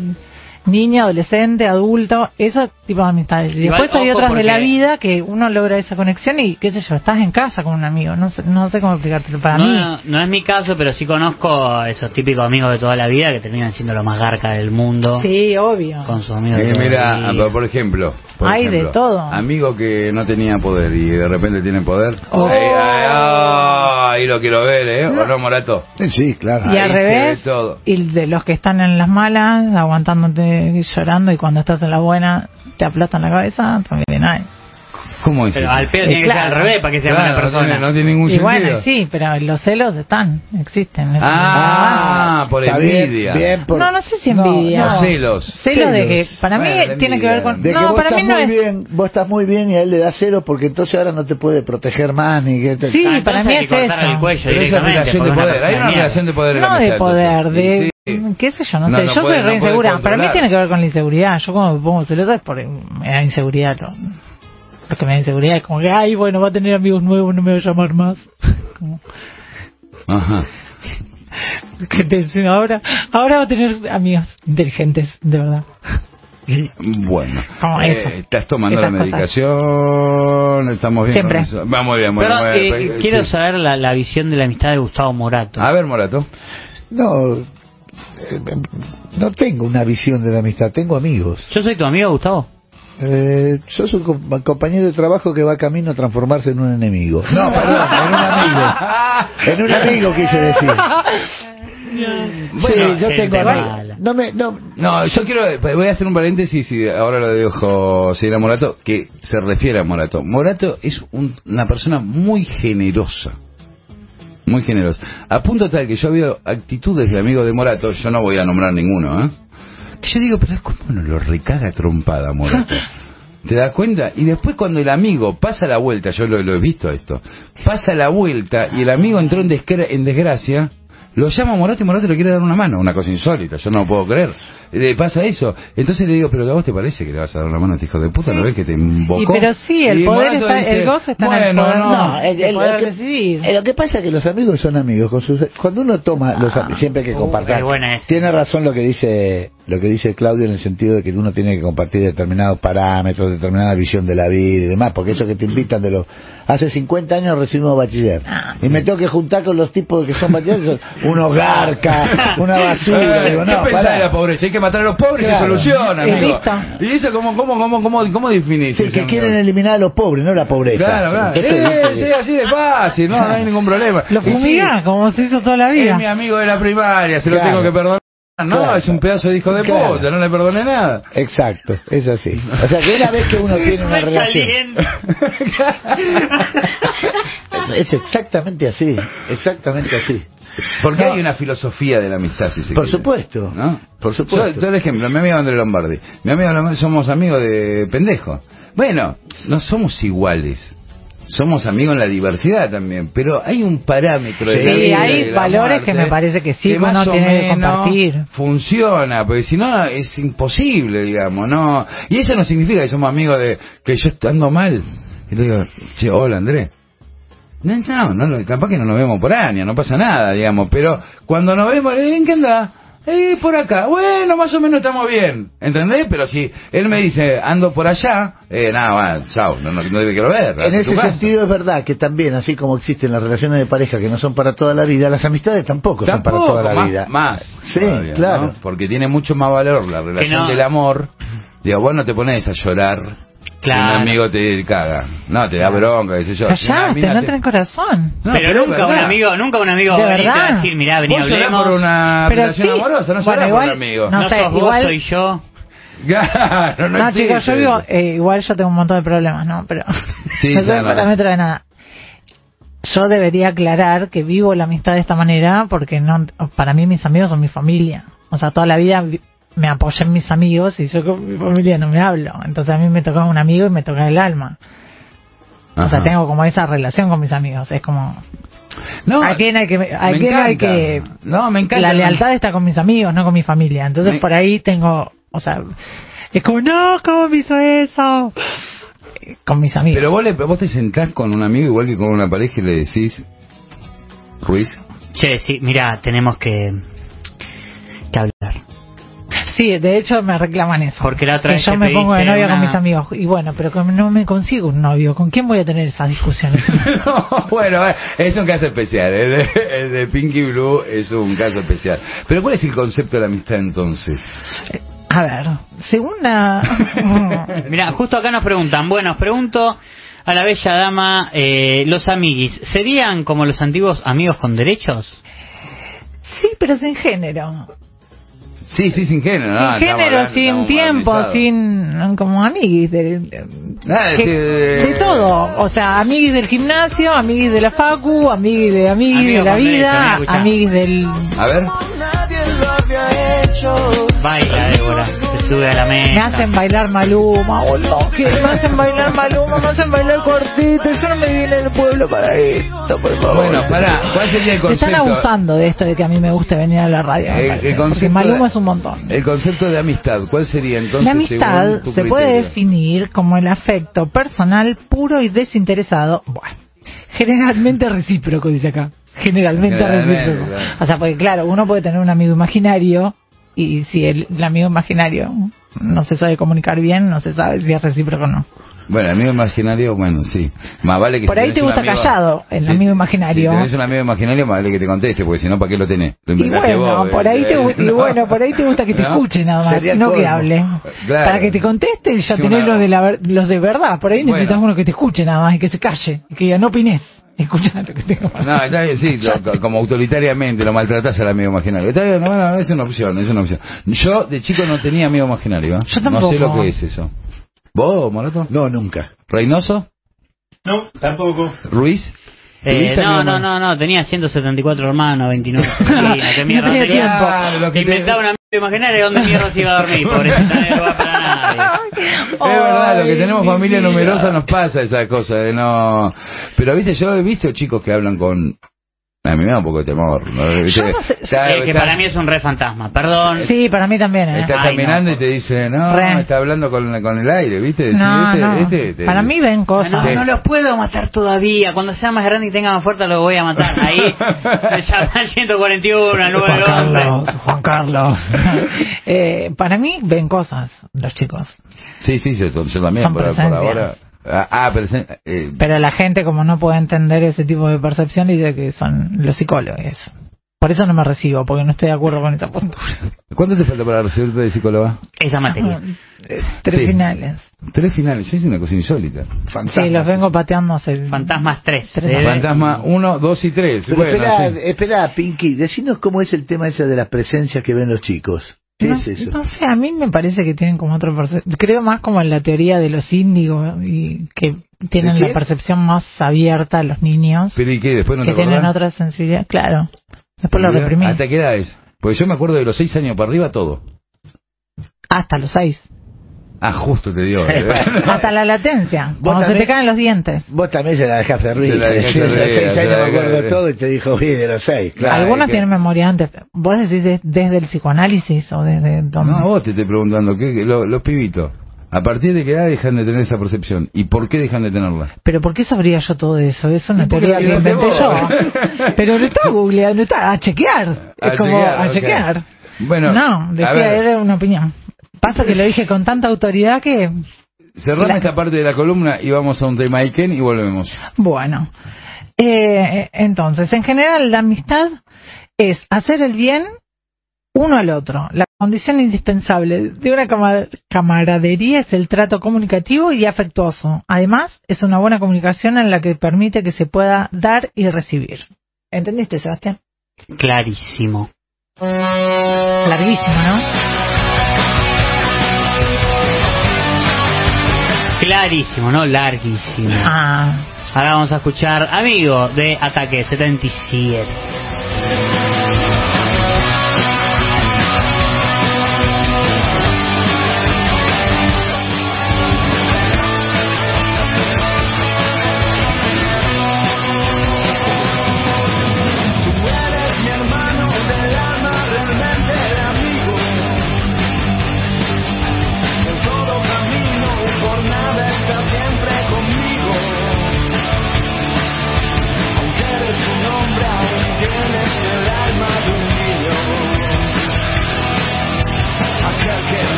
niño, adolescente, adulto, esos tipos de amistades. Y Igual, después hay otras de la vida que uno logra esa conexión y, qué sé yo, estás en casa con un amigo. No sé, no sé cómo explicártelo. Para no, mí, no, no es mi caso, pero sí conozco a esos típicos amigos de toda la vida que terminan siendo lo más garca del mundo sí, obvio. con sus amigos. de Eh, mira, vida. por ejemplo, por Hay de todo. Amigo que no tenía poder y de repente tiene poder. Oh. Ah, ahí lo quiero ver, ¿eh? ¿O no, Morato? Sí, sí, claro. Y Ahí al revés, todo. y de los que están en las malas, aguantándote y llorando, y cuando estás en la buena te aplastan la cabeza, también hay. ¿Cómo es Pero eso? al pedo tiene que ser al revés para que sea Claro, buena no persona. tiene- No tiene ningún Y sentido. bueno, sí, pero los celos están, existen. Ah, por Está bien, envidia. bien por- no, no sé si envidia. No, celos. Celos de Celos. que, para mí Bueno, la tiene que ver con... envidia. De que no, vos para mí estás no muy es... bien, vos estás muy bien y a él le da cero porque entonces ahora no te puede proteger más ni que te- Sí, Ah, para mí es eso. el cuello Pero esa relación de poder. Hay una relación de poder la No de poder, de... Qué sé yo, no, No, sé, no yo puede- soy no re puede insegura. Para mí tiene que ver con la inseguridad. Yo cuando me pongo celosa es por da inseguridad. Lo, que me da inseguridad es como que, ay, bueno, va a tener amigos nuevos, no me va a llamar más. Como Ajá. que te dicen, ahora, ahora va a tener amigos inteligentes, de verdad. Bueno, eh, eso. estás tomando Esas la cosas. medicación, estamos bien. Siempre. con eso. Vamos bien, Pero, bueno, eh, pues, quiero sí. saber la, la visión de la amistad de Gustavo Morato. A ver, Morato. No, eh, no tengo una visión de la amistad, tengo amigos. Yo soy tu amigo, Gustavo. Eh, sos un com- compañero de trabajo que va camino a transformarse en un enemigo. No, perdón, en un amigo. En un amigo quise decir. Bueno, sí, yo tengo amigos. No me, no, No, yo quiero, voy a hacer un paréntesis y ahora lo dejo seguir a Morato, que se refiere a Morato. Morato es un- una persona muy generosa. Muy generosa. A punto tal que yo he habido actitudes de amigo de Morato, yo no voy a nombrar ninguno, ¿eh? Yo digo, pero ¿cómo no lo recaga trompada Morato? ¿Te das cuenta? Y después cuando el amigo pasa la vuelta, yo lo, lo he visto esto, pasa la vuelta y el amigo entró en, desgra- en desgracia, lo llama Morato y Morato le quiere dar una mano, una cosa insólita, yo no lo puedo creer. Le pasa eso. Entonces le digo, pero a vos te parece que le vas a dar una mano a este hijo de puta, ¿no ves que te invocó? Y pero sí, el Y poder está, el goce está en el poder, no, No, el- el- poder lo, que, eh, lo que pasa es que los amigos son amigos. Con sus, cuando uno toma, los, am- siempre hay que Uh, compartir. Tiene razón lo que dice lo que dice Claudio en el sentido de que uno tiene que compartir determinados parámetros, determinada visión de la vida y demás, porque eso que te invitan de los... Hace 50 años recibimos bachiller Ah. y me tengo que juntar con los tipos que son bachilleres, son unos garcas, una basura. Eh, Digo, ¿Qué no, pensás pará. de la pobreza? Hay que matar a los pobres y Claro. se soluciona, Y amigo. listo. ¿Y eso cómo, cómo, cómo, cómo, cómo definís? Sí, que amigo? quieren eliminar a los pobres, no la pobreza. Claro, claro. Viste, sí, así de fácil, no, no hay ningún problema. Lo Y sí, fumigá, como se hizo toda la Es mi vida. amigo de la primaria, se lo tengo que perdonar. No, Claro. es un pedazo de hijo de Claro. puta, no le perdone nada. Exacto, es así. O sea, que una vez que uno tiene una relación... Es, es exactamente así, exactamente así. Porque No. hay una filosofía de la amistad, si se Por quiere. supuesto, ¿No? por supuesto. Yo, todo el ejemplo, mi amigo André Lombardi. Mi amigo Lombardi, somos amigos de pendejo. Bueno, no somos iguales. Somos amigos en la diversidad también, pero hay un parámetro de Sí, la vida hay y de la valores que me parece que sí, que más uno o tiene que menos compartir. Funciona, porque si no es imposible, digamos, ¿no? Y eso no significa que somos amigos de que yo estando mal. Y le digo, che, hola Andrés. No, no, no, capaz que no nos vemos por años, no pasa nada, digamos, pero cuando nos vemos, le digo, ¿en qué anda? Eh, por acá, bueno, más o menos estamos bien, ¿entendés? Pero si él me dice, ando por allá, eh, nada, va, chao, no, no, no te quiero ver. En ese sentido es verdad que también, así como existen las relaciones de pareja que no son para toda la vida, las amistades tampoco, son para toda la más, vida. Más. Sí, todavía, claro. ¿no? Porque tiene mucho más valor la relación no. del amor. Digo, vos no te pones a llorar. Claro. Un amigo te caga. No, te da bronca, qué sé yo. Callate, no te- tenés corazón. No, pero, es nunca un amigo, nunca un amigo ¿De verdad? decir, mirá, vení, Vos llorás hablemos. por una Pero relación sí. amorosa, no Bueno, llorás igual- por un amigo. no No, sé, sos vos, igual- soy yo. Claro, no, No, existe chicos, yo digo, eso. eh, igual yo tengo un montón de problemas, ¿no? Pero Sí, no soy claro. parámetro de nada. Yo debería aclarar que vivo la amistad de esta manera porque no, para mí mis amigos son mi familia. O sea, toda la vida vi- me apoyé en mis amigos y yo con mi familia no me hablo. Entonces a mí me toca un amigo y me toca el alma. O sea, tengo como esa relación con mis amigos. Es como, No, ¿a quién hay que, a me quién hay encanta. que, No, me encanta. la lealtad está con mis amigos, no con mi familia. Entonces Me- por ahí tengo, o sea, es como, no, ¿cómo me hizo eso? Con mis amigos. Pero vos, le, vos te sentás con un amigo igual que con una pareja y le decís, Ruiz, Che, sí, mira, tenemos que, que hablar. Sí, de hecho me reclaman eso. Porque la otra que vez yo me pongo de novia con mis amigos. Y bueno, pero como no me consigo un novio, ¿con quién voy a tener esas discusiones? No, bueno, eh, es un caso especial. El de, el de Pinky Blue es un caso especial. Pero ¿cuál es el concepto de la amistad entonces? A ver, según la... Mira, justo acá nos preguntan, bueno, os pregunto a la bella dama, eh, los amiguis, ¿serían como los antiguos amigos con derechos? sí, pero sin género. Sí, sí, sin género. sin género, hablando, sin estamos tiempo, sin... como amiguis. De, de- Nada, que- sí, de- de todo. O sea, amiguis del gimnasio, amiguis de la facu, amiguis de amiguis de la vida, amiguis del... A ver. Baila, Débora, sube a la mesa. Me hacen bailar Maluma, boludo. Me hacen bailar Maluma, me hacen bailar cortito. Yo no me vine del pueblo para esto, por favor. Bueno, pará, ¿cuál sería el Se concepto? están abusando de esto de que a mí me guste venir a la radio. El- el porque concepto Maluma de- es un montón. El concepto de amistad, ¿cuál sería entonces La amistad según tu se puede criterio? definir como el afecto personal puro y desinteresado. Bueno, generalmente recíproco, dice acá. Generalmente, Generalmente, recíproco. claro. O sea, porque claro, uno puede tener un amigo imaginario y si el, el amigo imaginario no se sabe comunicar bien, no se sabe si es recíproco o no. Bueno, amigo imaginario, bueno, sí. Más vale que Por si ahí te gusta amigo- callado, el amigo imaginario. Si tenés un amigo imaginario, más vale que te conteste, porque si no, ¿para qué lo tenés? Lo Y bueno, vos, por eh, ahí te, y ¿no? bueno, por ahí te gusta que te ¿No? escuche nada más, no que hable. Claro. Para que te conteste ya tenés una- los de, la, los de verdad. Por ahí Bueno. necesitas uno que te escuche nada más y que se calle. Y que ya no opines. Escucha lo que tengo para No, está bien, sí, lo- como autoritariamente lo maltratás al amigo imaginario. Está bien, no, no, es una opción, es una opción. Yo de chico no tenía amigo imaginario, ¿eh? Yo No sé tampoco. lo que es eso. ¿Vos, Morato? No, nunca. ¿Reynoso? No, tampoco. ¿Ruiz? Eh, ¿Tuviste no, no, no, no, tenía 174 hermanos, 29 sobrinos, qué mierda. No tenía tenía- lo que te- Inventaba un amigo imaginario donde mierda se iba a dormir, pobrecita, no va para nadie. Es verdad, lo que tenemos mi familia numerosa nos pasa esa cosa de no... Pero, viste, yo he visto chicos que hablan con... A mí me da un poco de temor. ¿no? Yo no sé- Está- Eh, que está- para mí es un re fantasma, perdón. Sí, para mí también, ¿eh? Está Ay, caminando no. y te dice, no, Re. está hablando con, con el aire, ¿viste? Sí, No, este- no. este- este- Para mí ven cosas. No, los puedo matar todavía. Cuando sea más grande y tenga más fuerza, los voy a matar. Ahí se llama al 141, al Juan 911. Carlos, Juan Carlos. Eh, para mí ven cosas los chicos. Sí, sí, yo, yo también, Son por, por ahora. Ah, ah, presen- eh, Pero la gente, como no puede entender ese tipo de percepción, dice que son los psicólogos. Por eso no me recibo, porque no estoy de acuerdo con esa postura. ¿Cuánto te falta para recibirte de psicóloga? Esa materia. Tres Sí. finales. Tres finales, yo hice una cosa insólita. Sí, los vengo pateando hace... Fantasmas 3. Tres Fantasma 1, 2 y 3. Pero Bueno, espera, sí. espera, Pinky, decinos cómo es el tema ese de las presencias que ven los chicos. ¿Qué no, es eso? no sé, a mí me parece que tienen como otra percepción. Creo más como en la teoría de los índigos y que tienen ¿De la percepción más abierta los niños. Pero ¿y qué? ¿Después no te que tienen acordás? otra sensibilidad. Claro. Después lo ¿Hasta reprimí. qué edad es? Porque yo me acuerdo de los 6 años para arriba todo. Hasta los seis. Ah, justo te dio. Hasta la latencia. Cuando se te caen los dientes. Vos también se la dejaste Se reír. la dejaste De los reír, seis se años la me acuerdo todo y te dijo, oye, de los seis. Claro, Algunos que- tienen memoria antes. ¿Vos decís de- desde el psicoanálisis o desde dónde? No, vos te estoy preguntando, ¿qué, qué- lo- los pibitos, ¿a partir de qué edad dejan de tener esa percepción? ¿Y por qué dejan de tenerla? Pero ¿por qué sabría yo todo eso? Es una ¿Y por qué teoría lo que inventé vos? yo. Pero no está googleando, está a chequear. A es como chequear, a chequear. Bueno, no, decía, era una opinión. Pasa que lo dije con tanta autoridad que, Cerrame La- esta parte de la columna y vamos a un tema Iken y volvemos. bueno. Eh, entonces, en general, la amistad es hacer el bien uno al otro. La condición indispensable de una cama- camaradería es el trato comunicativo y afectuoso. Además, es una buena comunicación en la que permite que se pueda dar y recibir. ¿Entendiste, Sebastián? Clarísimo. Larguísimo, ¿no? Clarísimo, ¿no? Larguísimo. Ah, Ahora vamos a escuchar Amigo de Ataque 77.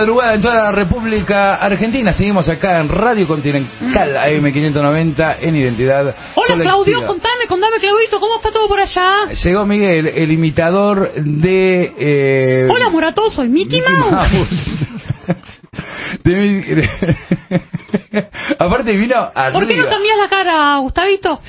Madrugada en toda la República Argentina. Seguimos acá en Radio Continental AM590 en Identidad Hola Colectiva. Claudio, contame, contame Claudito, ¿cómo está todo por allá? Llegó Miguel, el imitador de... eh, Hola Morato, soy Mickey, Mickey Mouse. Mouse. De mi- Aparte vino arriba. ¿Por qué no cambias la cara, Gustavito?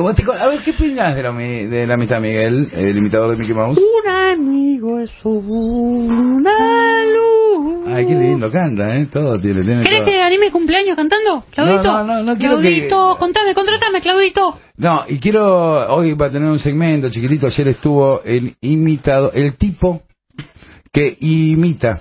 Vos te co- a ver, ¿qué opinas de la, mi- de la amistad Miguel, el imitador de Mickey Mouse? Un amigo es una luz. Ay, qué lindo canta, ¿eh? Todo tiene, tiene ¿Querés todo. que anime cumpleaños cantando, Claudito? No, no, no, no quiero que- Claudito, contame, contratame, Claudito. No, y quiero, hoy va a tener un segmento chiquitito, ayer estuvo el imitado, el tipo que imita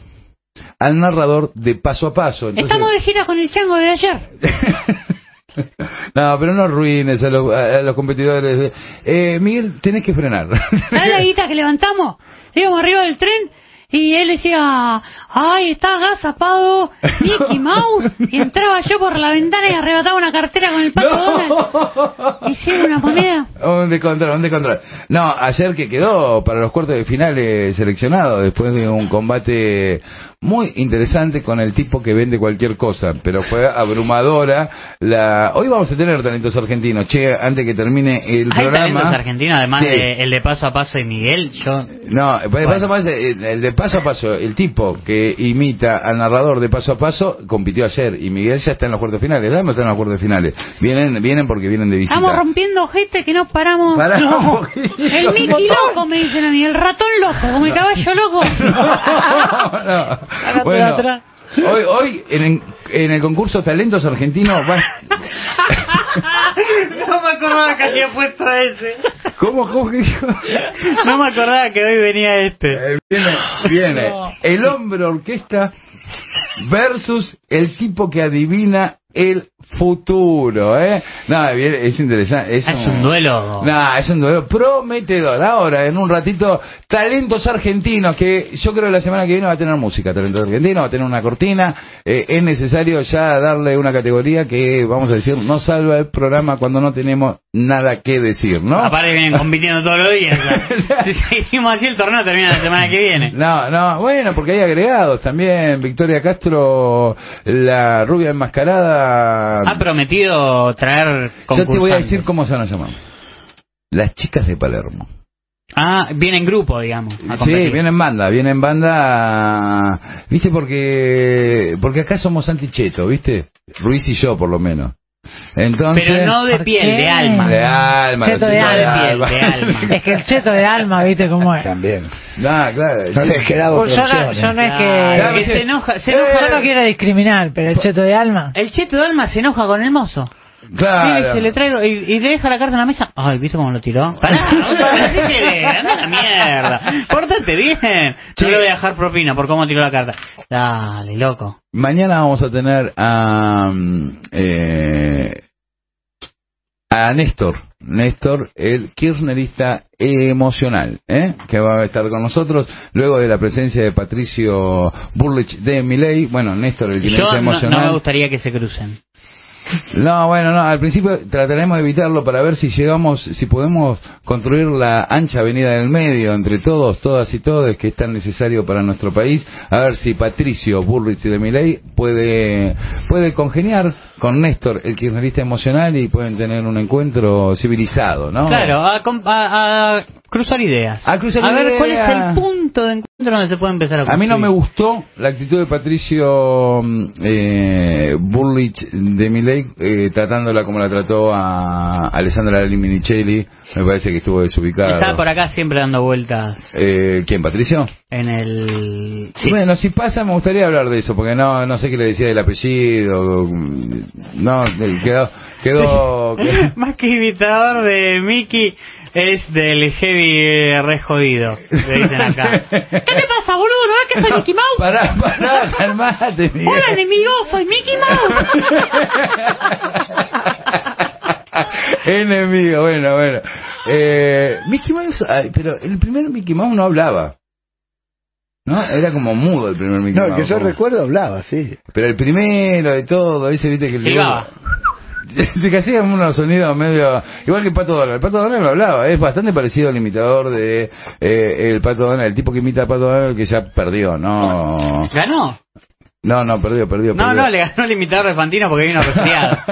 al narrador de paso a paso. Entonces, Estamos de gira con el chango de ayer. No, pero no arruines a los, a los competidores. Eh, Miguel, tenés que frenar. ¿Sabes la guita que levantamos? Íbamos arriba del tren y él decía, ay, está agazapado Mickey Mouse. Y entraba yo por la ventana y arrebataba una cartera con el pato Donald. Hicieron una moneda. Un descontrol, un descontrol. No, ayer que quedó para los cuartos de finales seleccionado después de un combate muy interesante con el tipo que vende cualquier cosa, pero fue abrumadora la... Hoy vamos a tener talentos argentinos, che, antes que termine el Hay programa... talentos argentinos, además Sí. de el de paso a paso de Miguel. Yo No, de paso a paso, el el de paso a paso, el tipo que imita al narrador de paso a paso compitió ayer y Miguel ya está en los cuartos finales, Dame está en los cuartos finales. Vienen, vienen porque vienen de visita. estamos rompiendo gente que no paramos. Pará No. El Mickey loco, me dicen a mí, el ratón loco, como el caballo loco. No, Bueno, hoy, hoy en, en el concurso Talentos Argentinos va... No me acordaba que había puesto ese. ¿Cómo, cómo que dijo? No me acordaba que hoy venía este. Eh, Viene, viene el hombre orquesta versus el tipo que adivina el futuro, ¿eh? No, bien, es interesante. Es, Es un duelo. No, es un duelo prometedor. Ahora, en un ratito, talentos argentinos, que yo creo que la semana que viene va a tener música, talentos argentinos, va a tener una cortina. Eh, es necesario ya darle una categoría que, vamos a decir, no salva el programa cuando no tenemos nada que decir, ¿no? Aparte vienen compitiendo todos los días. Si seguimos así, el torneo termina la semana que viene. No, no, bueno, porque hay agregados también. Victoria Castro, la rubia enmascarada. Ha prometido traer Yo te voy a decir cómo se van a llamar. Las chicas de Palermo. Ah, viene en grupo, digamos. Sí, viene en banda, viene en banda. ¿Viste? Porque porque acá somos anticheto, ¿viste? Ruiz y yo, por lo menos. Entonces. Pero no de ¿Por piel, qué? de alma. De alma, Cheto de chicos alma. De alma. Es que el cheto de alma, ¿viste cómo es? También. No, claro. No les quedaba Pues yo, no, yo no ¿eh? es Claro, que... que se enoja, se Yo enoja. no quiero discriminar, pero el cheto de alma... El cheto de alma se enoja con el mozo. Claro. Mire, se le traigo y, deja la carta en la mesa. Ay, ¿viste cómo lo tiró? Pará, así que anda a la mierda. Pórtate bien. Yo le voy a dejar propina por cómo tiró la carta. Dale, loco. Mañana vamos a tener a mm, eh, a Néstor, Néstor, el kirchnerista emocional, ¿eh? que va a estar con nosotros luego de la presencia de Patricio Burlich de Miley. Bueno, Néstor, el kirchnerista Yo no, emocional. no me gustaría que se crucen. No, bueno, no, al principio trataremos de evitarlo para ver si llegamos, si podemos construir la ancha avenida del medio entre todos, todas y todos, que es tan necesario para nuestro país. A ver si Patricio Bullrich de Miley puede, puede congeniar con Néstor, el kirchnerista emocional, y pueden tener un encuentro civilizado, ¿no? Claro, a, a- a cruzar ideas. A cruzar ver cuál es el punto de encuentro donde se puede empezar a A mí no me construir. gustó la actitud de Patricio mm, eh, Burlich de Milei eh, tratándola como la trató a Alessandra Liminicelli. Me parece que estuvo desubicado. Está por acá siempre dando vueltas Eh, ¿Quién, Patricio? en el... Sí. Bueno, si pasa, me gustaría hablar de eso, porque no no sé qué le decía del apellido. No, eh, quedó. quedó Más que imitador de Mickey, es del heavy eh, re jodido, le dicen acá. ¿Qué te pasa, boludo? ¿No ves que soy Mickey Mouse? Pará, pará, calmate, Miguel. Hola, enemigo, soy Mickey Mouse. Enemigo, bueno, bueno. Eh, Mickey Mouse, ay, pero el primer Mickey Mouse no hablaba. ¿No? Era como mudo el primer Mickey No, que yo como- recuerdo hablaba, sí. Pero el primero de todo, ese viste que el Silbaba. Se que hacían unos sonidos medio igual que el Pato Donald. El Pato Donald no hablaba, es bastante parecido al imitador de eh, el Pato Donald, el tipo que imita a Pato Donald que ya perdió, no. ¿Ganó? No, no, perdió, perdió. No, perdió. no, le ganó el imitador de Fantino porque vino resfriado.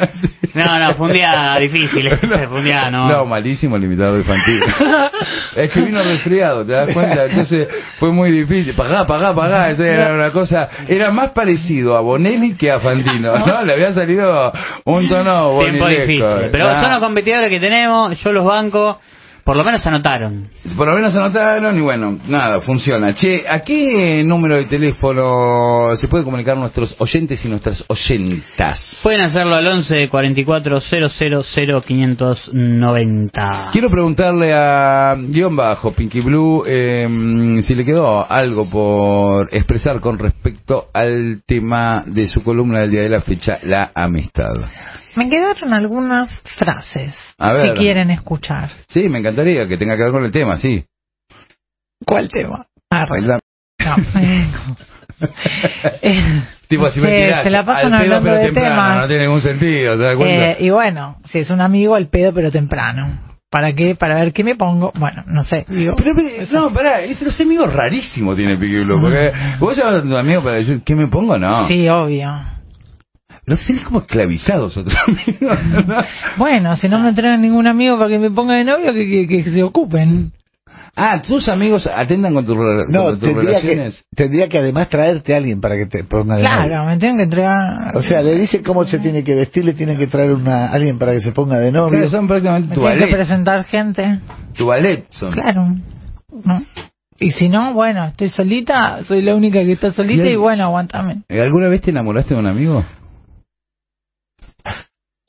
No, no, fue un día difícil ese, fue un día, no. No, malísimo el imitador de Fantino. es que vino resfriado, ¿te das cuenta? Entonces fue muy difícil. Pagá, pagá, pagá. Entonces era una cosa. Era más parecido a Bonelli que a Fantino, ¿no? Le había salido un tono Tiempo difícil. Pero Ah, son los competidores que tenemos, yo los banco, por lo menos se anotaron. Por lo menos anotaron y bueno, nada, funciona. Che, ¿a qué número de teléfono se puede comunicar nuestros oyentes y nuestras oyentas? Pueden hacerlo al 11 44 000 590. Quiero preguntarle a guion bajo Pinky Blue eh, si le quedó algo por expresar con respecto al tema de su columna del día de la fecha, la amistad. Me quedaron algunas frases A ver. que quieren escuchar. Sí, me encantaría que tenga que ver con el tema, sí. ¿Cuál tema? Arre. La- No, eh, eh, tipo, si me sí, tirás se la pasan al pedo hablando pero de temprano, temas. no tiene ningún sentido, ¿te das cuenta? Eh, y bueno, si es un amigo, al pedo, pero temprano. ¿Para qué? Para ver qué me pongo. Bueno, no sé. Digo, Pero, pero, no, pará, ese ese amigo rarísimo tiene Pinky Blue, porque vos llamas a tu amigo para decir, ¿qué me pongo? No. Sí, obvio. Los tenés como esclavizados otros amigos, ¿no? Bueno, si no me traen ningún amigo para que me ponga de novio, que, que, que se ocupen. Ah, tus amigos atendan con, tu, No, con tus tendría que, relaciones. tendría que además traerte a alguien para que te ponga de novio. Claro, me tienen que entregar. O sea, le dice cómo se tiene que vestir, le tienen que traer una alguien para que se ponga de novio. Claro, son prácticamente me tu tienen que ballet. presentar gente. Tu ballet son. Claro. ¿No? Y si no, bueno, estoy solita, soy la única que está solita Bien. y bueno, aguantame. ¿Eh, ¿Alguna vez te enamoraste de un amigo?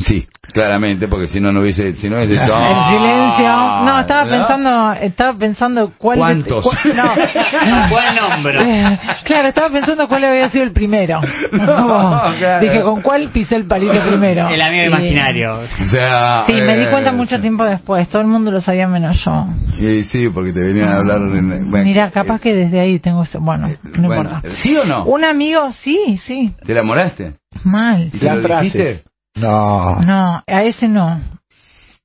Sí, claramente, porque si no, no hubiese... Si no hubiese El silencio. No, estaba pensando, estaba pensando cuál. ¿Cuántos? cuál- no. Buen nombre. Eh, claro, estaba pensando cuál había sido el primero. No, claro. Dije, ¿con cuál pisé el palito primero? El amigo Y- imaginario. O sea... Sí, me di cuenta eh, mucho tiempo después. Todo el mundo lo sabía menos yo. Y sí, porque te venían a hablar... En, bueno, Mira, capaz que desde ahí tengo. Bueno, no bueno, importa. ¿Sí o no? Un amigo, sí, sí. ¿Te enamoraste? Mal. ¿Y La lo frase. dijiste? No. No, a ese no.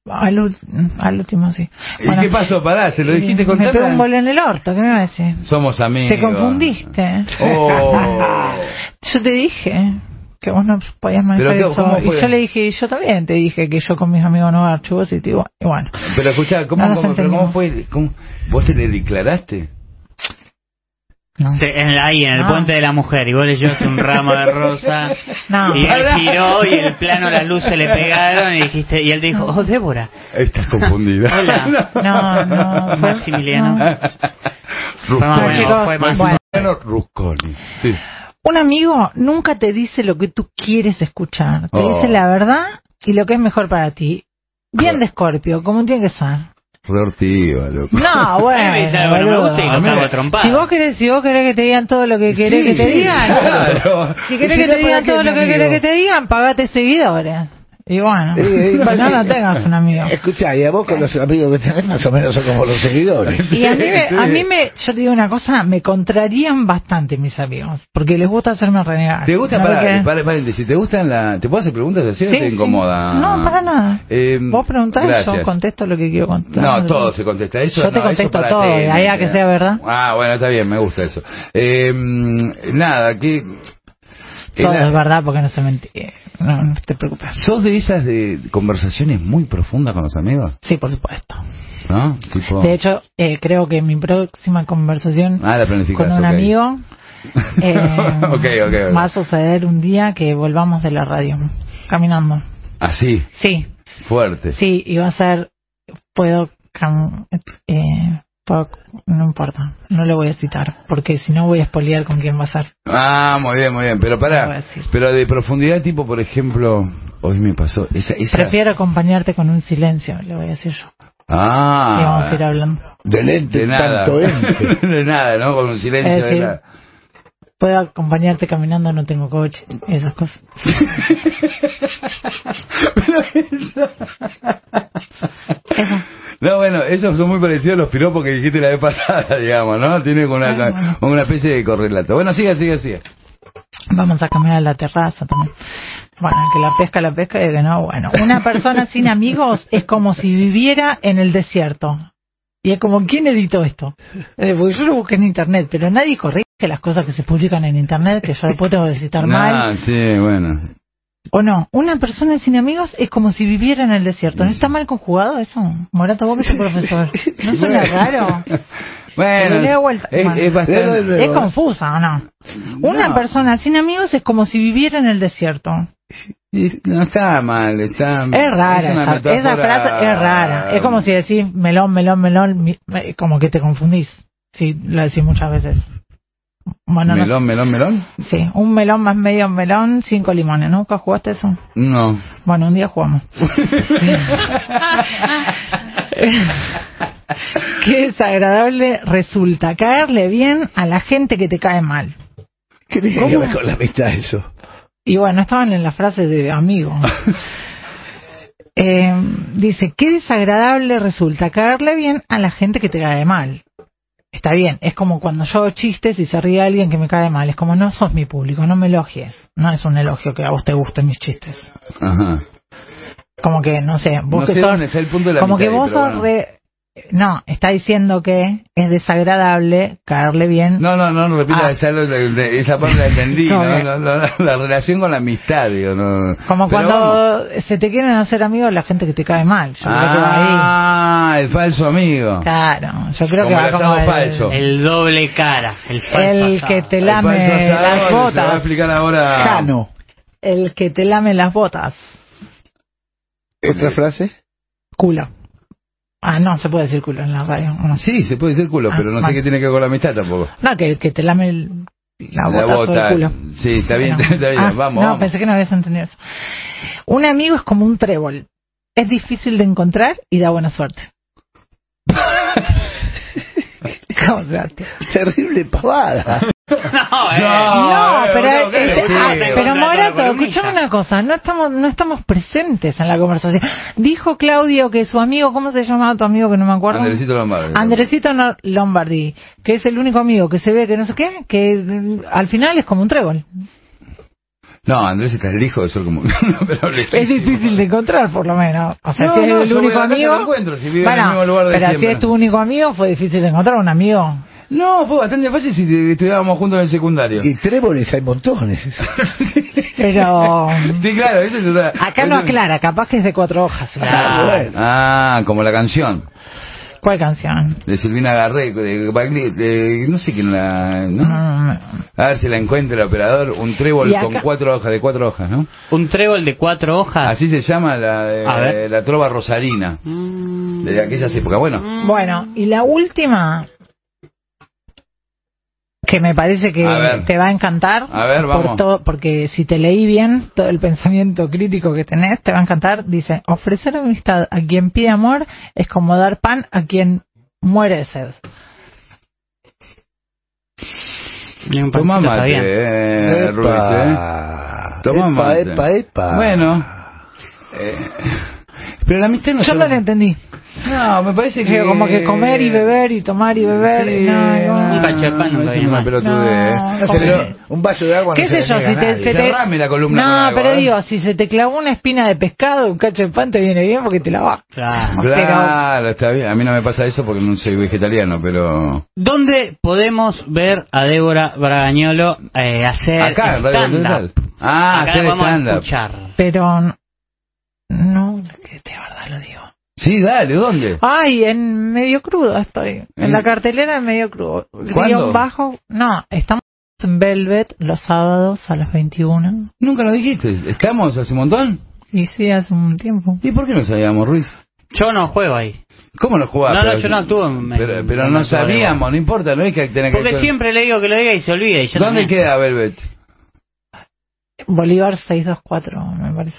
Al, al último sí. ¿Y qué pasó? Pará, ¿se lo dijiste con Me pegó un bolo en el orto, ¿qué me va a decir? Somos amigos. Te confundiste. Oh. Yo te dije que vos no podías manejar Pero, eso. ¿cómo Y yo le dije, yo también te dije que yo con mis amigos no garcho y te y bueno. Pero escuchá, ¿cómo, No cómo, pero cómo fue? ¿Cómo? ¿Vos te le declaraste? No. Sí, en la- ahí, en el No. puente de la mujer, y vos le llevaste un ramo de rosa, No. y él giró, y el plano, las luces le pegaron, y dijiste, y él te dijo, oh, Débora, Estás confundida. Hola. No, no, fue- Maximiliano. Fue más bueno, chicos, fue más bueno. Maximiliano Rusconi. Sí. Un amigo nunca te dice lo que tú quieres escuchar. Te Oh. dice la verdad y lo que es mejor para ti. Bien de Escorpio, como tiene que ser. Re ortiva, loco. No, bueno. Me no me gusta y mí- cago a trompadas. Si vos querés, si vos querés que te digan todo lo que querés Sí, que te sí, digan, claro. si querés ¿Y que te no, digan todo lo que querés que te digan, pagate seguidores. Y bueno, Eh, pues no, no tengas un amigo. Escucha, y a vos con los amigos que tenés más o menos son como los seguidores. Y a mí, me, a mí me, yo te digo una cosa, me contrarían bastante mis amigos, porque les gusta hacerme renegar. ¿Te gusta, ¿No para, que- para, paréntesis, ¿te gustan la... ¿Te puedo hacer preguntas así o Sí, te sí. incomoda? No, para nada. Eh, Vos preguntás, gracias. yo contesto lo que quiero contar. No, todo se contesta. Eso, Yo te no, contesto para todo, de ahí a que sea verdad. Ah, bueno, está bien, me gusta eso. Eh, nada, que... Todo es verdad porque no se mentira. No, no te preocupes. ¿Sos de esas de conversaciones muy profundas con los amigos? Sí, por supuesto. ¿No? Tipo... De hecho, eh, creo que mi próxima conversación Ah, con un amigo eh, va a suceder un día que volvamos de la radio, caminando. Así, Sí, fuerte. sí, y va a ser, puedo, cam- eh, no importa, no le voy a citar, porque si no voy a espolear con quién va a ser. Ah, muy bien, muy bien. Pero para, pero de profundidad, tipo, por ejemplo, hoy me pasó esa, esa... Prefiero acompañarte con un silencio, le voy a decir yo. Y Ah, vamos a ir hablando. Del ente, de nada. de nada, ¿no? Con un silencio decir, de la... Puedo acompañarte caminando, no tengo coche, esas cosas. Eso. No, bueno, esos son muy parecidos a los piropos que dijiste la vez pasada, digamos, ¿no? Tiene como una, Ah, una especie de correlato. Bueno, siga, siga, siga. Vamos a caminar a la terraza también. Bueno, el que la pesca, la pesca, y que no, bueno. Una persona sin amigos es como si viviera en el desierto. Y es como, ¿quién editó esto? Eh, porque yo lo busqué en internet, pero nadie corrige las cosas que se publican en internet, que yo tengo que citar mal. Ah, sí, bueno. ¿O no? Una persona sin amigos es como si viviera en el desierto. ¿No está mal conjugado eso? Morato, vos que sos profesor. ¿No suena raro? Bueno, le vuelta. es, Bueno. es bastante... Luego- Es confusa, ¿o no? Una No. persona sin amigos es como si viviera en el desierto. No está mal, está... Es rara, esa, esa frase es rara. Es como si decís melón, melón, melón, como que te confundís. Sí, lo decís muchas veces. Bueno, no melón, melón, melón. sé. Sí, un melón más medio melón, cinco limones. ¿Nunca jugaste eso? No. Bueno, un día jugamos. Qué desagradable resulta caerle bien a la gente que te cae mal. ¿Qué tiene que ver con la amistad eso? Y bueno, estaban en la frase de amigo. Eh, dice, qué desagradable resulta caerle bien a la gente que te cae mal. Está bien, es como cuando yo hago chistes y se ríe alguien que me cae mal. Es como, no sos mi público, no me elogies. No es un elogio que a vos te gusten mis chistes. Ajá. Como que, no sé, vos no que sé sos... dónde está el punto de la Como que mitad vos sos bueno. re... No, está diciendo que es desagradable caerle bien. No, no, no, no repita Ah. esa, de- esa parte la entendí, No, ¿no? bien. No, no, no, la relación con la amistad, digo, no. Como Pero cuando vamos. se te quieren hacer amigos la gente que te cae mal. Yo creo que va ahí. Ah, el falso amigo. Claro, yo creo Como que va el como el, falso. El doble cara, el falso el asado. que te El lame las Se va a botas. explicar ahora. Jano. El que te lame las botas. ¿Otra frase? Culo. Ah, no, se puede decir culo en la radio. ¿o No, Sí, se puede decir culo, Ah, pero no sé qué tiene que ver con la amistad tampoco. no que que te lame el- la La bota, bota. sobre el culo. Sí, está bien, Bueno. está bien. Ah, vamos, no, vamos. pensé que no habías entendido eso. Un amigo es como un trébol. Es difícil de encontrar y da buena suerte. Terrible pavada. No, eh. No, eh, pero, boludo, ¿qué este, ah, pero Morato, escuchame una cosa, no estamos, no estamos presentes en la conversación. Dijo Claudio que su amigo, ¿cómo se llamaba tu amigo que no me acuerdo? Andresito Lombardi. Andresito No- Lombardi, que es el único amigo que se ve que no sé qué, que al final es como un trébol. No, Andrés está lejos de ser como. pero Es difícil de encontrar, por lo menos. O sea, No, si es no, el único amigo. lo encuentro, si vive en el mismo lugar de pero si es tu único amigo, fue difícil de encontrar un amigo. No, fue bastante fácil si te- estudiábamos juntos en el secundario. Y tréboles hay montones. Pero Sí, claro, eso es otra- acá no aclara, capaz que es de cuatro hojas. Ah, bueno. Ah, como la canción ¿Cuál canción? de Silvina Garré, de, Bagli- de- no sé quién la, ¿no? No, no, no. A ver si la encuentra el operador, un trébol acá- con cuatro hojas, de cuatro hojas, ¿no? Un trébol de cuatro hojas. Así se llama la, de- ver. la trova rosarina, Mm. de aquellas épocas. Bueno, Bueno, y la última, que me parece que ver. te va a encantar, A ver, por vamos. todo- porque si te leí bien todo el pensamiento crítico que tenés, te va a encantar. Dice, ofrecer amistad a quien pide amor es como dar pan a quien muere de sed. Bien, toma mate, eh, Ruiz, ¿eh? Toma epa, mate. epa, epa. Bueno, eh, pero la amistad no Yo no lo entendí. No, me parece que... Que como que comer y beber y tomar y beber. Sí, no, no. Un cacho de pan no es una pelotudez. No, No se Pero- un vaso de agua ¿Qué no sé se yo? Si te, se te- Cerrame la columna No, con pero ¿eh? digo, si se te clavó una espina de pescado, un cacho de pan te viene bien porque te la va. Claro. Claro, está bien. A mí no me pasa eso porque no soy vegetariano, pero... ¿Dónde podemos ver a Débora Bragañolo eh, hacer Acá, stand-up? Ah, Acá hacer la stand-up. escuchar. pero no, lo digo. Sí, dale, ¿dónde? Ay, en medio crudo estoy. En ¿En- la cartelera de medio crudo. ¿Cuándo? Guión bajo. No, estamos en Velvet los sábados a las 21. Nunca nos dijiste. ¿Estamos hace un montón? Y sí, hace un tiempo. ¿Y por qué no sabíamos, Ruiz? Yo no juego ahí. ¿Cómo no jugás? No, no, Pero- yo no actúo en- Pero, pero en no sabíamos, no importa, no hay que tener que... Porque siempre le digo que lo diga y se olvida. Y yo ¿Dónde también. queda Velvet? Bolívar 624, me parece.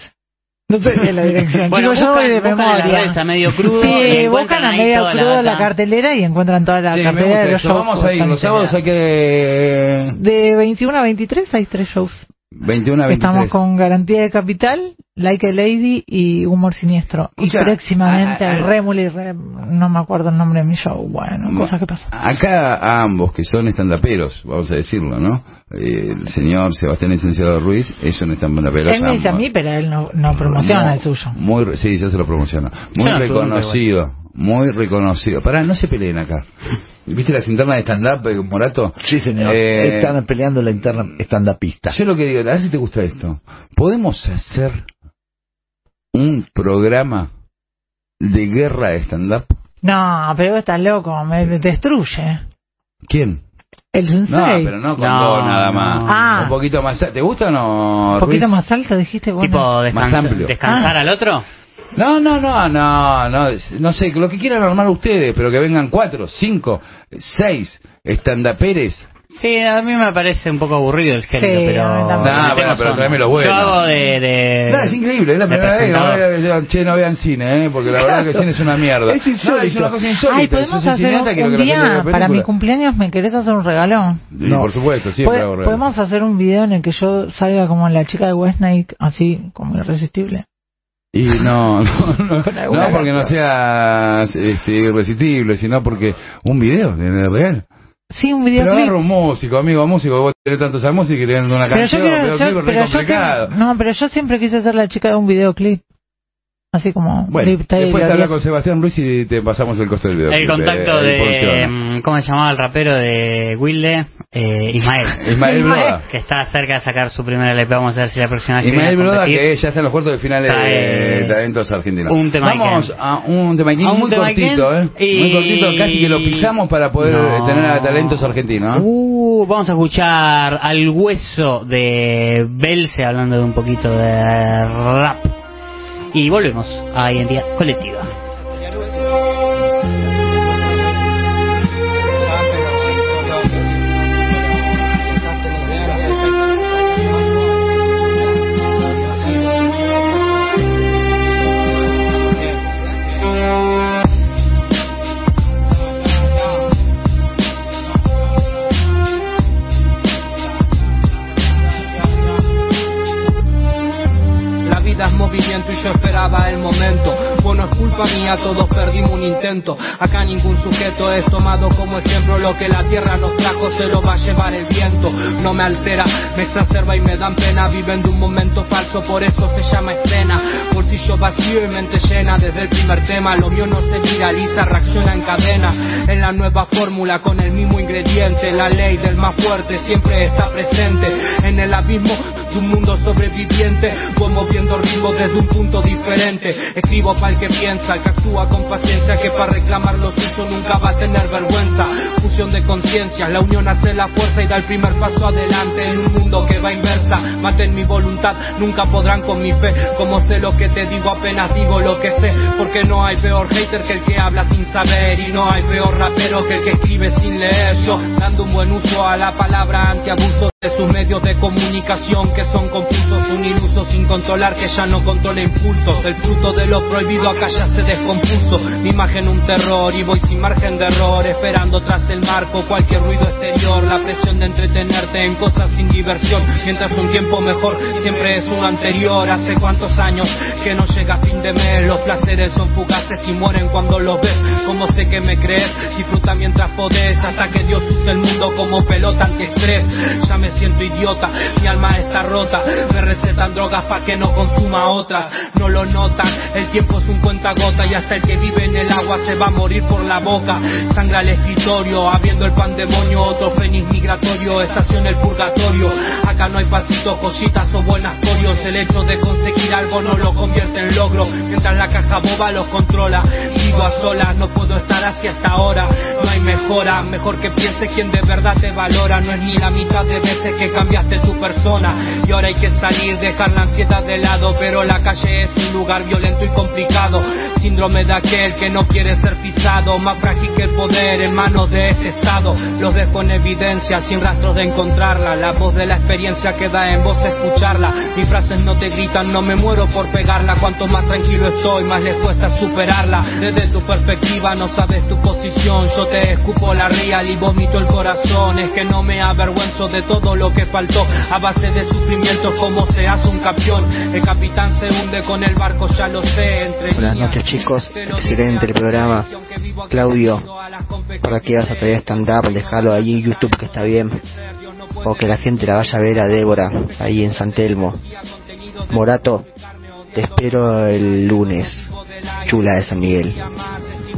No sé bien la dirección. Bueno, Chicos, yo voy buscan- de buscan memoria. redes a medio crudo Sí, encuentran buscan a medio la crudo la, data. cartelera y encuentran toda la Sí, cartelera de los eso. shows. Vamos a ir, los sábados hay que... De 21 a 23 hay tres shows. 21 a 23. Estamos con Garantía de Capital, Like a Lady y Humor Siniestro. Escucha, y próximamente a- a- Remul y Rem, no me acuerdo el nombre de mi show. Bueno, Ma- cosas que pasan. Acá a ambos, que son estandaperos, vamos a decirlo, ¿no? Eh, el señor Sebastián Licenciado Ruiz es un estandapero. Él me dice a mí, pero él no, no promociona Muy- el suyo. Muy, sí, yo se lo promociono. Muy no reconocido, muy reconocido. Pará, no se peleen acá. ¿Viste las internas de stand-up, eh, Morato? Sí, señor. Eh, Están peleando la interna estandapista. Yo lo que digo, a ver si te gusta esto. ¿Podemos hacer un programa de guerra de stand-up? No, pero vos estás loco, me destruye. ¿Quién? El No, sensei. pero no con No, dos nada no. más. Ah. Un poquito más. ¿Te gusta o no? un poquito Ruiz? más alto, dijiste, bueno. Tipo, Más amplio. descansar Ah. al otro. No, no, no, no, no, no sé, lo que quieran armar ustedes, pero que vengan cuatro, cinco, seis estandaperes. Sí, a mí me parece un poco aburrido el género, Sí, pero... Nah, bueno, pero tráeme lo bueno. Yo hago de... de No, es increíble, es la primera vez no vean- che, no vean cine, ¿eh? porque la verdad que el cine es una mierda. Es insólito. No, es una cosa insólita. Ay, podemos hacer un, día, para mi cumpleaños, ¿me querés hacer un regalo? Y No. por supuesto, siempre hago regalo. Podemos hacer un video en el que yo salga como la chica de Westnake, así como irresistible. Y no, no, no, no porque no sea este, irresistible, sino porque un video de de real. Sí, un Pero videoclip. agarra un músico, amigo, músico, vos tenés tanto esa música y tenés una Pero yo canción, quiero, videoclip yo- re pero yo siempre- no, pero yo siempre quise ser la chica de un videoclip. Así como Bueno, después te habla con Sebastián Ruiz y te pasamos el costo del video. El contacto de... mm, ¿Cómo se llamaba el rapero de Wilde? Eh, Ismael. Ismael Broda. Que está cerca de sacar su primera LP. Vamos a ver si la próxima Ismael Broda, que ya está en los cuartos de finales de Talentos Argentinos. un tema Vamos a un tema muy cortito, ¿eh? Muy cortito, casi que lo pisamos para poder No. tener a Talentos Argentinos. ¿eh? Uh, vamos a escuchar al hueso de Belce hablando de un poquito de rap. Y volvemos a Identidad Colectiva. Esperaba el momento. Culpa mía, todos perdimos un intento. Acá ningún sujeto es tomado como ejemplo. Lo que la tierra nos trajo se lo va a llevar el viento. No me altera, me exacerba y me dan pena. Viven de un momento falso, por eso se llama escena. Bolsillo vacío y mente llena desde el primer tema. Lo mío no se viraliza, reacciona en cadena. En la nueva fórmula con el mismo ingrediente. La ley del más fuerte siempre está presente. En el abismo de un mundo sobreviviente. Voy moviendo ritmo desde un punto diferente. Escribo para el que piensa, que actúa con paciencia, que para reclamar lo suyo nunca va a tener vergüenza. Fusión de conciencias, la unión hace la fuerza y da el primer paso adelante en un mundo que va inversa. Maten mi voluntad, nunca podrán con mi fe. Como sé lo que te digo, apenas digo lo que sé. Porque no hay peor hater que el que habla sin saber. Y no hay peor rapero que el que escribe sin leer. Dando un buen uso a la palabra antiabuso de sus medios de comunicación que son confusos, un iluso sin controlar que ya no controla impulsos. El fruto de lo prohibido acá ya se descompuso. Mi imagen un terror y voy sin margen de error, esperando tras el marco cualquier ruido exterior. La presión de entretenerte en cosas sin diversión, mientras un tiempo mejor siempre es un anterior. Hace cuántos años que no llega fin de mes, los placeres son fugaces y mueren cuando los ves. Como sé que me crees, disfruta mientras podés, hasta que Dios use el mundo como pelota antiestrés. Ya me me siento idiota. Mi alma está rota, me recetan drogas para que no consuma otra. No lo notan, el tiempo es un cuentagota y hasta el que vive en el agua se va a morir por la boca. Sangra el escritorio, abriendo el pandemonio, otro fénix migratorio, estación el purgatorio. Acá no hay pasitos, cositas o buenas corios. El hecho de conseguir algo no lo convierte en logro, mientras la caja boba los controla. Vivo a solas, no puedo estar así hasta ahora. No hay mejora, mejor que piense quien de verdad te valora. No es ni la mitad de veces que cambiaste tu persona. Y ahora hay que salir, dejar la ansiedad de lado. Pero la calle es un lugar violento y complicado. Síndrome de aquel que no quiere ser pisado. Más frágil que el poder en manos de este estado. Los dejo en evidencia, sin rastros de encontrarla. La voz de la experiencia queda en vos escucharla. Mis frases no te gritan, no me muero por pegarla. Cuanto más tranquilo estoy, más les cuesta superarla. Desde tu perspectiva no sabes tu posición. Yo te escupo la real y vomito el corazón. Es que no me avergüenzo de todo lo que faltó. A base de sufrimientos, como se hace un campeón. El capitán se hunde con el barco, ya lo sé. Entre Buenas noches chicos, excelente el programa. Claudio, ¿para qué vas a traer stand-up? Déjalo ahí en YouTube que está bien. O que la gente la vaya a ver a Débora, ahí en San Telmo. Morato, te espero el lunes. Chula de San Miguel.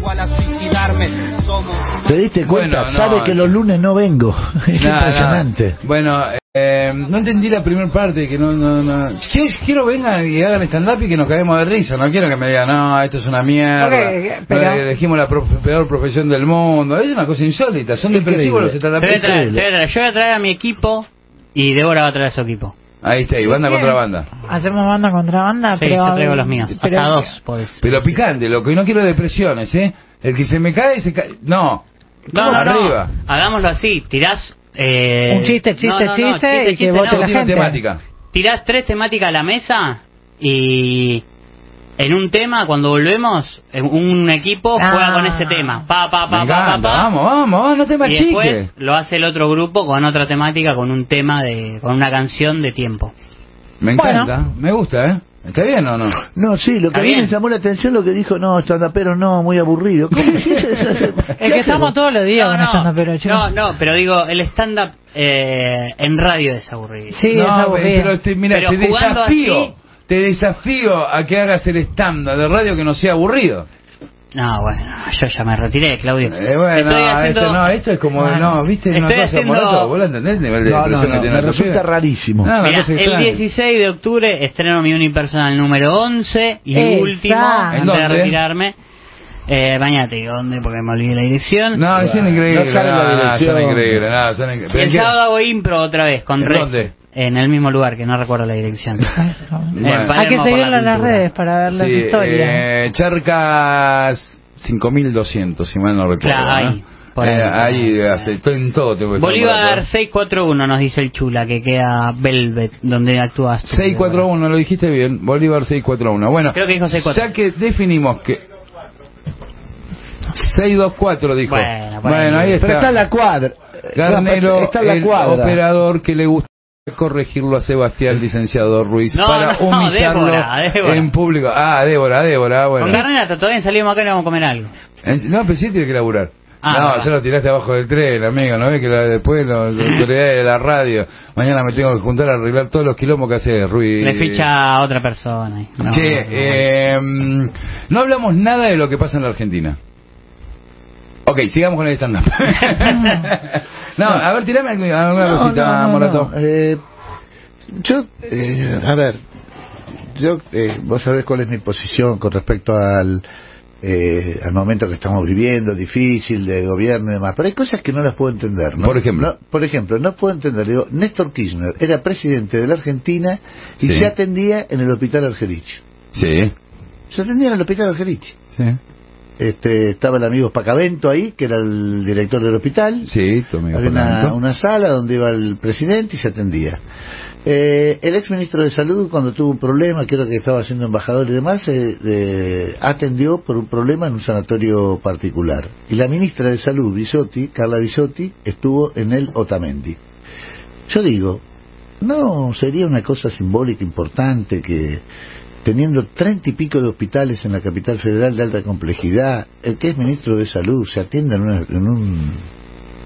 Igual a suicidarme. Somos ¿Te diste cuenta? Bueno, no. Sabe que los lunes no vengo. Es No, no. impresionante. Bueno, eh, no entendí la primera parte, que no, no, no. Quiero, quiero vengan y hagan stand-up y que nos caguemos de risa. No quiero que me digan, no, esto es una mierda. Ok, pero- no, elegimos la prof- peor profesión del mundo. Es una cosa insólita. Son depresivos los traer- Yo voy a traer a mi equipo y Débora va a traer a su equipo. Ahí está, y banda Bien. contra banda. Hacemos banda contra banda, Sí, pero... yo traigo los míos. pero- Hasta dos, podés. Pero picante, lo que no quiero depresiones, ¿eh? El que se me cae, se cae. No. No, no, arriba. no. Hagámoslo así. Tirás. Eh... Un chiste, chiste, no, no, no, chiste, y que vote No, la tiene gente. temática. Tirás tres temáticas a la mesa y. En un tema, cuando volvemos, en un equipo Ah. juega con ese tema. Pa, pa, pa, Me pa, pa. Vamos, vamos, vamos, no te Y machiques. después lo hace el otro grupo con otra temática, con un tema de, con una canción de tiempo. Me encanta, me gusta, ¿eh? ¿Está bien o no? No, sí, lo que a mí me llamó la atención lo que dijo, no, pero no, muy aburrido. ¿Cómo es eso? Es que estamos todos los días No, con no, no, no, pero digo, el stand-up eh, en radio es aburrido. Sí, es aburrido. pero mira, Pero te jugando desafío, así- te desafío a que hagas el estándar de radio que no sea aburrido. No, bueno, yo ya me retiré, Claudio. Eh, bueno, Estoy haciendo- esto no, esto es como, Bueno. no, viste, una Estoy cosa, haciendo- Morato, vos la entendés, el nivel de No, no, no, que tiene me resulta rarísimo. No, el extraña. 16 de octubre estreno mi unipersonal número 11 y Exacto. último, ¿En antes de dónde? retirarme. Eh, mañana te digo dónde porque me olvidé la dirección. No, son increíbles, no no, dirección. son increíbles, no, son increíbles. y Pero el sábado hago impro otra vez con ¿En Res. dónde? En el mismo lugar, que no recuerdo la dirección. Bueno. En Palermo Hay que seguirlo la en las redes para ver las Sí, historias. eh, Charcas 5200, si mal no recuerdo. Claro, ahí, ¿no? por ahí. Eh, ahí, hasta- estoy en todo. Tengo que estar Bolívar Morato. 641 nos dice el Chula, que queda Velvet, donde actúas. tú. 641, lo dijiste bien. Bolívar 641. Bueno, Creo que dijo 641. ya que definimos que. 624 dijo. Bueno, por ahí. está. Pero está en la cuadra. Garnero, está la el cuadra. operador que le gusta corregirlo a Sebastián, licenciado Ruiz, No, para no, humillarlo Débora, Débora. en público. Ah, Débora, Débora, bueno. Con Garnera todavía salimos acá y vamos a comer algo. En- No, pero sí tiene que laburar. Ah, no, ya lo tiraste abajo del tren, amigo, ¿no ves que la- después los las autoridades de la radio, mañana me tengo que juntar a arreglar todos los quilombos que hace Ruiz. Le ficha a otra persona. No, Che, no, no. eh, no hablamos nada de lo que pasa en la Argentina. Ok, sigamos con el stand-up. no, a ver, tirame alguna, cosita, Morato. Eh, yo, eh, a ver, yo, eh, vos sabés cuál es mi posición con respecto al, eh, al momento que estamos viviendo, difícil, de gobierno y demás, pero hay cosas que no las puedo entender, ¿no? Por ejemplo. No, por ejemplo, no puedo entender, digo, Néstor Kirchner era presidente de la Argentina y Sí. se atendía en el hospital Argerich. Sí, Se atendía en el hospital Argerich. sí, Este, estaba el amigo Pacavento ahí, que era el director del hospital. sí, tu amigo Había una, sala donde iba el presidente y se atendía. Eh, el ex ministro de Salud, cuando tuvo un problema, creo que estaba siendo embajador y demás, eh, eh, atendió por un problema en un sanatorio particular. Y la ministra de Salud, Bisotti, Carla Bisotti, estuvo en el Otamendi. Yo digo, ¿no sería una cosa simbólica importante que teniendo treinta y pico de hospitales en la capital federal de alta complejidad, el que es ministro de Salud se atienda en, una- en un,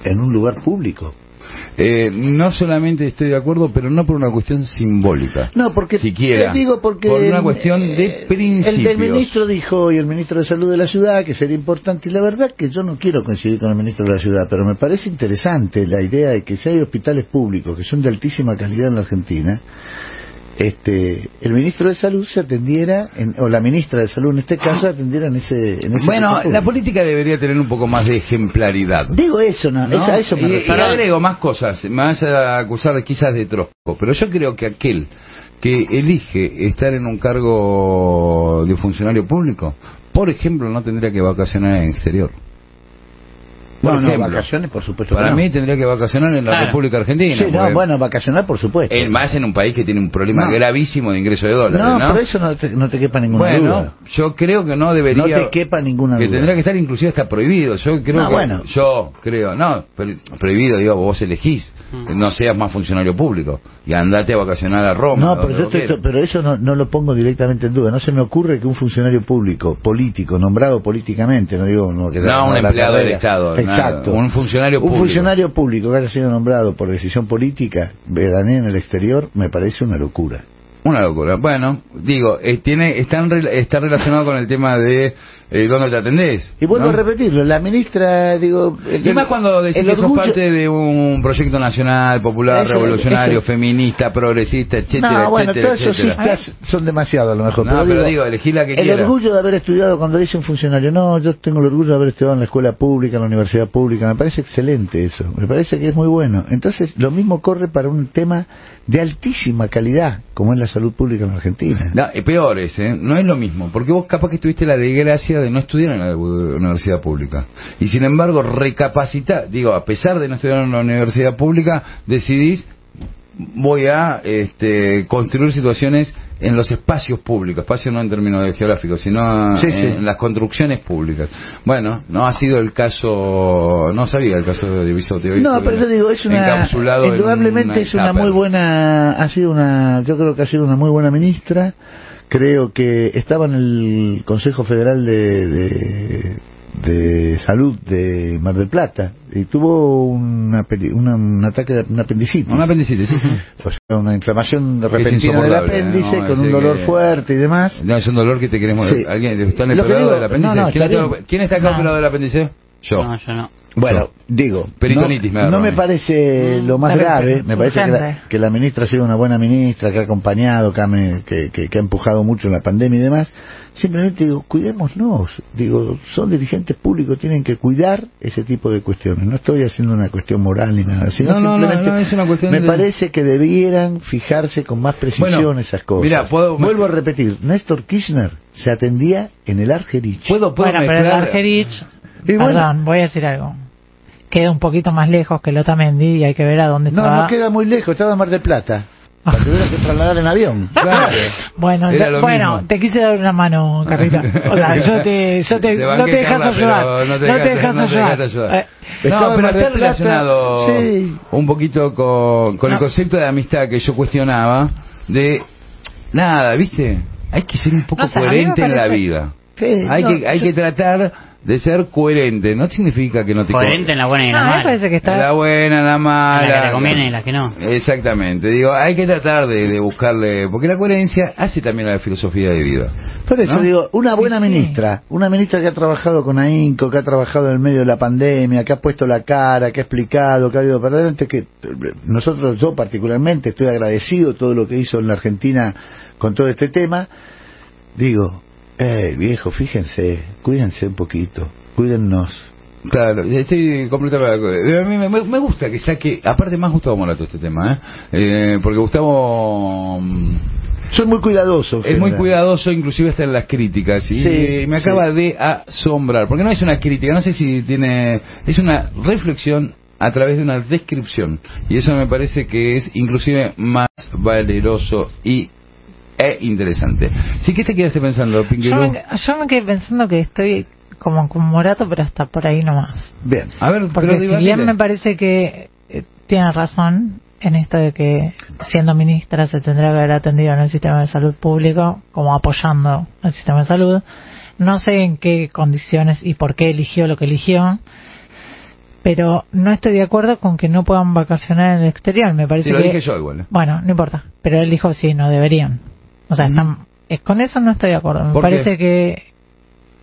en un lugar público? Eh, no solamente estoy de acuerdo, pero no por una cuestión simbólica. No, porque Siquiera. te digo porque Por una el- cuestión de eh, principios. El, el ministro dijo y el ministro de Salud de la ciudad que sería importante y la verdad que yo no quiero coincidir con el ministro de la ciudad, pero me parece interesante la idea de que si hay hospitales públicos que son de altísima calidad en la Argentina, este, el ministro de Salud se atendiera en- o la ministra de Salud en este caso atendiera en ese, en ese Bueno, la política debería tener un poco más de ejemplaridad. Digo eso, no, ¿no? es a eso me y, y refiero. agrego más cosas, me vas a acusar quizás de trosco, pero yo creo que aquel que elige estar en un cargo de funcionario público, por ejemplo, no tendría que vacacionar en el exterior. Por No, no, ejemplo, vacaciones por supuesto. para que no. mí tendría que vacacionar en la Claro. República Argentina. Sí, no, bueno, vacacionar por supuesto. el- más en un país que tiene un problema No. gravísimo de ingreso de dólares. no, No, por eso no te, no te quepa ninguna bueno, duda. yo creo que no debería. No te quepa ninguna que duda. tendría que estar inclusive hasta prohibido. Yo creo No, que bueno. yo creo, no, pero prohibido, digo, vos elegís, Mm. no seas más funcionario público y andate a vacacionar a Roma. No, pero, yo estoy- pero eso no, no lo pongo directamente en duda. No se me ocurre que un funcionario público, político, nombrado políticamente, no digo no, que No, un empleado del. Estado, Exacto. un funcionario Un público. funcionario público que haya sido nombrado por decisión política, veranea en el exterior, me parece una locura. Una locura. Bueno, digo, eh, tiene, está, está relacionado con el tema de eh, dónde te atendés. Y vuelvo ¿no? a repetirlo, la ministra, digo... el- Y más cuando decís que sos parte de un proyecto nacional, popular, Eso- revolucionario, eso- feminista, progresista, etcétera, no, bueno, etcétera, todos esos cistas son demasiado a lo mejor. No, pero, pero digo, digo, elegí la que el quiera. orgullo de haber estudiado, cuando dice un funcionario, no, yo tengo el orgullo de haber estudiado en la escuela pública, en la universidad pública, me parece excelente eso, me parece que es muy bueno. Entonces, lo mismo corre para un tema de altísima calidad, como es la salud pública en la Argentina. No, eh, peor es, ¿eh? no es lo mismo, porque vos capaz que tuviste la desgracia de no estudiar en la universidad pública. Y sin embargo, recapacita, digo, a pesar de no estudiar en la universidad pública, decidís, voy a este, construir situaciones en los espacios públicos, espacios no en términos geográficos, sino Sí, en, sí. en las construcciones públicas. Bueno, no ha sido el caso, no sabía el caso de Bisotti hoy. No, pero yo digo, es una, indudablemente es una muy buena, ha sido una, yo creo que ha sido una muy buena ministra, creo que estaba en el Consejo Federal de, de, de Salud de Mar del Plata y tuvo una, una- un ataque, de- un apendicitis. Un apendicitis, sí, sí. O sea, una inflamación repentina del apéndice ¿no? con un dolor que- fuerte y demás. No, es un dolor que te queremos. Sí. ¿Alguien está en el del apéndice? no, no, ¿Quién, está quién está acá operado del apéndice? Yo. No, yo no. Bueno, digo, Peritonitis me no, agarró no me parece lo más grave, me parece que la, urgente. que la ministra ha sido una buena ministra, que ha acompañado, que ha, me- que, que- que ha empujado mucho en la pandemia y demás. Simplemente digo, cuidémonos, digo, son dirigentes públicos, tienen que cuidar ese tipo de cuestiones. No estoy haciendo una cuestión moral ni nada, sino No, no, no, simplemente no, es una cuestión me de- parece que debieran fijarse con más precisión Bueno, esas cosas. mira, puedo- Vuelvo a repetir, Néstor Kirchner se atendía en el Argerich. ¿Puedo, puedo Bueno, pero el? Argerich, Y bueno. perdón, voy a decir algo. Queda un poquito más lejos que Lotamendi y hay que ver a dónde No, estaba. no queda muy lejos, estaba en Mar del Plata. Para que trasladar en avión. Claro. Bueno, lo bueno, mismo. te quise dar una mano, Carlita. O sea, yo te, yo te, Te no te dejas Carla, ayudar. No te dejas no te ayudar. Eh, No, en pero está relacionado sí. un poquito con, con el No. concepto de amistad que yo cuestionaba de nada, ¿viste? Hay que ser un poco No coherente en la vida. Sí, hay no, que hay yo- que tratar de ser coherente. No significa que no te Coherente en la buena y en la a mí me mala. parece que En la está... buena, en la En mala. la que te conviene y en la que no. Exactamente. Digo, hay que tratar de, de buscarle, porque la coherencia hace también a la filosofía de vida. Por eso ¿No? digo, una buena Sí, sí. ministra, una ministra que ha trabajado con AINCO, que ha trabajado en el medio de la pandemia, que ha puesto la cara, que ha explicado, que ha ido para adelante, que nosotros, yo particularmente, estoy agradecido de todo lo que hizo en la Argentina con todo este tema. Digo, eh, viejo, fíjense, cuídense un poquito, cuídennos. Claro, estoy completamente de acuerdo. A mí me, me gusta que saque, aparte más Gustavo Morato este tema, ¿eh? Eh, porque Gustavo mm, Soy muy cuidadoso. es muy cuidadoso, inclusive hasta en las críticas, y Sí, me sí. acaba de asombrar, porque no es una crítica, no sé si tiene, es una reflexión a través de una descripción, y eso me parece que es inclusive más valeroso y e interesante. Sí, ¿qué te quedaste pensando, Pinky Yo me, yo me quedé pensando que estoy como con Morato, pero hasta por ahí nomás. Bien. A ver, Porque si bien me parece que eh, tiene razón en esto de que siendo ministra se tendría que haber atendido en el sistema de salud público, como apoyando el sistema de salud, no sé en qué condiciones y por qué eligió lo que eligió. pero no estoy de acuerdo con que no puedan vacacionar en el exterior. Me parece Sí, lo que dije yo igual. ¿eh? bueno, no importa, pero él dijo sí, no deberían. O sea, es- con eso no estoy de acuerdo. Me parece que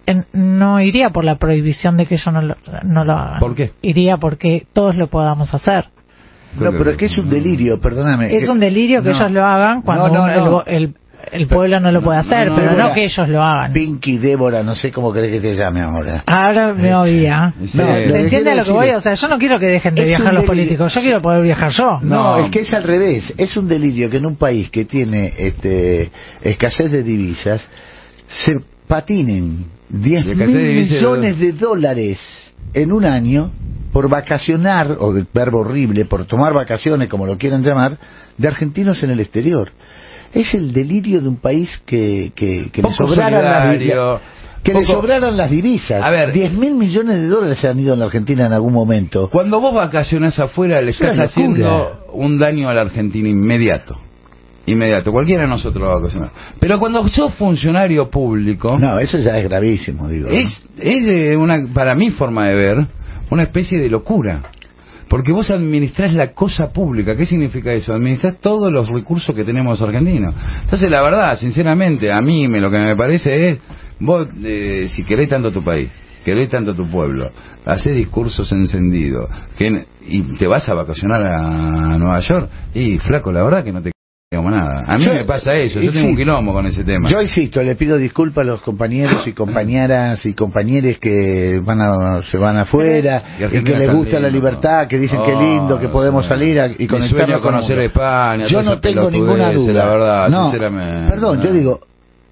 en- no iría por la prohibición de que ellos no lo, no lo hagan. ¿Por qué? Iría porque todos lo podamos hacer. No, pero es que es un delirio, perdóname. Es un delirio que No. ellos lo hagan cuando No, no, uno- el no. bo- el, el pueblo no lo puede hacer, no, pero no, que ellos lo hagan. Pinky, Débora, no sé cómo crees que te llame ahora. Ahora me oía. No, Lo que ¿Se entiende quiero a lo que decir voy? O sea, yo no quiero que dejen de Es viajar los políticos, yo quiero poder viajar yo. No, es que es al revés. Es un delirio que en un país que tiene este, escasez de divisas se patinen 10 Y escasez mil millones de dólares en un año por vacacionar, o el verbo horrible, por tomar vacaciones, como lo quieran llamar, de argentinos en el exterior. Es el delirio de un país que, que, que le sobraran las, que le sobraran las divisas. A ver. 10 mil millones de dólares se han ido en la Argentina en algún momento. Cuando vos vacacionás afuera, le Es estás haciendo un daño a la Argentina inmediato. Inmediato. Cualquiera de nosotros va a vacacionar. Pero cuando sos funcionario público, No, eso ya es gravísimo, digo. es, es de una, para mi forma de ver, una especie de locura. Porque vos administrás la cosa pública. ¿Qué significa eso? Administrás todos los recursos que tenemos argentinos. Entonces, la verdad, sinceramente, a mí me, lo que me parece es, vos, eh, si querés tanto tu país, querés tanto tu pueblo, hacés discursos encendidos, que, y te vas a vacacionar a Nueva York, y flaco, la verdad que no te digamos nada. A mí Yo- me pasa eso, yo tengo sí. un quilombo con ese tema. Yo insisto, le pido disculpas a los compañeros y compañeras y compañeros que van a, se van afuera Y que les gusta la libertad, que dicen que Oh, lindo, que podemos salir a- y sueño con el conocer mundo. España, Yo no tengo ninguna duda. la verdad, No, sinceramente. Perdón, yo digo,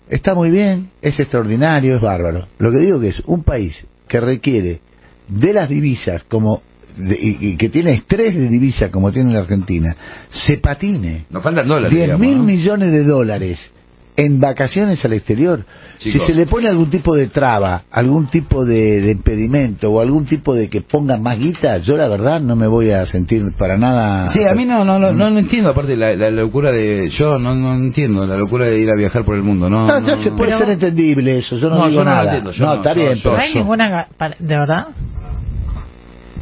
está muy bien, es extraordinario, es bárbaro. Lo que digo que es un país que requiere de las divisas como y, y que tiene estrés de divisa como tiene la Argentina, se patine. Nos faltan dólares. 10 digamos, mil ¿no? millones de dólares en vacaciones al exterior. Chicos. Si se le pone algún tipo de traba, algún tipo de, de impedimento o algún tipo de que pongan más guita, yo la verdad no me voy a sentir para nada. Sí, a mí no, no, no, no, no entiendo, aparte la, la locura de... Yo no, no entiendo la locura de ir a viajar por el mundo, ¿no? No, no, entonces puede ser entendible eso, yo no, No, digo yo no lo nada. entiendo, yo no, está yo- bien, yo- pero No hay ninguna... ¿De verdad?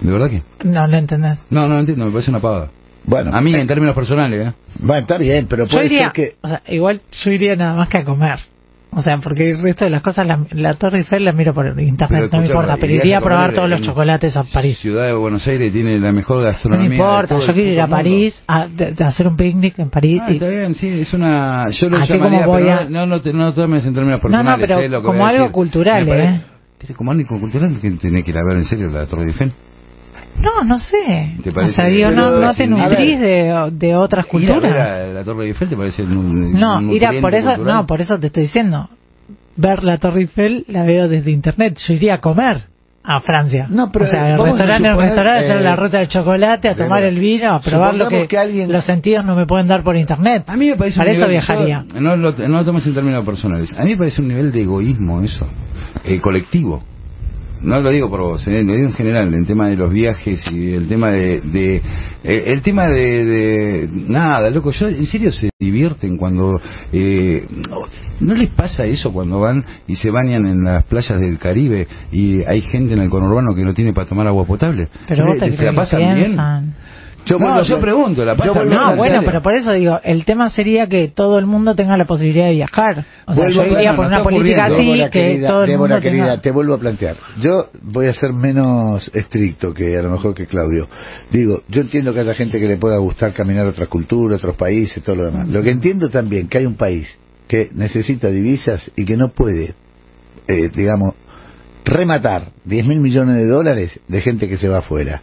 ¿De verdad que? No lo entendés. No, no entiendo, me parece una pavada. Bueno, A mí, en términos personales, ¿eh? bueno, está bien, pero Yo puede iría, ser que... o sea, igual yo iría nada más que a comer. O sea, porque el resto de las cosas, la, la Torre Eiffel la miro por internet, no me importa, pero iría a probar todos los chocolates a París. Ciudad de Buenos Aires tiene la mejor No gastronomía. me de importa, todo yo quiero ir a. París, a, de- de hacer un picnic en París. Ah, y- está bien, sí, es una... Yo lo Así llamaría, como voy pero a- no, no, no, te- no lo tomes en términos No, no, personales, pero eh, lo que como algo cultural, Me ¿eh? Pero como algo cultural que tenés que ir a ver en serio la Torre Eiffel. No, no sé. ¿Te O parece? sea, digo, no, no te nutrís de, de otras Ir a ver culturas. a la Torre Eiffel te parece un, No, un ir a, por eso, cultural? no, por eso te estoy diciendo. Ver la Torre Eiffel la veo desde internet. Yo iría a comer a Francia. No, pero o sea, el vamos a restaurante, el restaurante, hacer eh, la ruta del chocolate, a tomar el vino, a probar lo que, que alguien- los sentidos no me pueden dar por internet. A mí me parece Para un eso nivel- viajaría. yo- no, lo, no lo tomes en términos personales. A mí me parece un nivel de egoísmo eso, eh, colectivo. No lo digo por vos, eh, lo digo en general, el tema de los viajes y el tema de... de eh, el tema de, de- Nada, loco, yo en serio se divierten cuando... eh, ¿No les pasa eso cuando van y se bañan en las playas del Caribe y hay gente en el conurbano que no tiene para tomar agua potable? Pero vos te ¿Se la pasan bien? Yo no, yo pregunto, ¿la yo pasan vuelvo bien? a- No, bueno, pero por eso digo, el tema sería que todo el mundo tenga la posibilidad de viajar. O sea, Vuelvo yo iría por no una política así, Débora, que querida, todo el Débora, mundo querida, tenga... te vuelvo a plantear. Yo voy a ser menos estricto que a lo mejor que Claudio. Digo, yo entiendo que haya gente que le pueda gustar caminar a otras culturas, otros países, todo lo demás. Lo que entiendo también que hay un país que necesita divisas y que no puede, eh, digamos, rematar 10 mil millones de dólares de gente que se va afuera.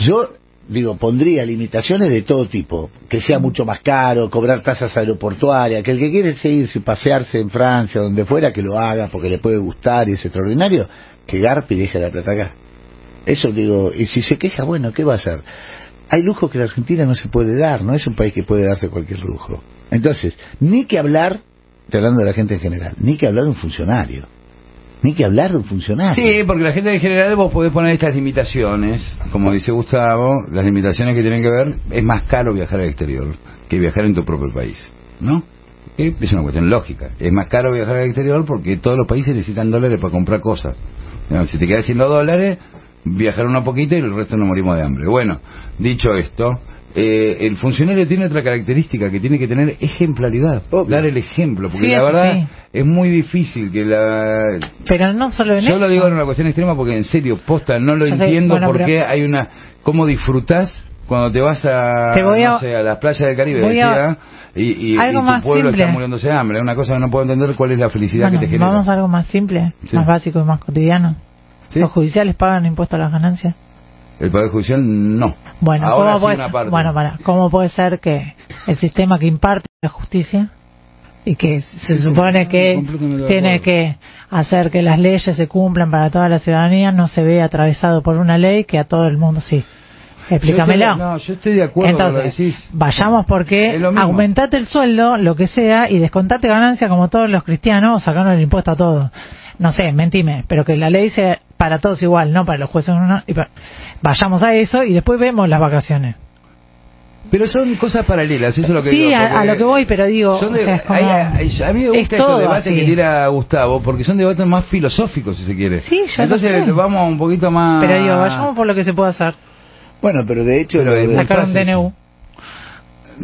Yo digo, pondría limitaciones de todo tipo, que sea mucho más caro, cobrar tasas aeroportuarias, que el que quiere seguirse, pasearse en Francia, donde fuera, que lo haga porque le puede gustar y es extraordinario, que Garpi deje la plata acá. Eso digo, y si se queja, bueno, ¿qué va a hacer? Hay lujos que la Argentina no se puede dar, no es un país que puede darse cualquier lujo. Entonces, ni que hablar, hablando de la gente en general, ni que hablar de un funcionario, ni que hablar de un. Sí, porque la gente en general vos podés poner estas limitaciones, como dice Gustavo, las limitaciones que tienen que ver, es más caro viajar al exterior que viajar en tu propio país, ¿no? Es una cuestión lógica. Es más caro viajar al exterior porque todos los países necesitan dólares para comprar cosas. Si te quedas sin dólares, viajar una poquita y el resto nos morimos de hambre. Bueno, dicho esto, eh, el funcionario tiene otra característica que tiene que tener ejemplaridad, dar el ejemplo, porque Sí, la verdad sí. es muy difícil que la... Pero no solo en Yo eso. lo digo en una cuestión extrema porque en serio, posta, no lo Yo sé, entiendo bueno, por pero- qué hay una... ¿Cómo disfrutás cuando te vas a, Te voy a- no sé, a las playas del Caribe, voy a- decía, y, y, Algo y tu más pueblo simple. está muriéndose de hambre? Es una cosa que no puedo entender cuál es la felicidad Bueno, que te genera. vamos a algo más simple, Sí. más básico y más cotidiano. ¿Los judiciales pagan impuesto a las ganancias? El Poder Judicial no. Bueno, Ahora ¿cómo sí puede, parte. bueno para, ¿cómo puede ser que el sistema que imparte la justicia y que se supone que tiene que hacer que las leyes se cumplan para toda la ciudadanía no se ve atravesado por una ley que a todo el mundo sí? Explícamelo. No, yo estoy de acuerdo con lo Entonces, que decís. vayamos porque aumentate el sueldo, lo que sea, y descontate ganancia como todos los cristianos, sacando el impuesto a todo. No sé, mentime, pero que la ley sea para todos igual, no para los jueces. no, y pa- vayamos a eso y después vemos las vacaciones. Pero son cosas paralelas, eso es lo que Sí, digo. a, porque a lo que voy, pero digo, son o de- sea, es como- hay- hay- a mí me gusta estos todo debates así. que tira Gustavo, porque son debates más filosóficos, si se quiere. Sí, yo lo Entonces sé. vamos un poquito más... Pero digo, vayamos por lo que se puede hacer. Bueno, pero de hecho... Pero un fácil. DNU.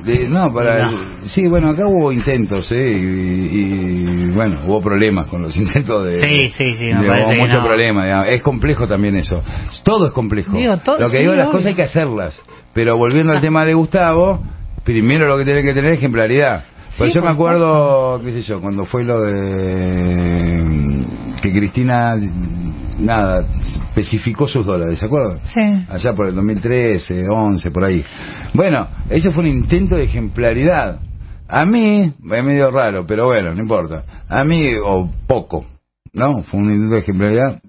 De- no, para sí, bueno, acá hubo intentos, ¿eh? Y, y, bueno, hubo problemas con los intentos de. Sí, sí, sí, me de- parece hubo mucho no. problema, digamos. Es complejo también eso. Todo es complejo. Digo, todo- lo que sí, digo, las obvio. cosas hay que hacerlas. Pero volviendo al tema de Gustavo, primero lo que tiene que tener es ejemplaridad. Pues Sí, yo me acuerdo, qué sé yo, cuando fue lo de que Cristina, nada, especificó sus dólares, ¿se acuerdan? Sí. allá por el 2013, 11, por ahí. Bueno, eso fue un intento de ejemplaridad. A mí, es medio raro, pero bueno, no importa. A mí, o poco, ¿no? Fue un intento de ejemplaridad,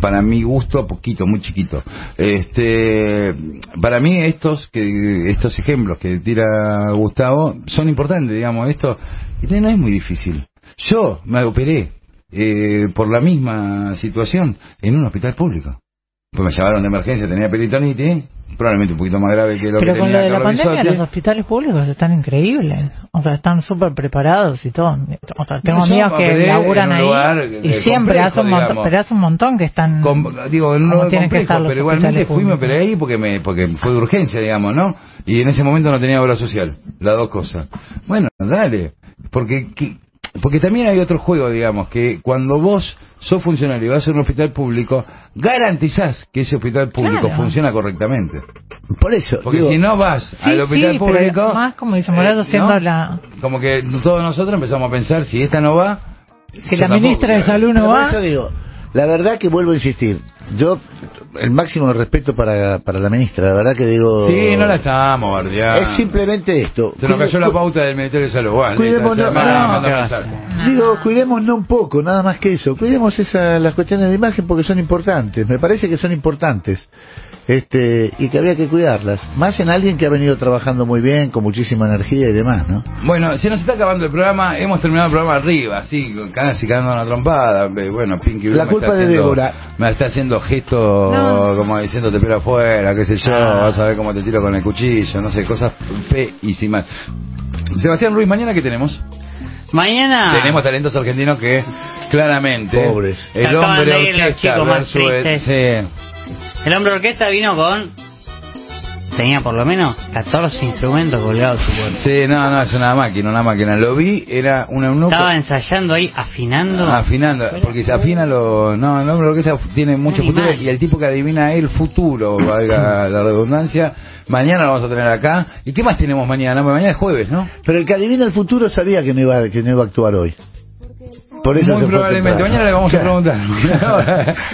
para mi gusto, poquito, muy chiquito. Este, para mí estos, que, estos ejemplos que tira Gustavo son importantes, digamos, esto no es muy difícil. Yo me operé eh, por la misma situación en un hospital público. Pues me llevaron de emergencia, tenía peritonitis, probablemente un poquito más grave que lo Pero que con lo tenía de la pandemia, Bisotti. los hospitales públicos están increíbles. O sea, están súper preparados y todo. O sea, tengo No, amigos que laburan ahí lugar, y eh, siempre complejo, hace un montón, digamos. pero hace un montón que están Com- digo, como lugar tienen que complejo, estar los pero igualmente fui, me operé ahí porque, me, porque fue de urgencia, digamos, ¿no? Y en ese momento no tenía obra social, las dos cosas. Bueno, dale, porque que- porque también hay otro juego, digamos, que cuando vos sos funcionario y vas a un hospital público, garantizás que ese hospital público Claro. funciona correctamente. Por eso. Porque digo, si no vas Sí, al hospital sí, público, pero más como dice Morato, eh, siendo ¿no? la... como que todos nosotros empezamos a pensar, si esta no va, Si la tampoco, ministra de. Salud no Pero por va... eso digo, la verdad que vuelvo a insistir, yo el máximo de respeto para, para la ministra, la verdad que digo... Sí, no la estamos bardeando. Es simplemente esto. Se nos cayó la pauta del Ministerio de Salud. Bueno, Cuidémonos, ya, no, no, manda ¿qué mensaje. Digo, cuidémonos un poco, nada más que eso. Cuidemos esa, las cuestiones de imagen porque son importantes. Me parece que son importantes. Este, y que había que cuidarlas. Más en alguien que ha venido trabajando muy bien, con muchísima energía y demás, ¿no? Bueno, se nos está acabando el programa. Hemos terminado el programa arriba, así, con casi cagando una trompada. Eh, Bueno, Pinky Blue La me culpa está de haciendo- Débora. Me está haciendo gestos No. como diciendo te afuera, qué sé yo, Ah. vas a ver cómo te tiro con el cuchillo, no sé, cosas feísimas. Sebastián Ruiz, ¿mañana qué tenemos? Mañana. Tenemos talentos argentinos que claramente Pobres. el hombre orquesta chicos más versus sí. El hombre orquesta vino con. Tenía por lo menos 14 instrumentos colgados su cuerpo. Sí, no, no, es una máquina, una máquina. Lo vi, era un eunuco. Estaba ensayando ahí, afinando. Afinando, porque se afina lo. No, el hombre orquesta tiene mucho Animal. futuro y el tipo que adivina el futuro, valga la redundancia, mañana lo vamos a tener acá. ¿Y qué más tenemos mañana? Mañana es jueves, ¿no? Pero el que adivina el futuro sabía que no iba, que no iba a actuar hoy. Por eso Muy probablemente. Mañana le vamos a preguntar.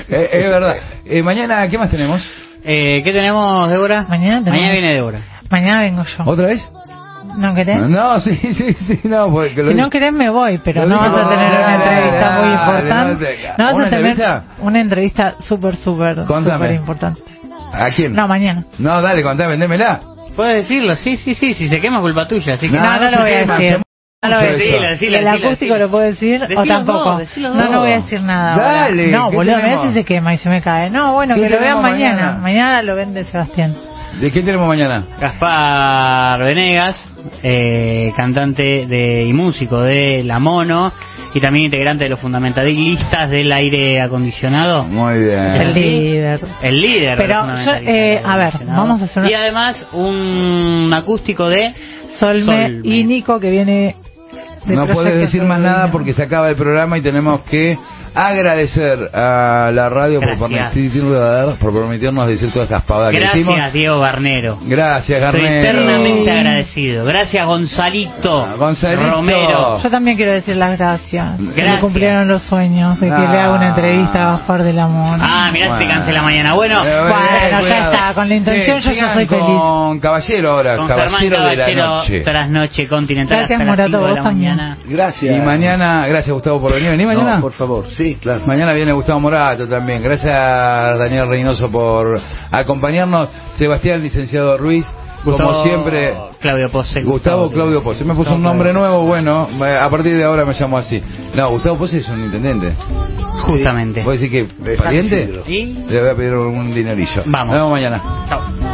es, es verdad. Eh, mañana, ¿qué más tenemos? Eh, ¿Qué tenemos, Débora? Mañana tenemos- Mañana viene Débora. Mañana vengo yo. ¿Otra vez? ¿No querés? No, sí, sí, sí, no, porque lo Si no querés me voy, pero Lo no vas a tener una entrevista dale, muy dale, importante. no vas ¿Una a tener entrevista? una entrevista súper, súper, Contame. súper importante. ¿A quién? No, mañana. No, dale, contá, vendémela. Puedes decirlo, sí, sí, sí. Si se quema, culpa tuya. Así que No, no, no lo voy a decir. Se- No lo El acústico lo puedo decir o tampoco. vos, no, vos. no voy a decir nada. ahora. Dale, No, ¿qué boludo, me tenemos? si se quema y se me cae. No, bueno, ¿Qué que lo vean tenemos mañana. mañana? mañana. lo vende Sebastián. ¿De qué tenemos mañana? Gaspar Venegas. eh, cantante de, y músico de La Mono y también integrante de los fundamentalistas del aire acondicionado. Muy bien. El líder. El líder. de Pero los yo, fundamentalistas eh, del aire a ver, acondicionado. vamos a hacer una- Y además un acústico de Solme, Solme. y Nico que viene No puedes decir más nada porque se acaba el programa y tenemos que agradecer a la radio por Gracias. permitirnos, por permitirnos decir todas estas pavadas que decimos. Gracias, Diego Garnero. Gracias, Estoy Garnero. eternamente agradecido. Gracias, Gonzalito. Ah, Gonzalito. Romero. Yo también quiero decir las gracias. Que Gracias. le cumplieron los sueños de que Ah. le haga una entrevista a Gaspar del Amor. Ah, mirá si te Bueno. cancela mañana. Bueno, Eh, Bueno, ya cuidado. está, con la intención yo ya soy feliz. Con Caballero ahora, con Caballero, de la Caballero, Noche. trasnoche continental Gracias, hasta las Morato, de la mañana. Gracias. Y mañana, gracias Gustavo por venir. ¿Vení mañana? No, por favor, sí, claro. Mañana viene Gustavo Morato también. Gracias Daniel Reynoso por acompañarnos. Sebastián Licenciado Ruiz, como siempre. Claudio Pose. Gustavo Claudio Pose. Me puso un nombre nuevo, bueno, a partir de ahora me llamo así. No, Gustavo Pose es un intendente. Justamente. ¿Puedo decir que pariente? Le voy a pedir un dinerillo. Vamos. Nos vemos mañana. chao.